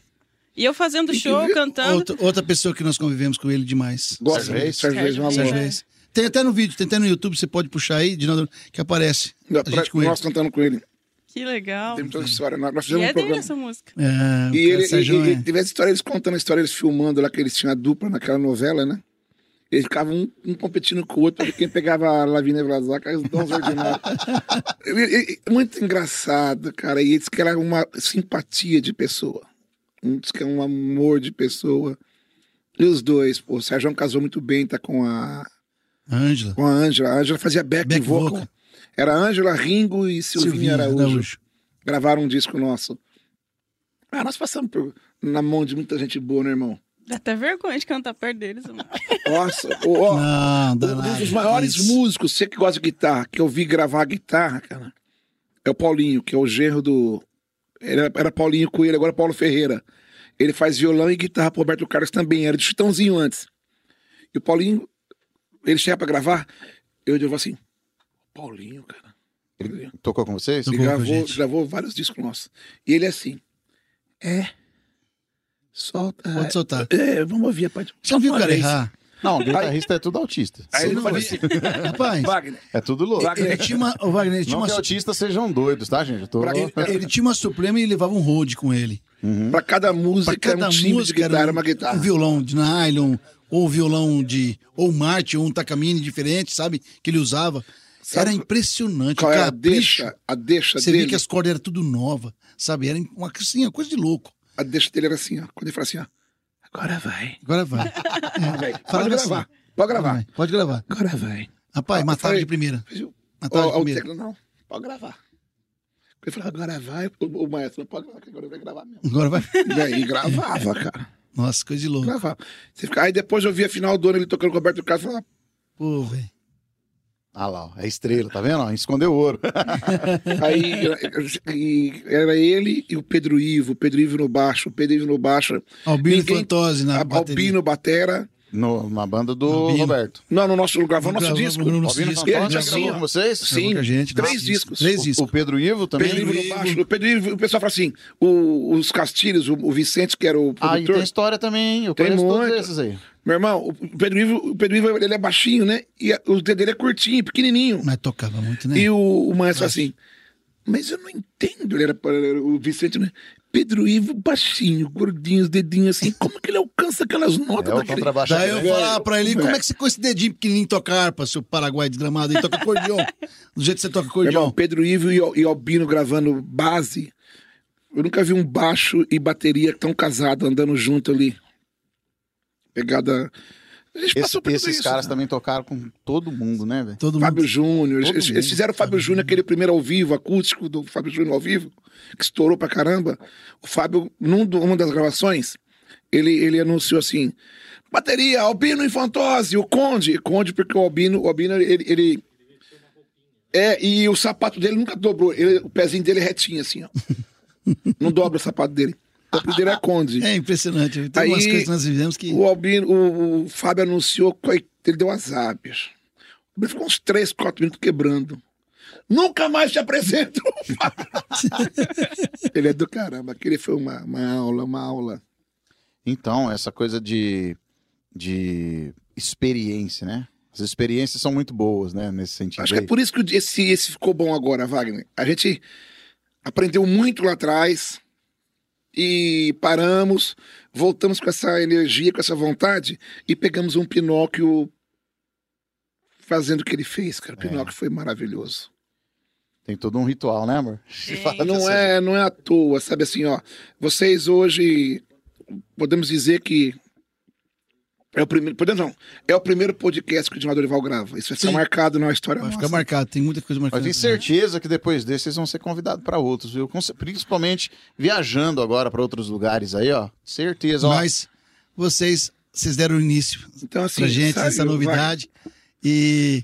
E eu fazendo que show, cantando. Outra, outra pessoa que nós convivemos com ele demais. Gosto Sérgio. Reis? Sérgio Reis. Sérgio Reis. Tem até no vídeo, tem até no YouTube, você pode puxar aí, Dinaldo, que aparece. Pra- com ele. nós cantando com ele. Que legal. Tem muita história. Nós nós E fizemos é um dele programa. essa música. É, E cara, ele, Sérgio e- e é- teve essa história, eles contando a história, eles filmando lá, que eles tinham a dupla naquela novela, né? Eles ficavam um, um competindo com o outro, ver quem pegava a Lavínia Vlasak, os dons ordinários. Ele- [laughs] ele- muito engraçado, cara. E diz que era uma simpatia de pessoa. Um Diz que é um amor de pessoa. E os dois, pô, o Sérgio casou muito bem, tá com a, Ângela. com a Ângela. A Ângela fazia back, Back vocal. vocal. Era Ângela, Ringo e Silvinha, Silvinha Araújo. Araújo. Gravaram um disco nosso. Ah, nós passamos por- na mão de muita gente boa, né, irmão? Dá até vergonha de cantar perto deles. mano. [laughs] Nossa, ó, Não, um dos maiores Isso. músicos, você que gosta de guitarra, que eu vi gravar guitarra, cara, é o Paulinho, que é o genro do. Era, era Paulinho Coelho, agora é Paulo Ferreira. Ele faz violão e guitarra pro Roberto Carlos também, era de Chitãozinho antes. E o Paulinho, ele chega pra gravar, eu digo assim: Paulinho, cara. Ele tocou com vocês? Ele a gravou, gravou vários discos nossos. E ele é assim: É. Solta. Pode soltar. É, vamos ouvir, pode. Você não viu o cara errar? Não, guitarrista é tudo autista. Aí ele viu? assim: [laughs] Rapaz, Wagner. É tudo louco. ele tinha uma. O Wagner, ele tinha Não uma. que autistas sejam doidos, tá, gente? Eu tô... Pra- Ele tinha uma Suprema e levava um road com ele. Pra cada Pra música, cada é um timbre de música guitarra, era uma guitarra. um violão de nylon, ou violão de. ou Marte, ou um Takamine diferente, sabe? Que ele usava. Sabe Era impressionante. Qual é a deixa? A deixa Você dele. que as cordas eram tudo nova, sabe? Era uma, assim, uma coisa de louco. A deixa dele era assim, ó. Quando ele fala assim, ó. Agora vai. Agora vai. [laughs] Vai. [laughs] Pode gravar. assim. Pode gravar. Vai, Pode gravar. Agora vai. Rapaz, Ah, mataram foi- de primeira. Mataram de primeira. não. Pode gravar. Ele falou, agora vai. O, o maestro, pode gravar, agora vai gravar mesmo. Agora vai. E aí gravava, cara. Nossa, coisa de louco. Gravava. Você fica... Aí depois eu vi a final do ano ele tocando com o Roberto Carlos e falava, Pô, velho. Ah lá, ó, é estrela, tá vendo? Escondeu ouro. [laughs] Aí era ele e o Pedro Ivo, o Pedro Ivo no baixo, o Pedro Ivo no baixo, Albino Ninguém- Fantose na a- bateria. Albino Batera. No, na banda do Albino. Roberto. Não, no nosso gravou nosso Gravamos disco. no nosso Albino disco. E gente já assim, gravou com vocês? Sim, com a gente. três Nossa, discos. Três O, discos. o Pedro Ivo também? Pedro Ivo baixo. O Pedro Ivo, o pessoal fala assim: o- os Castilhos, o, o Vicente, que era o Ah, e produtor. tem história também, hein? Eu Tem conheço todos muito. esses aí. Meu irmão, o Pedro Ivo, o Pedro Ivo ele é baixinho, né? E a- o dedo dele é curtinho, pequenininho. Mas tocava muito, né? E o, o maestro fala assim: Mas eu não entendo. Ele era, era o Vicente, né? Pedro Ivo baixinho, gordinho, os dedinhos assim. Como que ele alcança aquelas notas É daquele... Daí eu falava pra ele, como é que você com esse dedinho pequenininho toca harpa, seu Paraguai desgramado aí, toca acordeon? [laughs] Do jeito que você toca Meu irmão, acordeon. Pedro Ivo e, e Albino gravando base. Eu nunca vi um baixo e bateria tão casado andando junto ali. Pegada. Esse- esses isso, caras né? também tocaram com todo mundo, né, velho? Todo Fábio mundo. Júnior. Todo Eles, mundo. eles fizeram o Fábio Júnior, aquele primeiro ao vivo, acústico do Fábio Júnior ao vivo, que estourou pra caramba. O Fábio, num do- uma das gravações, ele, ele anunciou assim: bateria, Albino Infantose, o Conde. Conde, porque o Albino, o Albino, ele. ele- é, e o sapato dele nunca dobrou. Ele- o pezinho dele é retinho, assim, ó. [laughs] Não dobra o sapato dele. O dele é Conde. É impressionante. Tem Aí, umas coisas que nós vivemos que. O Albino, o, o Fábio anunciou, coi- ele deu azar, bicho. Ele ficou uns 3, 4 minutos quebrando. Nunca mais te apresento. [laughs] ele é do caramba. Aquele foi uma, uma aula, uma aula. Então, essa coisa de, de experiência, né? As experiências são muito boas, né? Nesse sentido. Acho que é aí. por isso que esse, esse ficou bom agora, Wagner. A gente aprendeu muito lá atrás e paramos, voltamos com essa energia, com essa vontade e pegamos um Pinóquio fazendo o que ele fez, cara. O Pinóquio foi maravilhoso. Tem todo um ritual, né, amor? Não é, não é à toa, sabe assim, ó. Vocês hoje podemos dizer que é o primeiro, podemos não, é o primeiro podcast que o Dinaldo Dorival grava. Isso vai ficar Sim. marcado na história Vai nossa. ficar marcado, tem muita coisa Mas marcada. tenho certeza que depois desse vocês vão ser convidados para outros, viu? Principalmente viajando agora para outros lugares aí, ó. Certeza, ó. Mas vocês, vocês deram início Então assim, pra gente, sabe, essa vai- novidade. E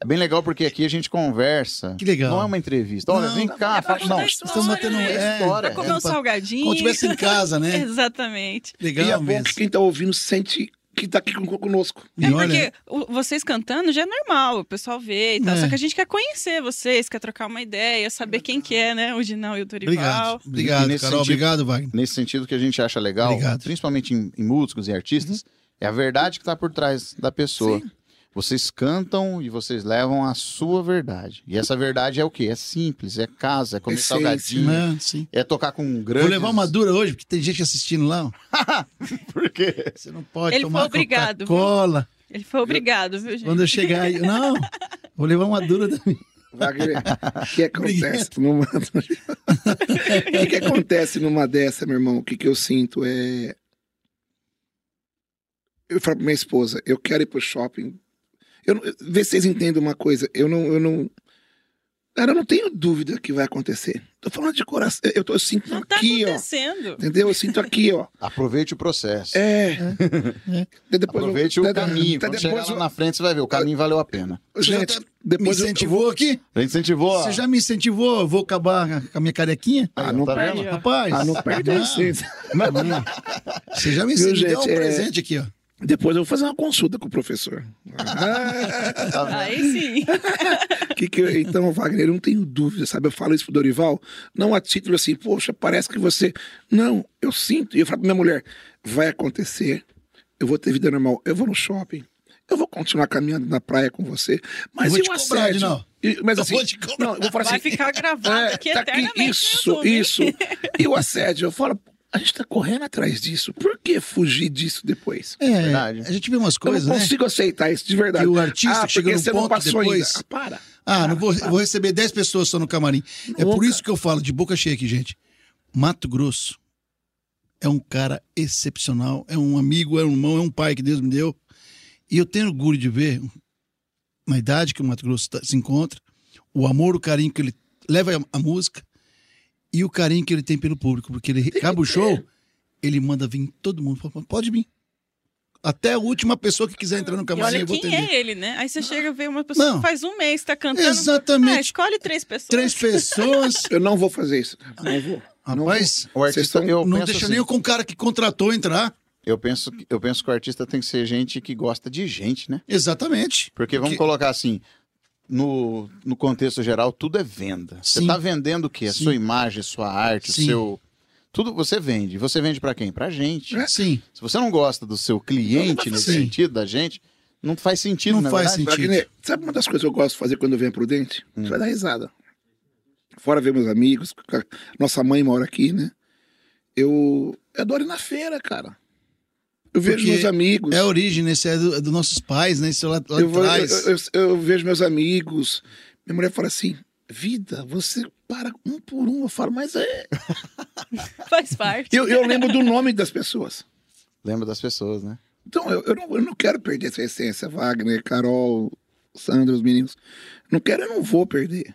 É bem legal porque aqui a gente conversa. Que legal. Não é uma entrevista. Olha, Não, vem cá, é fala. Não, estamos batendo né? é, história. Pra comer é, um salgadinho. como tivesse em casa, né? [laughs] Exatamente. Legal E é bom mesmo. que quem tá ouvindo sente que tá aqui con- conosco. É porque o- vocês cantando já é normal, o pessoal vê e tal. É. Só que a gente quer conhecer vocês, quer trocar uma ideia, saber quem que é, né? O Dinal e o Dorival. obrigado. Obrigado, nesse Carol. sentido- Obrigado, Wagner. Nesse sentido que a gente acha legal, Obrigado. principalmente em, em músicos e artistas, é a verdade que está por trás da pessoa. Sim. Vocês cantam e vocês levam a sua verdade. E essa verdade é o quê? É simples, é casa, é comer Essência, salgadinho, Né? Sim. é tocar com grandes... Vou levar uma dura hoje, porque tem gente assistindo lá. [laughs] Por quê? Você não pode Ele tomar foi obrigado, viu? Coca-Cola. Ele foi obrigado, viu, gente? Quando eu chegar aí. Não, vou levar uma dura também. Wagner, o que acontece numa... o que acontece numa dessa, meu irmão? O que, que eu sinto é. Eu falo pra minha esposa, eu quero ir pro shopping. Eu, vê se vocês entendem uma coisa. Eu não, eu não. Cara, eu não tenho dúvida que vai acontecer. Tô falando de coração. Eu, tô, eu sinto Não tá aqui, ó. acontecendo. Entendeu? Eu sinto aqui, ó. [laughs] Aproveite o processo. É. Daí Depois eu- Aproveite o daí- caminho. daí Quando chegar depois lá eu- na frente, você vai ver. O caminho valeu a pena. Gente, tá- me depois eu- eu incentivou aqui? A gente incentivou. Você já me incentivou? Eu vou acabar com a minha carequinha? Ah, não tá perde. vendo? Rapaz. Ah, não perde a essência. Você já me incentivou. Deu um é- presente aqui, ó. Depois eu vou fazer uma consulta com o professor. [laughs] Tá? Aí sim. [laughs] Que que eu- então, Wagner, eu não tenho dúvida, sabe? Eu falo isso pro Dorival, não a título assim, poxa, parece que você. Não, eu sinto. E eu falo pra minha mulher: vai acontecer, eu vou ter vida normal, eu vou no shopping, eu vou continuar caminhando na praia com você. Mas Eu vou e te o cobrar. E- Mas Eu assim, vou te cobrar. não, eu vou falar Vai assim. ficar gravado é, aqui tá aqui, eternamente. no isso, YouTube, hein? isso. E o assédio, eu falo, a gente tá correndo atrás disso. Por que fugir disso depois? É, Verdade. a gente vê umas Eu coisas, não né? consigo aceitar isso de verdade. Que o artista ah, chega num ponto passou depois- ainda. Ah, para. Ah, não vou, eu vou receber 10 pessoas só no camarim. É por isso que eu falo de boca cheia aqui, gente. Mato Grosso é um cara excepcional, é um amigo, é um irmão, é um pai que Deus me deu. E eu tenho orgulho de ver na idade que o Mato Grosso tá- se encontra, o amor, o carinho que ele leva a música e o carinho que ele tem pelo público, porque ele acaba o show, ele manda vir todo mundo, pode vir. Até a última pessoa que quiser entrar no camarim, eu vou quem atender. é ele, né? Aí você chega e vê uma pessoa Não. que faz um mês que tá cantando. Ah, Exatamente. escolhe três pessoas. Três pessoas. [laughs] Eu não vou fazer isso. Não vou. Não Rapaz, O artista, Vocês tão- eu não deixa assim, nem com o cara que contratou entrar. eu penso, que- eu penso que o artista tem que ser gente que gosta de gente, né? Exatamente. Porque vamos Porque- colocar assim, no, no contexto geral, tudo é venda. Você Sim. tá vendendo o quê? A Sim. sua imagem, a sua arte, o Sim. seu... Tudo você vende. Você vende pra quem? Pra gente. É. Sim. Se você não gosta do seu cliente nesse Sim. sentido, da gente, não faz sentido, Não na faz verdade. sentido. Wagner, sabe uma das coisas que eu gosto de fazer quando eu venho Prudente? Você vai dar risada. Fora ver meus amigos, a- nossa mãe mora aqui, né? Eu, eu adoro ir na feira, cara. Eu vejo meus amigos. É a origem, né? Isso é do- é dos nossos pais, né? Isso lá, lá eu, vou- eu, eu- eu vejo meus amigos. Minha mulher fala assim: vida, você para um por um. Eu falo, mas é. [laughs] Faz parte. Eu, eu lembro do nome das pessoas. Lembra das pessoas, né? Então, eu, eu, não, eu não quero perder essa essência, Wagner, Carol, Sandra, os meninos. Não quero, eu não vou perder.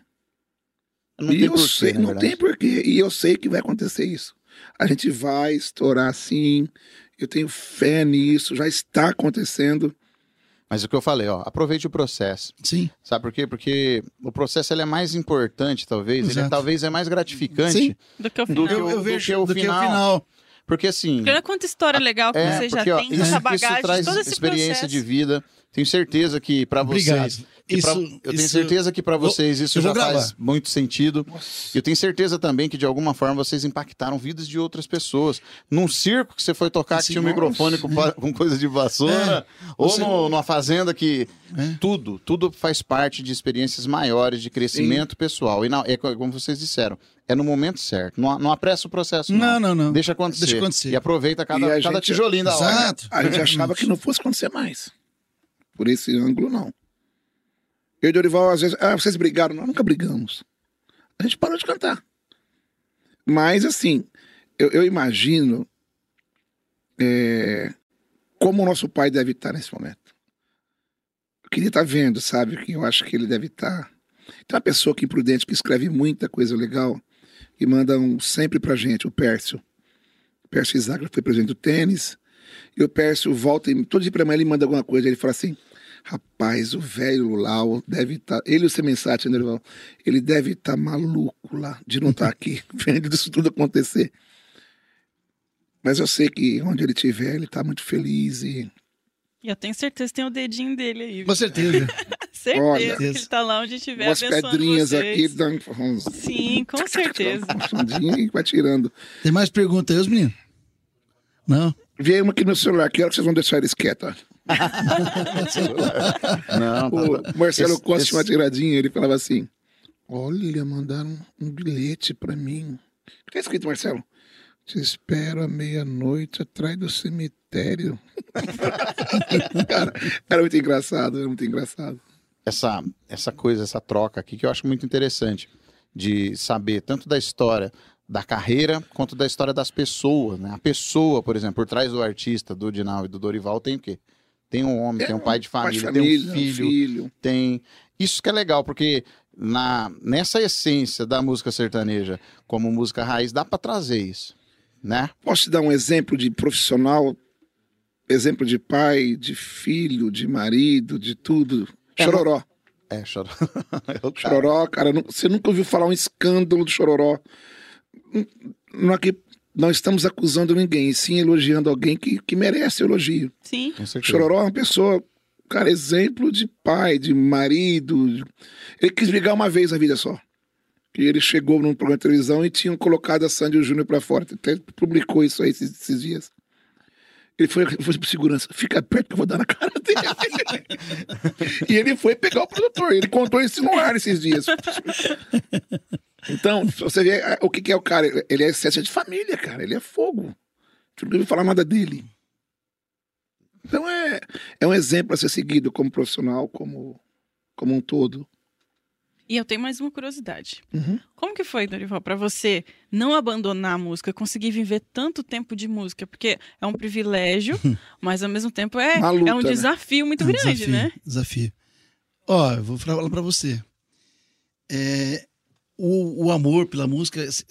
Não e tem eu porquê, sei, não verdade. tem porquê. E eu sei que vai acontecer isso. A gente vai estourar sim. Eu tenho fé nisso, já está acontecendo. Mas o que eu falei, ó, aproveite o processo. Sim. Sabe por quê? Porque o processo ele é mais importante, talvez. Ele Exato. talvez é mais gratificante. Sim. Do que o Do final. que Eu, do vejo que o do que o final. Porque assim. Porque olha quanta história legal que É, você já porque, ó, tem, isso, essa bagagem, isso traz todo esse experiência processo. de vida. Tenho certeza que para Obrigado. vocês. que pra- Isso- eu tenho isso- certeza que para vocês isso já gravar. faz muito sentido. Eu tenho certeza também que de alguma forma vocês impactaram vidas de outras pessoas. Num circo que você foi tocar que tinha um nossa. microfone com, com coisa de vassoura, ou Você- no- numa fazenda que É. tudo, tudo faz parte de experiências maiores de crescimento pessoal. E não, é co- como vocês disseram, é no momento certo. Não, não apressa o processo. Não, não, não. Deixa acontecer. Deixa acontecer. E aproveita cada, E cada gente- tijolinho da hora. Exato. A gente achava que não fosse acontecer mais. Por esse ângulo, não. Eu e Dorival, às vezes, ah, vocês brigaram. Não, nunca brigamos. A gente parou de cantar. Mas, assim, eu, eu imagino é, como o nosso pai deve estar nesse momento. Eu queria estar vendo, sabe? Que eu acho que ele deve estar. Tem uma pessoa aqui prudente que escreve muita coisa legal e manda um sempre pra gente, o Pércio. O Pércio Isaac foi presidente do tênis. E o Pércio volta e todo dia pra manhã ele manda alguma coisa. Ele fala assim: Rapaz, o velho Lau deve estar. ele e o Semensati, né, irmão? Ele deve estar maluco lá de não estar aqui, [laughs] vendo isso tudo acontecer. Mas eu sei que onde ele estiver, ele está muito feliz e. E eu tenho certeza que tem o dedinho dele aí. Com certeza. [laughs] certeza Olha, que ele tá lá onde estiver Umas pedrinhas vocês. aqui, um, Sim, com [laughs] certeza. um e vai tirando. Tem mais perguntas aí, os meninos? Não? Veio uma aqui no celular, que hora que vocês vão deixar eles quietos? [laughs] Não, tá- O Marcelo Esse- Costa esse- tinha uma tiradinha, ele falava assim: Olha, mandaram um bilhete pra mim. O que é escrito, Marcelo? Te espero à meia-noite atrás do cemitério. [laughs] Cara, era muito engraçado, era muito engraçado. essa, essa coisa, essa troca aqui que eu acho muito interessante de saber tanto da história da carreira quanto da história das pessoas, né? A pessoa, por exemplo, por trás do artista, do Dinal e do Dorival tem o quê? Tem um homem, tem um pai de Pai de família, tem um filho, filho. tem isso que é legal porque na nessa essência da música sertaneja como música raiz dá pra trazer isso, né? Posso te dar um exemplo de profissional, exemplo de pai, de filho, de marido, de tudo? É, Chororó. É, choro. [laughs] É. Chororó, cara, você nunca ouviu falar um escândalo do Chororó. N- Não, aqui, não estamos acusando ninguém, e sim elogiando alguém que, que merece elogio. Sim. Chororó é uma pessoa, cara, exemplo de pai, de marido. Ele quis brigar uma vez na vida só. E ele chegou num programa de televisão e tinham colocado a Sandy e o Júnior pra fora. Até publicou isso aí esses, esses dias. Ele foi, foi pro segurança, fica perto que eu vou dar na cara dele. [laughs] e ele foi pegar o produtor. Ele contou isso no ar esses dias. Então, você vê ah, o que, que é o cara. Ele é excesso de família, cara. Ele é fogo. Você não ouviu falar nada dele. Então é, é um exemplo a ser seguido como profissional, como, como um todo. E eu tenho mais uma curiosidade. Uhum. Como que foi, Dorival, pra você não abandonar a música, conseguir viver tanto tempo de música? Porque é um privilégio, [laughs] mas ao mesmo tempo é, luta, é um né? desafio muito É um grande, desafio, né? Desafio. Ó, eu vou falar pra você. É, o, o amor pela música, às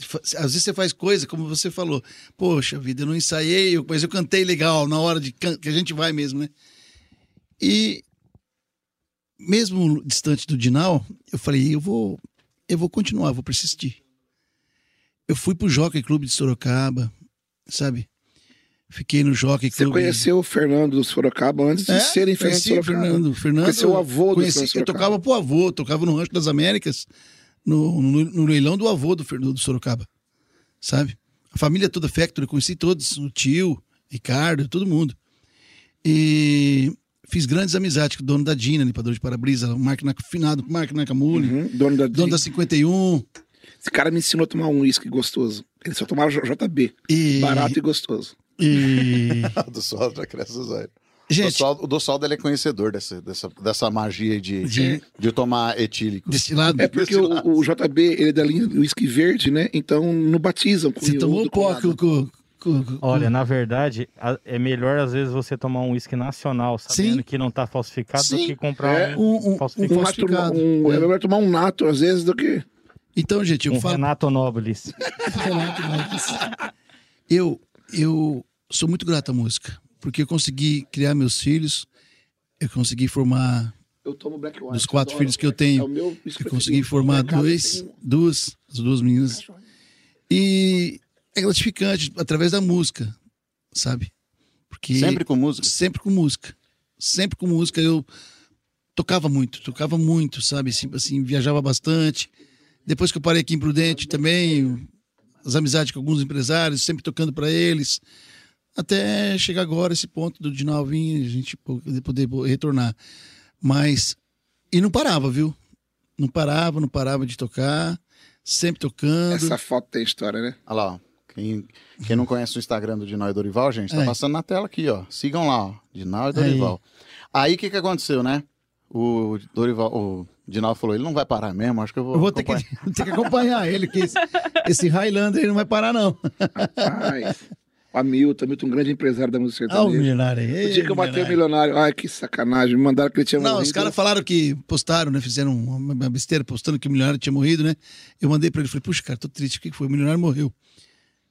vezes você faz coisa, como você falou, poxa vida, eu não ensaiei, eu- mas eu cantei legal na hora de can- que a gente vai mesmo, né? E mesmo distante do Dinal, eu falei, eu vou, eu vou continuar, vou persistir. Eu fui pro Jockey Clube de Sorocaba, sabe? Fiquei no Jockey Você Clube. conheceu o Fernando do Sorocaba antes de É, serem Fernando Sorocaba. Fernando. Fernando Conheceu o avô do conheci, Fernando Eu Sorocaba. tocava pro avô, tocava no Rancho das Américas, no, no, no leilão do avô do Fernando do Sorocaba. Sabe? A família toda Factory, conheci todos, o tio, Ricardo, todo mundo. E fiz grandes amizades com o dono da Dina, limpador de para-brisa, o Mark finado Mark Nakamura, Uhum, dono da, dono da 51. Esse cara me ensinou a tomar um uísque gostoso. Ele só tomava JB. E, Barato e gostoso. e... O [laughs] do sol já cresce Gente, o Dossaldo ele é conhecedor dessa, dessa, dessa magia de, De- de tomar etílico. destilado. É porque o, o JB, ele é da linha do uísque verde, né? Então não batizam com Você tomou um pó com, com, Olha, na verdade, a- é melhor às vezes você tomar um uísque nacional, sabendo Sim. que não tá falsificado, Sim. do que comprar É. um, um, falsificado. Um falsificado. um, É. é melhor tomar um nato, às vezes, do que. Então, gente, eu um falo. Renato Nobles. [laughs] Renato Marques. Eu, eu sou muito grato à música, porque eu consegui criar meus filhos, eu consegui formar, Eu tomo black wine. dos quatro filhos que eu tenho, É meu eu consegui formar dois, tem duas, as duas meninas. E é gratificante através da música, sabe? Porque Sempre com música. sempre com música. Sempre com música eu tocava muito, tocava muito, sabe? Assim, assim, viajava bastante. Depois que eu parei aqui em Prudente também, as amizades com alguns empresários, sempre tocando para eles. Até chegar agora esse ponto do Dinal vir, a gente poder retornar. Mas e não parava, viu? Não parava, não parava de tocar, sempre tocando. Essa foto tem história, né? Olha lá, ó. Quem, quem não conhece o Instagram do Dinal e Dorival, gente, tá É. passando na tela aqui, ó. Sigam lá, ó. Dinal e Dorival. Aí o que, que aconteceu, né? O Dorival, o Dinaldo falou, ele não vai parar mesmo, acho que eu vou. Eu vou ter que, acompanhar." [laughs] ter que acompanhar ele, que esse, esse Highlander ele não vai parar, não. O Hamilton, Hamilton, um grande empresário da música Ah, o milionário aí. o dia que eu matei o milionário. milionário, ai, que sacanagem, me mandaram que ele tinha Não, morrido. os caras falaram que postaram, né? Fizeram uma besteira postando que o milionário tinha morrido, né? Eu mandei pra ele, falei, puxa, cara, tô triste, o que que foi? O milionário morreu.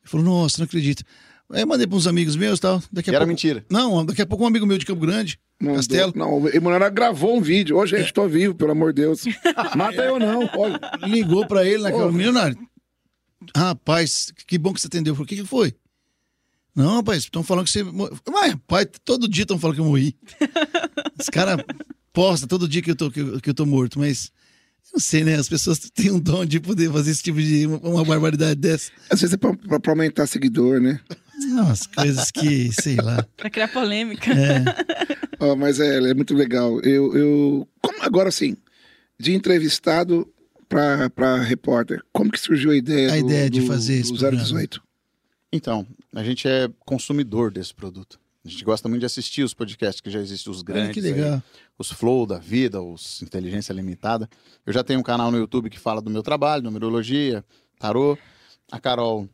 Ele falou, nossa, não acredito. Aí eu mandei pra uns amigos meus e tal. Daqui a E era pouco... mentira. Não, daqui a pouco um amigo meu de Campo Grande, Mandou- Castelo, Não, o Emanuel gravou um vídeo. Ô, gente, tô vivo, pelo amor de Deus. [laughs] Mata eu não. Olha, ligou pra ele naquela Ô. milionário. Rapaz, que bom que você atendeu. Eu falei, o que, que foi? Não, rapaz, estão falando que você. Mas, rapaz, todo dia estão falando que eu morri. [laughs] Os caras postam todo dia que eu, tô, que, eu, que eu tô morto, mas. eu Não sei, né? As pessoas [laughs] têm um dom de poder fazer esse tipo de. uma barbaridade dessa. às vezes é pra, pra- pra aumentar seguidor, né? Não, as coisas que, sei lá. Pra criar polêmica. É. [laughs] Ó, mas é, é muito legal. Eu, eu como agora assim, de entrevistado pra, pra repórter, como que surgiu a ideia? A do, ideia de do- fazer esse do programa. 018? Então, a gente é consumidor desse produto. A gente gosta muito de assistir os podcasts que já existem, os grandes. aí. os Flow da vida, os Inteligência Limitada. Eu já tenho um canal no YouTube que fala do meu trabalho, numerologia, tarô. A Carol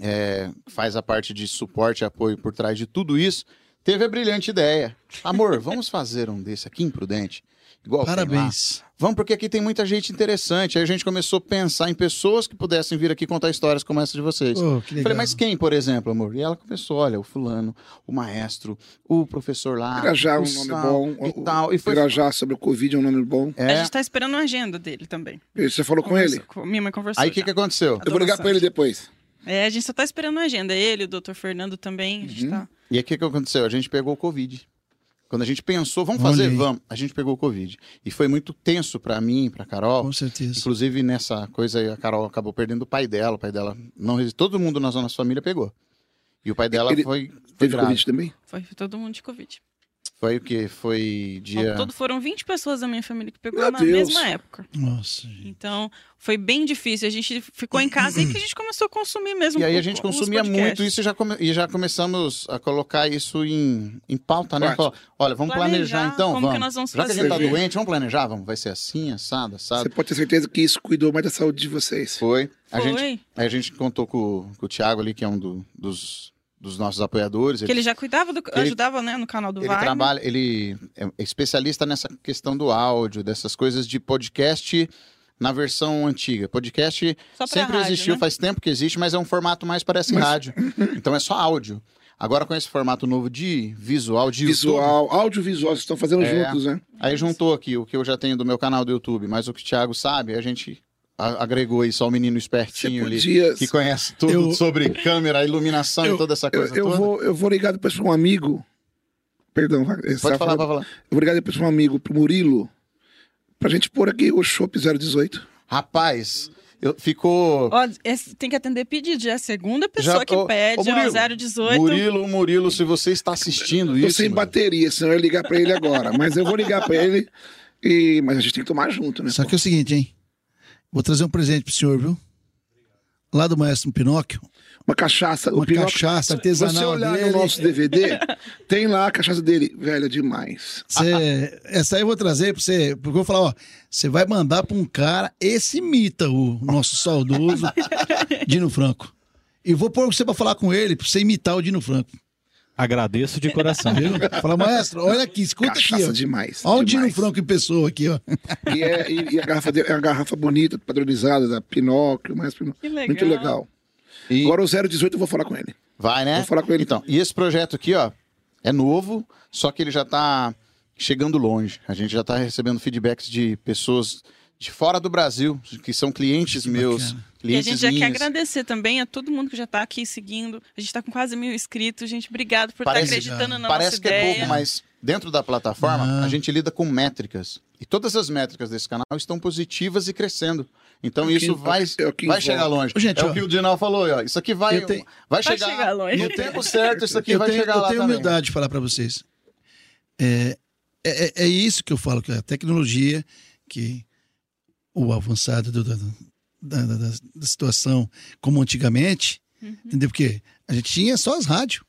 é, faz a parte de suporte e apoio por trás de tudo isso. Teve a brilhante ideia. Amor, vamos [laughs] fazer um desse aqui imprudente? Igual. Parabéns. Vamos, porque aqui tem muita gente interessante. Aí a gente começou a pensar em pessoas que pudessem vir aqui contar histórias como essa de vocês. Legal. Falei, mas quem, por exemplo, amor? E ela começou, olha, o fulano, o maestro, o professor lá, Irajá é um nome bom. e o- tal. E foi Irajá sobre o Covid é um nome bom. A é. gente tá esperando a agenda dele também. Você falou com ele? Conversou- Minha mãe conversou. Aí o que, que aconteceu? Eu vou ligar pra ele depois. É, a gente só tá esperando a agenda. Ele, o doutor Fernando também. A gente Uhum. tá... E aí o que, que aconteceu? A gente pegou o Covid. Quando a gente pensou, vamos fazer, aí. vamos. A gente pegou o Covid. E foi muito tenso pra mim, pra Carol. Com certeza. Inclusive, nessa coisa aí, a Carol acabou perdendo o pai dela. O pai dela não resistiu. Todo mundo na nossa família pegou. E o pai dela Ele foi, foi Teve grave. Covid também? Foi todo mundo de Covid. Foi o quê? Foi dia. Ao todo foram 20 pessoas da minha família que pegou Meu na Deus. mesma época. Nossa, gente. Então, foi bem difícil. A gente ficou em casa e que a gente começou a consumir mesmo. E aí a gente consumia muito isso e já, come- e já começamos a colocar isso em, em pauta, né? Falar, olha, vamos planejar, Planejar então, como vamos. que nós vamos já que a gente fazer. tá doente, vamos planejar, vamos. Vai ser assim, assado, assado. Você pode ter certeza que isso cuidou mais da saúde de vocês. Foi. A Foi. gente, aí a gente contou com, com o Thiago ali, que é um do- dos, dos nossos apoiadores. Que ele já cuidava, do, Ele- ajudava né, no canal do Ele Wagner. trabalha, ele é especialista nessa questão do áudio, dessas coisas de podcast na versão antiga. Podcast sempre rádio, existiu, né? faz tempo que existe, mas é um formato mais parece Mas- rádio. [laughs] Então é só áudio. Agora com esse formato novo de visual, de YouTube, Visual, audiovisual, vocês estão fazendo É. juntos, né? aí juntou aqui o que eu já tenho do meu canal do YouTube, mas o que o Thiago sabe, a gente agregou aí só o menino espertinho ali, podia. que conhece tudo Eu- sobre câmera, iluminação e toda essa Eu, coisa eu toda. vou, eu vou ligar depois para um amigo. Perdão, Pode tava falar, falando- pode falar. Eu vou ligar depois para um amigo, pro Murilo, pra gente pôr aqui o Shop 018. Rapaz, eu, ficou... Ó, esse- tem que atender pedido. Já é a segunda pessoa Já- que ô, pede, ô, Murilo, ó, 018. Murilo, Murilo, se você está assistindo Tô isso. sem mano, bateria, senão eu ia ligar para ele agora. mas eu vou ligar para ele. E... Mas a gente tem que tomar junto, né? Só que é o seguinte, hein? Vou trazer um presente pro senhor, viu? Lá do Maestro Pinóquio, Uma cachaça. uma o Pinóquio- cachaça Se você artesanal olhar dele. no nosso DVD, tem lá a cachaça dele. Velha demais. Cê- essa aí eu vou trazer pra você, porque eu vou falar, ó, você vai mandar pra um cara, esse imita o nosso saudoso [laughs] Dino Franco. E vou pôr você pra falar com ele, pra você imitar o Dino Franco, Agradeço de coração. viu? [laughs] Fala, maestro, olha aqui, escuta aqui, Cachaça ó. demais. Olha o Dino. Franco em pessoa aqui, ó. E, é, e- e a garrafa dele é uma garrafa bonita, padronizada, da Pinóquio, mais Pinóquio. Legal. Muito legal. E Agora o 018 eu vou falar com ele. vai, né? Vou falar com ele. Então, e esse projeto aqui, ó, é novo, só que ele já tá chegando longe. A gente já tá recebendo feedbacks de pessoas de fora do Brasil, que são clientes meus, bacana. E a clientes gente já quer minhas. agradecer também a todo mundo que já tá aqui seguindo. A gente tá com quase mil inscritos. Gente, obrigado por Parece- estar acreditando na Parece nossa que ideia. é pouco, mas dentro da plataforma, Não. a gente lida com métricas. E todas as métricas desse canal estão positivas e crescendo. Então É o que- isso vai, é o que vai chegar longe. Gente, é ó, o que o Dinal falou, ó. Isso aqui vai, eu tenho- vai, Vai chegar, chegar longe. no tempo [laughs] certo, isso aqui eu vai tenho, chegar eu lá tenho também. humildade de falar pra vocês. É, é, é- é isso que eu falo, que a tecnologia, que o avançado do- do- da, da- da- da situação, como antigamente, Uhum. entendeu? Porque a gente tinha só as rádios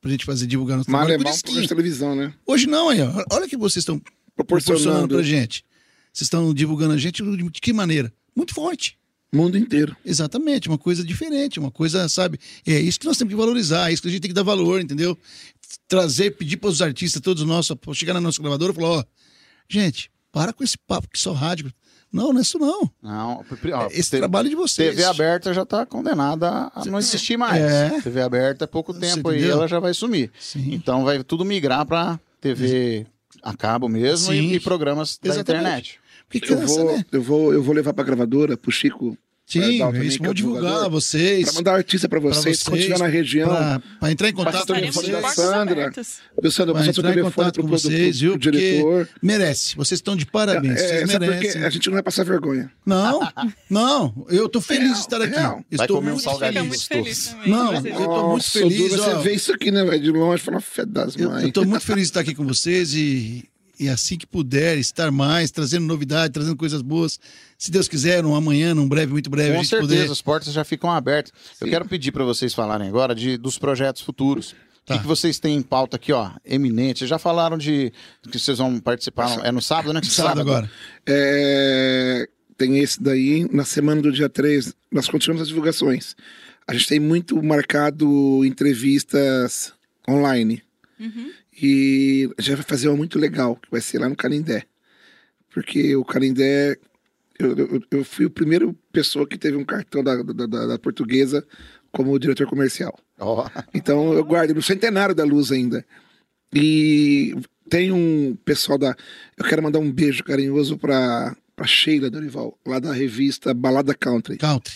pra gente fazer divulgar nosso trabalho. De que, televisão, né? hoje não, aí, ó, olha o que vocês estão proporcionando Proporcionando. pra gente. Vocês estão divulgando a gente de que maneira? Muito forte. Mundo inteiro. Exatamente, uma coisa diferente, uma coisa, sabe? É isso que nós temos que valorizar, é isso que a gente tem que dar valor, entendeu? Trazer, pedir para os artistas, todos nossos, pra chegar na nossa gravadora e falar: ó, gente, para com esse papo que só rádio. Não, não é isso não. Não, ó, Esse te- trabalho de vocês. TV aberta já tá condenada a não existir mais. É. TV aberta é pouco Você tempo aí, ela já vai sumir. Sim. Então vai tudo migrar pra TV a cabo mesmo e, e programas da Exatamente. internet. Porque Eu vou, né? eu, vou, eu vou levar pra gravadora, pro Chico. Sim, é isso. é Vou o divulgar vocês. Pra mandar artista pra pra vocês, quando estiver na região. Pra, pra entrar em contato com da portas Sandra. Viu, Sandra? Passa seu entrar em telefone contato pro, com vocês, viu? diretor. Merece. Vocês estão de parabéns. É, vocês sabe por merecem. A gente não vai passar vergonha. Não, não. Eu tô feliz de estar aqui. real. Eu Vai Estou comer um muito salgadinho feliz. Fica muito gostoso. Não, Vocês- eu tô muito feliz. Você vê isso aqui, né, velho? De longe, fala fé das mães. eu tô muito feliz de estar aqui com vocês e, e assim que puder, estar mais, trazendo novidade, trazendo coisas boas. Se Deus quiser, um amanhã, num breve, muito breve, a Com gente certeza, poder. as portas já ficam abertas. Eu quero pedir para vocês falarem agora de, dos projetos futuros. O Tá. que, que vocês têm em pauta aqui, ó? Eminente. Vocês já falaram de que vocês vão participar. É no sábado, né? Que Sábado agora. É, tem esse daí, na semana do dia 3, nós continuamos as divulgações. A gente tem muito marcado entrevistas online. Uhum. E a gente vai fazer uma muito legal, que vai ser lá no Canindé. Porque o Canindé, eu, eu, eu fui a primeira pessoa que teve um cartão da, da, da- da portuguesa como diretor comercial. Ó, Então eu guardo no centenário da luz ainda. E tem um pessoal da. Eu quero mandar um beijo carinhoso pra, pra Sheila Dorival, lá da revista Balada Country. Country.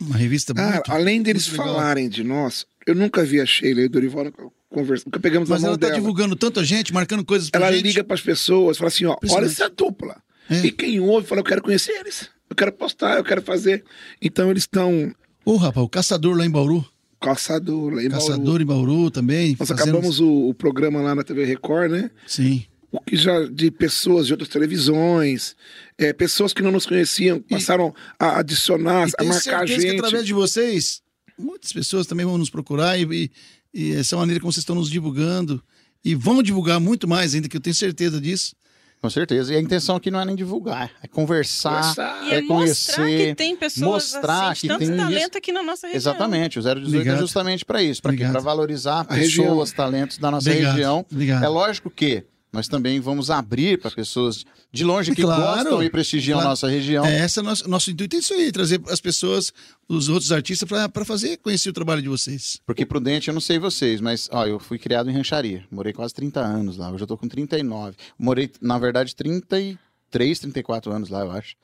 Uma revista Cara, muito. além deles muito legal. falarem de nós, eu nunca vi a Sheila e o Dorival nunca conversamos, nunca pegamos Mas a mão ela tá dela. divulgando tanto a gente, marcando coisas pra Ela gente. liga pras pessoas, fala assim: ó, olha essa dupla. É. E quem ouve fala: eu quero conhecer eles. Eu quero postar, eu quero fazer. Então eles estão Ô, rapaz, o Caçador lá em Bauru. caçador lá em Bauru. Caçador em Bauru também. Nós acabamos o, o programa lá na TV Record, né? Sim. o que já de pessoas de outras televisões, é, pessoas que não nos conheciam, passaram a adicionar, E a marcar a certeza que gente. através de vocês, muitas pessoas também vão nos procurar e, e, e essa maneira como vocês estão nos divulgando. E vão divulgar muito mais ainda, que eu tenho certeza disso. Com certeza. E a intenção aqui não é nem divulgar, é conversar, Conversar. E é é mostrar conhecer. que tem pessoas mostrar assim, que tanto tem talento isso. aqui na nossa região. Exatamente, o 018 Obrigado. é justamente para isso, para valorizar A região. pessoas, talentos da nossa Obrigado. região. Obrigado. É lógico que nós também vamos abrir para pessoas de longe que claro. gostam e prestigiam Claro. a nossa região. É, essa é nosso, nosso intuito é isso aí, trazer as pessoas, os outros artistas, para fazer conhecer o trabalho de vocês. Porque Prudente, eu não sei vocês, mas ó, eu fui criado em rancharia. Morei quase 30 anos lá. Hoje eu tô com 39. Morei, na verdade, 33, 34 anos lá, eu acho.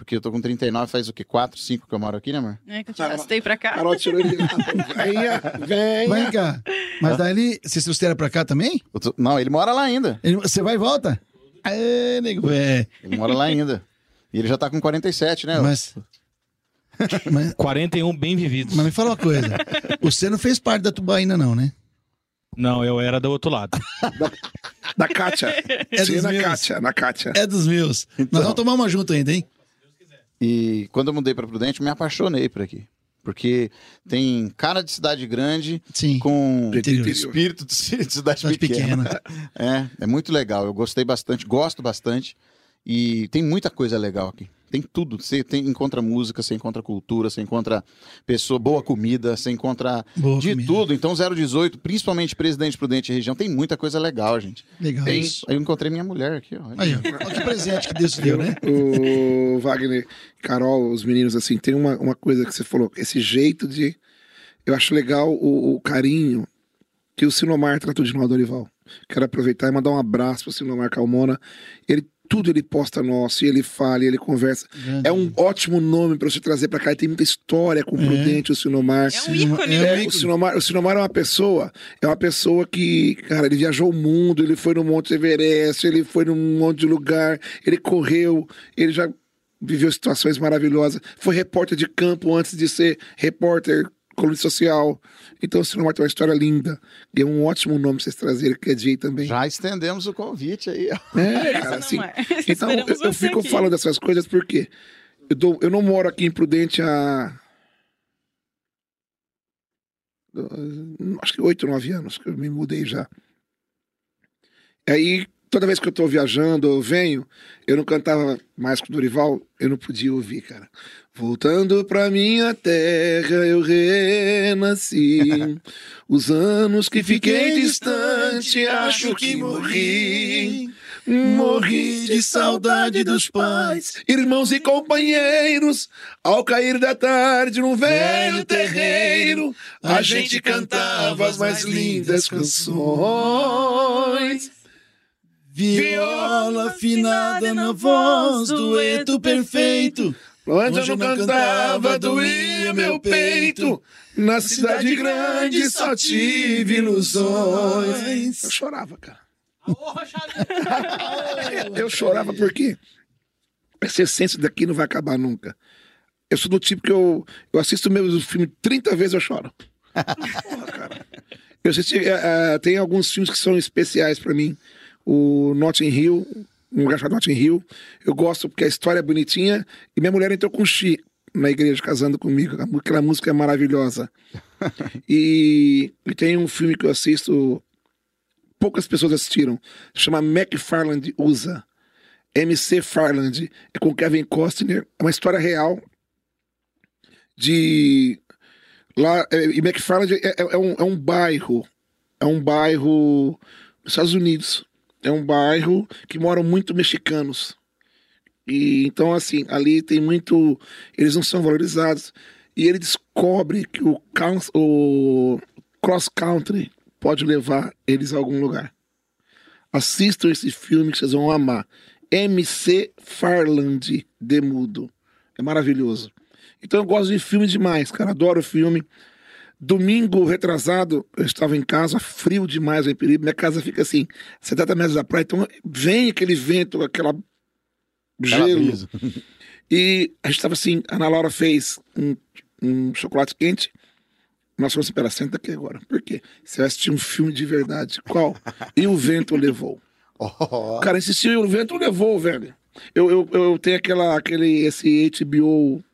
Porque eu tô com 39, faz o quê? 4, 5 que eu moro aqui, né, amor? É que eu te arrastei pra cá. Carol tirou ele. [laughs] Venha, venha. Vem cá. Mas daí ele, vocês trouxeram para cá também? Tô- Não, ele mora lá ainda. Ele- você vai e volta? É, nego, é. Ele mora lá ainda. E ele já tá com 47, né? Mas, [laughs] mas, 41 bem vividos. mas me fala uma coisa. Você não fez parte da Tubaína, não, né? Não, eu era do outro lado. Da Kátia. É Sim, na meus. Kátia, na Kátia. É dos meus. Nós vamos tomar uma junto ainda, hein? E quando eu mudei para Prudente, eu me apaixonei por aqui. Porque tem cara de cidade grande Sim. com Interior. espírito de [laughs] cidade, Cidade pequena. pequena. É, é muito legal. Eu gostei bastante, gosto bastante. E tem muita coisa legal aqui. Tem tudo. Você tem, encontra música, você encontra cultura, você encontra pessoa, boa comida, você encontra Boa de comida. tudo. Então, 018, principalmente Presidente Prudente e região, tem muita coisa legal, gente. Legal. Tem, aí eu encontrei minha mulher aqui, ó. Aí, ó. Olha que presente que Deus te deu, né? O Wagner, Carol, os meninos, assim, tem uma, uma coisa que você falou, esse jeito de. Eu acho legal o, o carinho que o Sinomar tratou de nós, Dorival. Quero aproveitar e mandar um abraço pro Sinomar Calmona. Ele, tudo ele posta nosso, e ele fala, e ele conversa. É um ótimo nome para você trazer para cá. E tem muita história com o É. Prudente, o Sinomar. É um ícone. É, né? É, o Sinomar, o Sinomar é uma pessoa, é uma pessoa que, cara, ele viajou o mundo, ele foi no Monte Everest, ele foi num monte de lugar, ele correu, ele já viveu situações maravilhosas, foi repórter de campo antes de ser repórter colunista social. Então o Sinomar tem uma história linda. E é um ótimo nome pra vocês trazerem, que é Jay também. Já estendemos o convite aí. É, [laughs] cara, não assim. é. Então, eu, eu fico aqui. falando dessas coisas porque eu, dou- eu não moro aqui em Prudente há. Acho que oito, nove anos que eu me mudei já. Aí, toda vez que eu tô viajando ou eu venho, eu não cantava mais com o Dorival, eu não podia ouvir, cara. Voltando pra minha terra, eu renasci. [laughs] Os anos que fiquei distante, acho que morri. Morri de saudade dos pais, irmãos e companheiros. Ao cair da tarde, num velho terreiro, a gente cantava as mais lindas canções. Viola afinada na voz, dueto perfeito. Onde eu não cantava, doía meu peito. Na cidade grande só tive ilusões. Eu chorava, cara. [laughs] Eu chorava porque essa essência daqui não vai acabar nunca. Eu sou do tipo que eu, eu assisto o mesmo filme 30 vezes eu choro. [laughs] Porra, cara. Eu assisti, eh, tem alguns filmes que são especiais pra mim. O Notting Hill, um lugar chamado Notting Hill. Eu gosto porque a história é bonitinha e minha mulher entrou com Xi na igreja casando comigo. Aquela música é maravilhosa. [laughs] E, e tem um filme que eu assisto, poucas pessoas assistiram, chama McFarland Usa. MC Farland, é com Kevin Costner, é uma história real de lá é, e McFarland é, é- é um, é um bairro, é um bairro nos Estados Unidos, é um bairro que moram muito mexicanos e então assim ali tem muito, eles não são valorizados e ele descobre que o, o cross country pode levar eles a algum lugar. Assistam esse filme que vocês vão amar. MC Farland Demudo. É maravilhoso. Então eu gosto de filme demais, cara. Adoro filme. Domingo retrasado, eu estava em casa, frio demais em Perigo. Minha casa fica assim, 70 metros da praia. Então vem aquele vento, aquela gelo. [laughs] E a gente estava assim, a Ana Laura fez um, um chocolate quente. Nós falamos assim, pera, senta aqui agora. Por quê? Você vai assistir um filme de verdade. Qual? E o vento levou. Ó, [laughs] O cara insistiu e o vento levou, velho. Eu, eu, eu tenho aquela, aquele, esse HBO,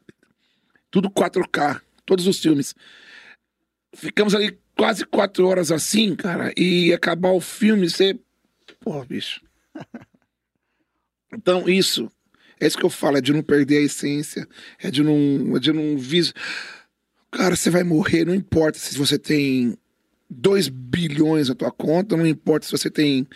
tudo 4K, todos os filmes. Ficamos ali quase quatro horas assim, cara, e acabar o filme, você. Porra, bicho. Então, isso. É isso que eu falo, é de não perder a essência, é de não. É de não vis... Cara, você vai morrer, não importa se você tem 2 bilhões na tua conta, não importa se você tem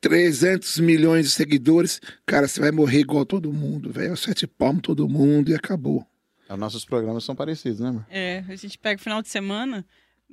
300 milhões de seguidores, cara, você vai morrer igual todo mundo, velho. Sete palmos todo mundo e acabou. Os nossos programas são parecidos, né, amor? É, a gente pega o final de semana,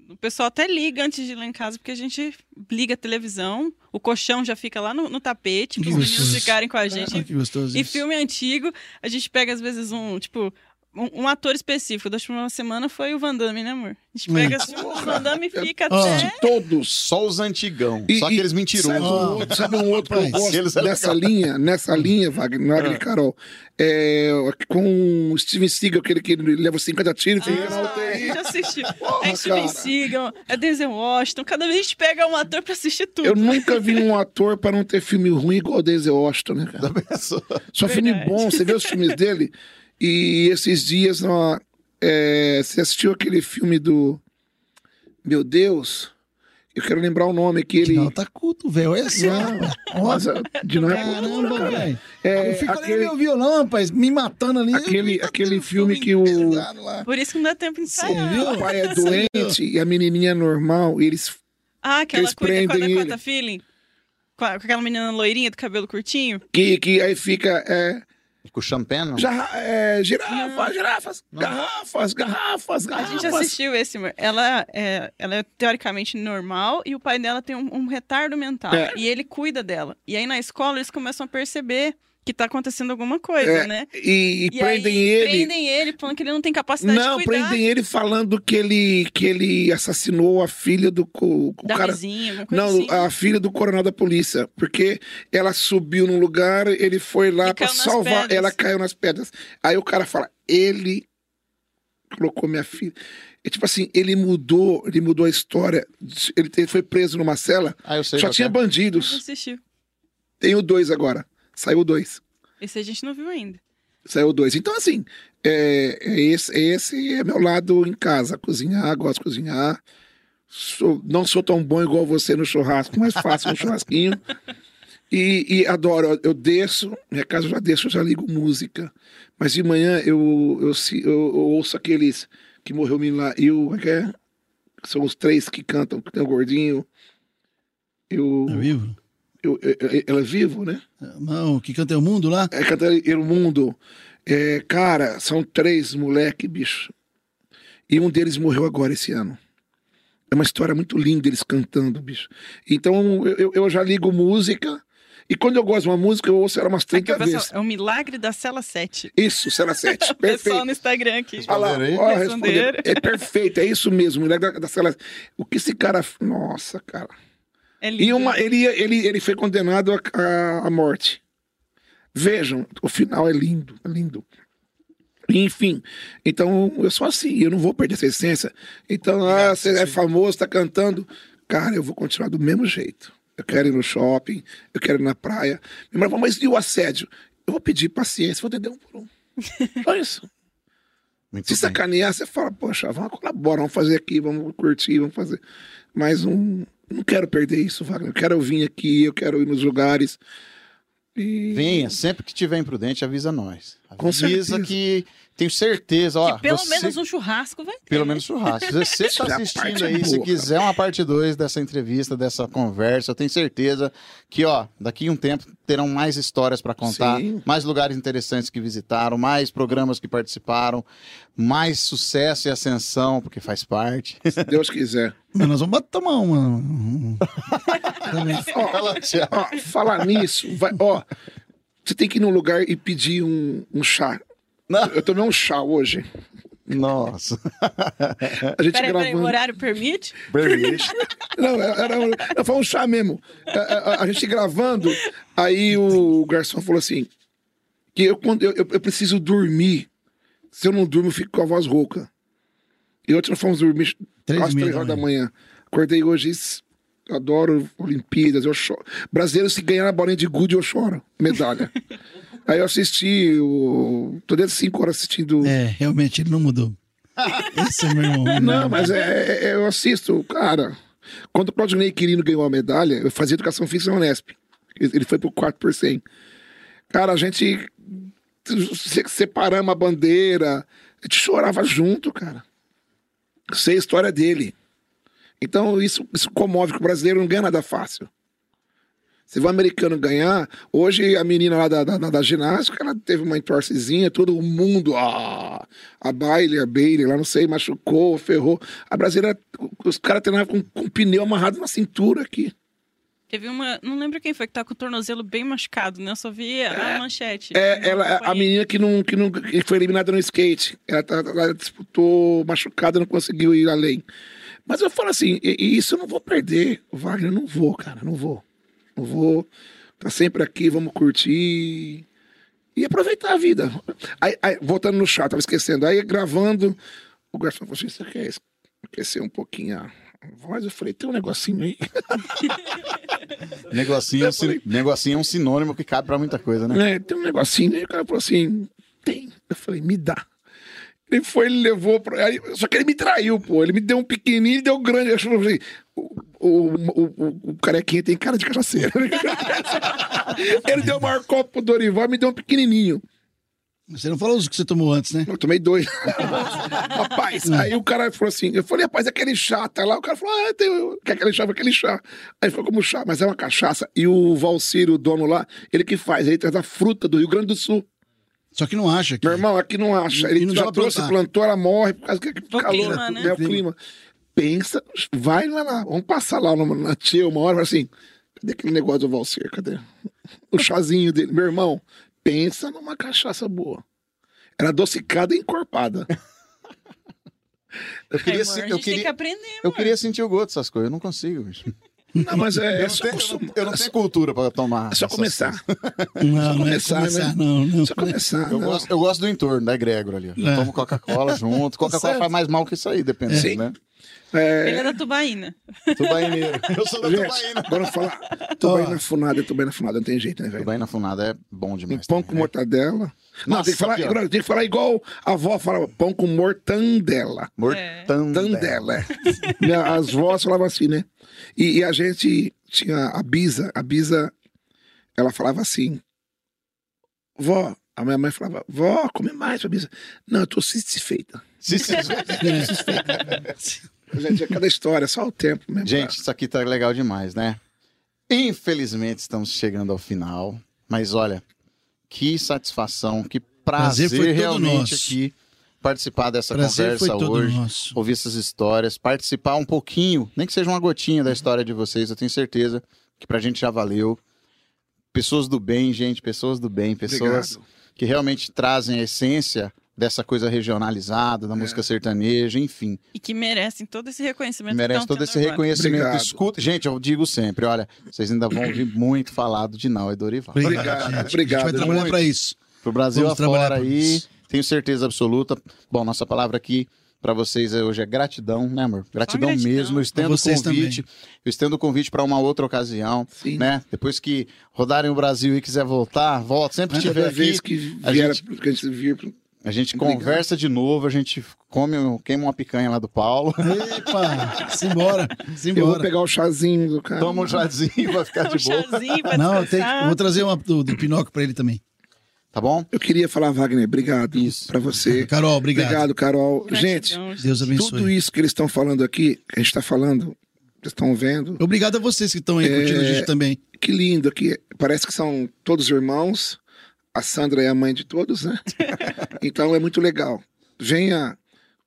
o pessoal até liga antes de ir lá em casa, porque a gente liga a televisão, o colchão já fica lá no, no tapete, para os meninos ficarem com a gente. Ah, que gostoso E isso. filme antigo, a gente pega às vezes um, tipo, um, um ator específico. Da última semana foi o Van Damme, né, amor? A gente pega assim, o Van Damme e fica Ó. até... Todos. Só os antigão. E- só aqueles e mentirosos. Sabe um outro, sabe um outro que eu gosto eles é nessa linha, nessa linha, Wagner, e Carol? É, com o Steven Seagal, aquele que leva 50 tiros, ir na Ah, a UTI. gente assistiu. [laughs] Porra, É Steven cara. Seagal, é Denzel Washington. Cada vez a gente pega um ator pra assistir tudo. Eu nunca vi um ator para não ter filme ruim igual o Denzel Washington, né, cara? Só filme bom, você vê os filmes dele. E esses dias, ó, é, você assistiu aquele filme do. Meu Deus, eu quero lembrar o nome aqui. Ele. Não, tá culto, velho. Olha só. Não, nossa, de não é Caramba, velho. É, eu fico ali no aquele, meu violão, rapaz, me matando ali. Aquele- Tá aquele filme que o-. Por isso que não dá tempo de viu? o pai é doente e a menininha é normal. E eles. Ah, que ela Eles cuida com a prendem Dakota ele. Feeling? Com aquela menina loirinha do cabelo curtinho? Que, que aí fica. É, Com champagne, não? já, é, girafas, girafas, garrafas, garrafas, A garrafas. gente assistiu esse, amor. Ela é, ela é teoricamente normal e o pai dela tem um, um retardo mental. É. E ele cuida dela. E aí na escola eles começam a perceber que tá acontecendo alguma coisa, É, né? E, e E prendem aí, ele. Prendem ele, falando que ele não tem capacidade Não, de cuidar prendem ele falando que ele, que ele assassinou a filha do co- o da cara. vizinha, Não, assim. a filha do coronel da polícia. Porque ela subiu num lugar, ele foi lá nas salvar. pedras. Ela caiu nas pedras. Aí o cara fala, ele colocou minha filha. É tipo assim, ele mudou, ele mudou a história. Ele foi preso numa cela, Ah, eu sei. só tinha que é. Não bandidos. assistiu. Tem o dois agora. Saiu o dois. Esse a gente não viu ainda. Saiu dois. Então, assim, é, é esse, esse é meu lado em casa. Cozinhar, gosto de cozinhar. Sou- não sou tão bom igual você no churrasco, mas faço um [laughs] churrasquinho. E, e adoro, eu- eu desço, minha casa eu já desço, eu já ligo música. Mas de manhã eu, eu, se- eu- eu ouço aqueles que morreu lá, e como é que é? São os três que cantam, que tem o gordinho. Eu, É vivo? Eu, eu- ela é vivo, né? Não, que canta é o mundo lá? É cantar o mundo. É, cara, são três moleque, bicho. E um deles morreu agora esse ano. É uma história muito linda eles cantando, bicho. Então eu, eu- já ligo música. E quando eu gosto de uma música, eu ouço ela umas Aqui, 30 o pessoal, vezes. é o milagre da cela 7. Isso, Cela 7. [laughs] O pessoal Perfeito. no Instagram aqui. Olha lá, ó, responderam. É perfeito, é isso mesmo. Da, da Cela. O que esse cara. Nossa, cara. É lindo. E uma, ele, ia- ele, ele foi condenado à- morte. Vejam, o final é lindo, é lindo. Enfim, então eu sou assim, eu não vou perder essa essência. Então, ah, você é famoso, tá cantando. Cara, eu vou continuar do mesmo jeito. Eu quero ir no shopping, eu quero ir na praia. Falou, mas e o assédio? Eu vou pedir paciência, vou atender um por um. [laughs] Só isso. Muito Se bem. sacanear, você fala, poxa, vamos colaborar, vamos fazer aqui, vamos curtir, vamos fazer. Mas um, não quero perder isso, Wagner. Eu quero vir aqui, eu quero ir nos lugares. E Venha, sempre que tiver imprudente, avisa nós. Avisa que tenho certeza, ó. Que pelo você- menos um churrasco vai ter. Pelo menos churrasco. Se você está assistindo aí, se boa, quiser uma parte 2 dessa entrevista, dessa conversa, eu tenho certeza que, ó, daqui a um tempo terão mais histórias para contar, Sim. mais lugares interessantes que visitaram, mais programas que participaram, mais sucesso e ascensão, porque faz parte. se Deus quiser. Mas nós vamos bater- tomar uma. [laughs] um- Thiago. Ó, falar nisso, vai, ó, você tem que ir num lugar e pedir um, um chá. Não. Eu tomei um chá hoje. Nossa. A gente Peraí, peraí, o gravando. horário permite? Não, era, era, foi um chá mesmo. A, a- a gente gravando, aí o garçom falou assim: que eu, quando eu, eu, preciso dormir. Se eu não durmo, eu fico com a voz rouca. E ontem nós fomos dormir Três quase três horas da manhã. Acordei hoje, adoro Olimpíadas, eu choro. Brasileiro, se ganhar a bolinha de gude, eu choro. Medalha. [laughs] aí eu assisti, o... tô desde cinco horas assistindo. É, realmente, ele não mudou. [laughs] Esse é meu irmão. Não, mas é, é- eu assisto, cara. Quando o Claudinei Quirino ganhou a medalha, eu fazia educação física na Unesp. Ele foi pro 4 por 100. Cara, a gente se- separamos a bandeira, a gente chorava junto, cara. Sei a história dele. Então isso, isso comove, que o brasileiro não ganha nada fácil. Se o americano ganhar, hoje a menina lá da, da, da- ginástica, ela teve uma entorcezinha, todo mundo, ah, a Bailey, a Bailey, lá não sei, machucou, ferrou. A brasileira, os caras treinavam com, com pneu amarrado na cintura aqui. Teve uma. Não lembro quem foi que tá com o tornozelo bem machucado, né? Eu só vi a manchete. É, ela, a menina que não, que não que foi eliminada no skate. Ela, tá- ela disputou machucada, não conseguiu ir além. Mas eu falo assim, e, e isso eu não vou perder, Wagner, não vou, cara, não vou. Não vou. Tá sempre aqui, vamos curtir e aproveitar a vida. Aí, aí, voltando no chat, tava esquecendo. Aí gravando, o garçom falou assim: você quer aquecer um pouquinho a voz? Eu falei, tem um negocinho aí. [laughs] Negocinho, é um sin- negocinho é um sinônimo que cabe pra muita coisa, né? É, tem um negocinho aí. O cara falou assim: tem. Eu falei, me dá. Ele foi, ele levou. Pra... aí- só que ele me traiu, pô. Ele me deu um pequenininho e deu um grande. Eu falei, o, o, o, o, carequinha tem cara de cachaceiro. [laughs] ele deu o maior copo pro Dorival e me deu um pequenininho. Você não falou os que você tomou antes, né? Eu tomei dois. [laughs] rapaz, aí o cara falou assim: eu falei, rapaz, aquele chá, tá lá. O cara falou, ah, tem, quer aquele chá, aquele chá. Aí foi como chá, mas é uma cachaça. E o Valcírio, o dono lá, ele que faz, ele traz a fruta do Rio Grande do Sul. Só que não acha. Que... Meu irmão, aqui não acha. Ele não já trouxe, plantar. plantou, ela morre por causa que que O calor, clima, né? né? O clima. Pensa, vai lá, lá, vamos passar lá na, na tia uma hora, fala assim, cadê aquele negócio do Valser? Cadê? O chazinho dele. Meu irmão, pensa numa cachaça boa. Era adocicada e encorpada. [laughs] Eu É, queria, amor, se- a eu queria, que aprender, eu amor. queria sentir o gosto dessas coisas, eu não consigo. Não, mas é, é Eu, só, não tenho, eu, não, eu não tenho cultura pra tomar. é só começar. Não, não é começar, começar, né? não. não. Só começar. Eu não. gosto, eu gosto do entorno, da egrégora ali. Eu É. tomo Coca-Cola [laughs] junto. Coca-Cola faz mais mal que isso aí, dependendo, Sim. né? É, Ele é da Tubaína. Tubaineiro. Eu sou da gente, Tubaína. agora falar. Tubaína funada, tubaína funada, não tem jeito, né, velho? Tubaína funada é bom Um demais. pão também, com né? mortadela. Não, Nossa, tem que, falar, tem que falar igual a avó falava, pão com mortandela. Mortandela. Tandela. é. [laughs] As vós falavam assim, né? E, e a gente tinha a Bisa. A Bisa ela falava assim: Vó, a minha mãe falava, vó, come mais pra mim. Não, eu tô satisfeita. [laughs] Se- se- Gente, é cada história, só o tempo mesmo. Gente, isso aqui tá legal demais, né? Infelizmente estamos chegando ao final, mas olha, que satisfação, que prazer, Prazer realmente nosso. aqui participar dessa Prazer conversa hoje, nosso. ouvir essas histórias, participar um pouquinho, nem que seja uma gotinha da história de vocês, eu tenho certeza que pra gente já valeu. Pessoas do bem, gente, pessoas do bem, pessoas Obrigado. que realmente trazem a essência dessa coisa regionalizada, da É. música sertaneja, enfim. E que merecem todo esse reconhecimento. Merece todo esse agora. reconhecimento. Obrigado. Escuta, gente, eu digo sempre, olha, vocês ainda vão ouvir muito falado de Nau e Dorival. Obrigado, gente. A gente obrigado, vai trabalhar para isso. Pro Brasil Vamos afora aí, isso. tenho certeza absoluta. Bom, nossa palavra aqui para vocês é- hoje é gratidão, né, amor? Gratidão, gratidão. mesmo. Eu estendo o convite. Eu estendo o convite para uma outra ocasião, Sim. né? Depois que rodarem o Brasil e quiser voltar, volta. Sempre que estiver Toda vez aqui, que a vier, gente- que a gente vir, a gente Obrigado. conversa de novo, a gente come, queima uma picanha lá do Paulo. Epa, simbora, [laughs] eu vou simbora. pegar o chazinho do cara. Toma um chazinho, vai ficar [laughs] de boa. chazinho pra Não, eu, tenho, eu vou trazer uma do, do Pinóquio para ele também. Tá bom? Eu queria falar, Wagner, obrigado Isso. pra você. [laughs] Carol, obrigado. Obrigado, Carol. Gratidão, Gente, Deus abençoe. tudo isso que eles estão falando aqui, que a gente está falando, vocês estão vendo, Obrigado a vocês que estão aí curtindo a É, gente também. que lindo aqui. Parece que são todos irmãos. A Sandra é a mãe de todos, né? [laughs] então é muito legal. Venha.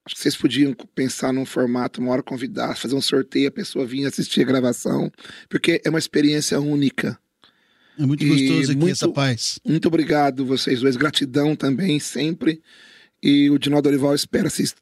Acho que vocês podiam pensar num formato, uma hora convidar, fazer um sorteio, a pessoa vir assistir a gravação, porque é uma experiência única. É muito E gostoso aqui muito- essa paz. Muito obrigado, vocês dois. Gratidão também, sempre. E o Dinaldo Dorival espera se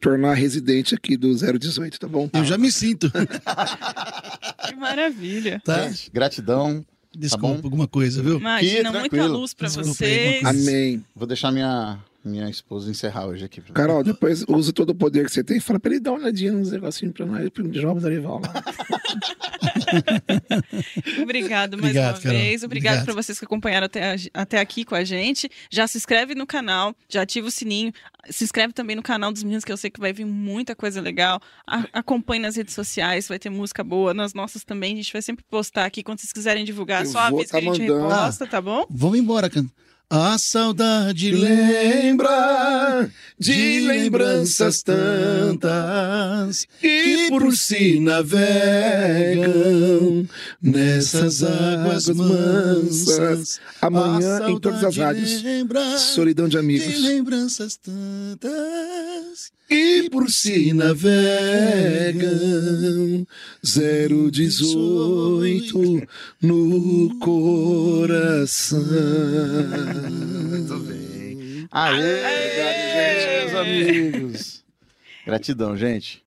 tornar residente aqui do 018, tá bom? Eu já me sinto. [laughs] Que maravilha. Tá? Gente, gratidão. Desculpa, bom? alguma coisa, viu? Imagina, muita tranquilo. luz pra Desculpa aí, vocês. Amém. Vou deixar minha, minha esposa encerrar hoje aqui. Carol, depois usa todo o poder que você tem e fala pra ele dar uma olhadinha nos negocinhos pra nós, pro Dinaldo Dorival lá. [laughs] [laughs] Obrigado mais Obrigado, uma Carol. vez. Obrigado Obrigado. para vocês que acompanharam até, até aqui com a gente. Já se inscreve no canal, já ativa o sininho. Se inscreve também no canal dos meninos, que eu sei que vai vir muita coisa legal. A- acompanhe nas redes sociais, vai ter música boa. Nas nossas também, a gente vai sempre postar aqui. Quando vocês quiserem divulgar, Eu só avisa que tá a gente mandando. reposta, tá bom? Vamos embora, cara. A saudade lembra de lembranças tantas que por si navegam nessas águas mansas. Amanhã em todas as rádios. Solidão de de amigos. lembranças tantas que por si navegam 018 no coração. Muito bem. Aê! Obrigado, gente, meus amigos. Gratidão, gente.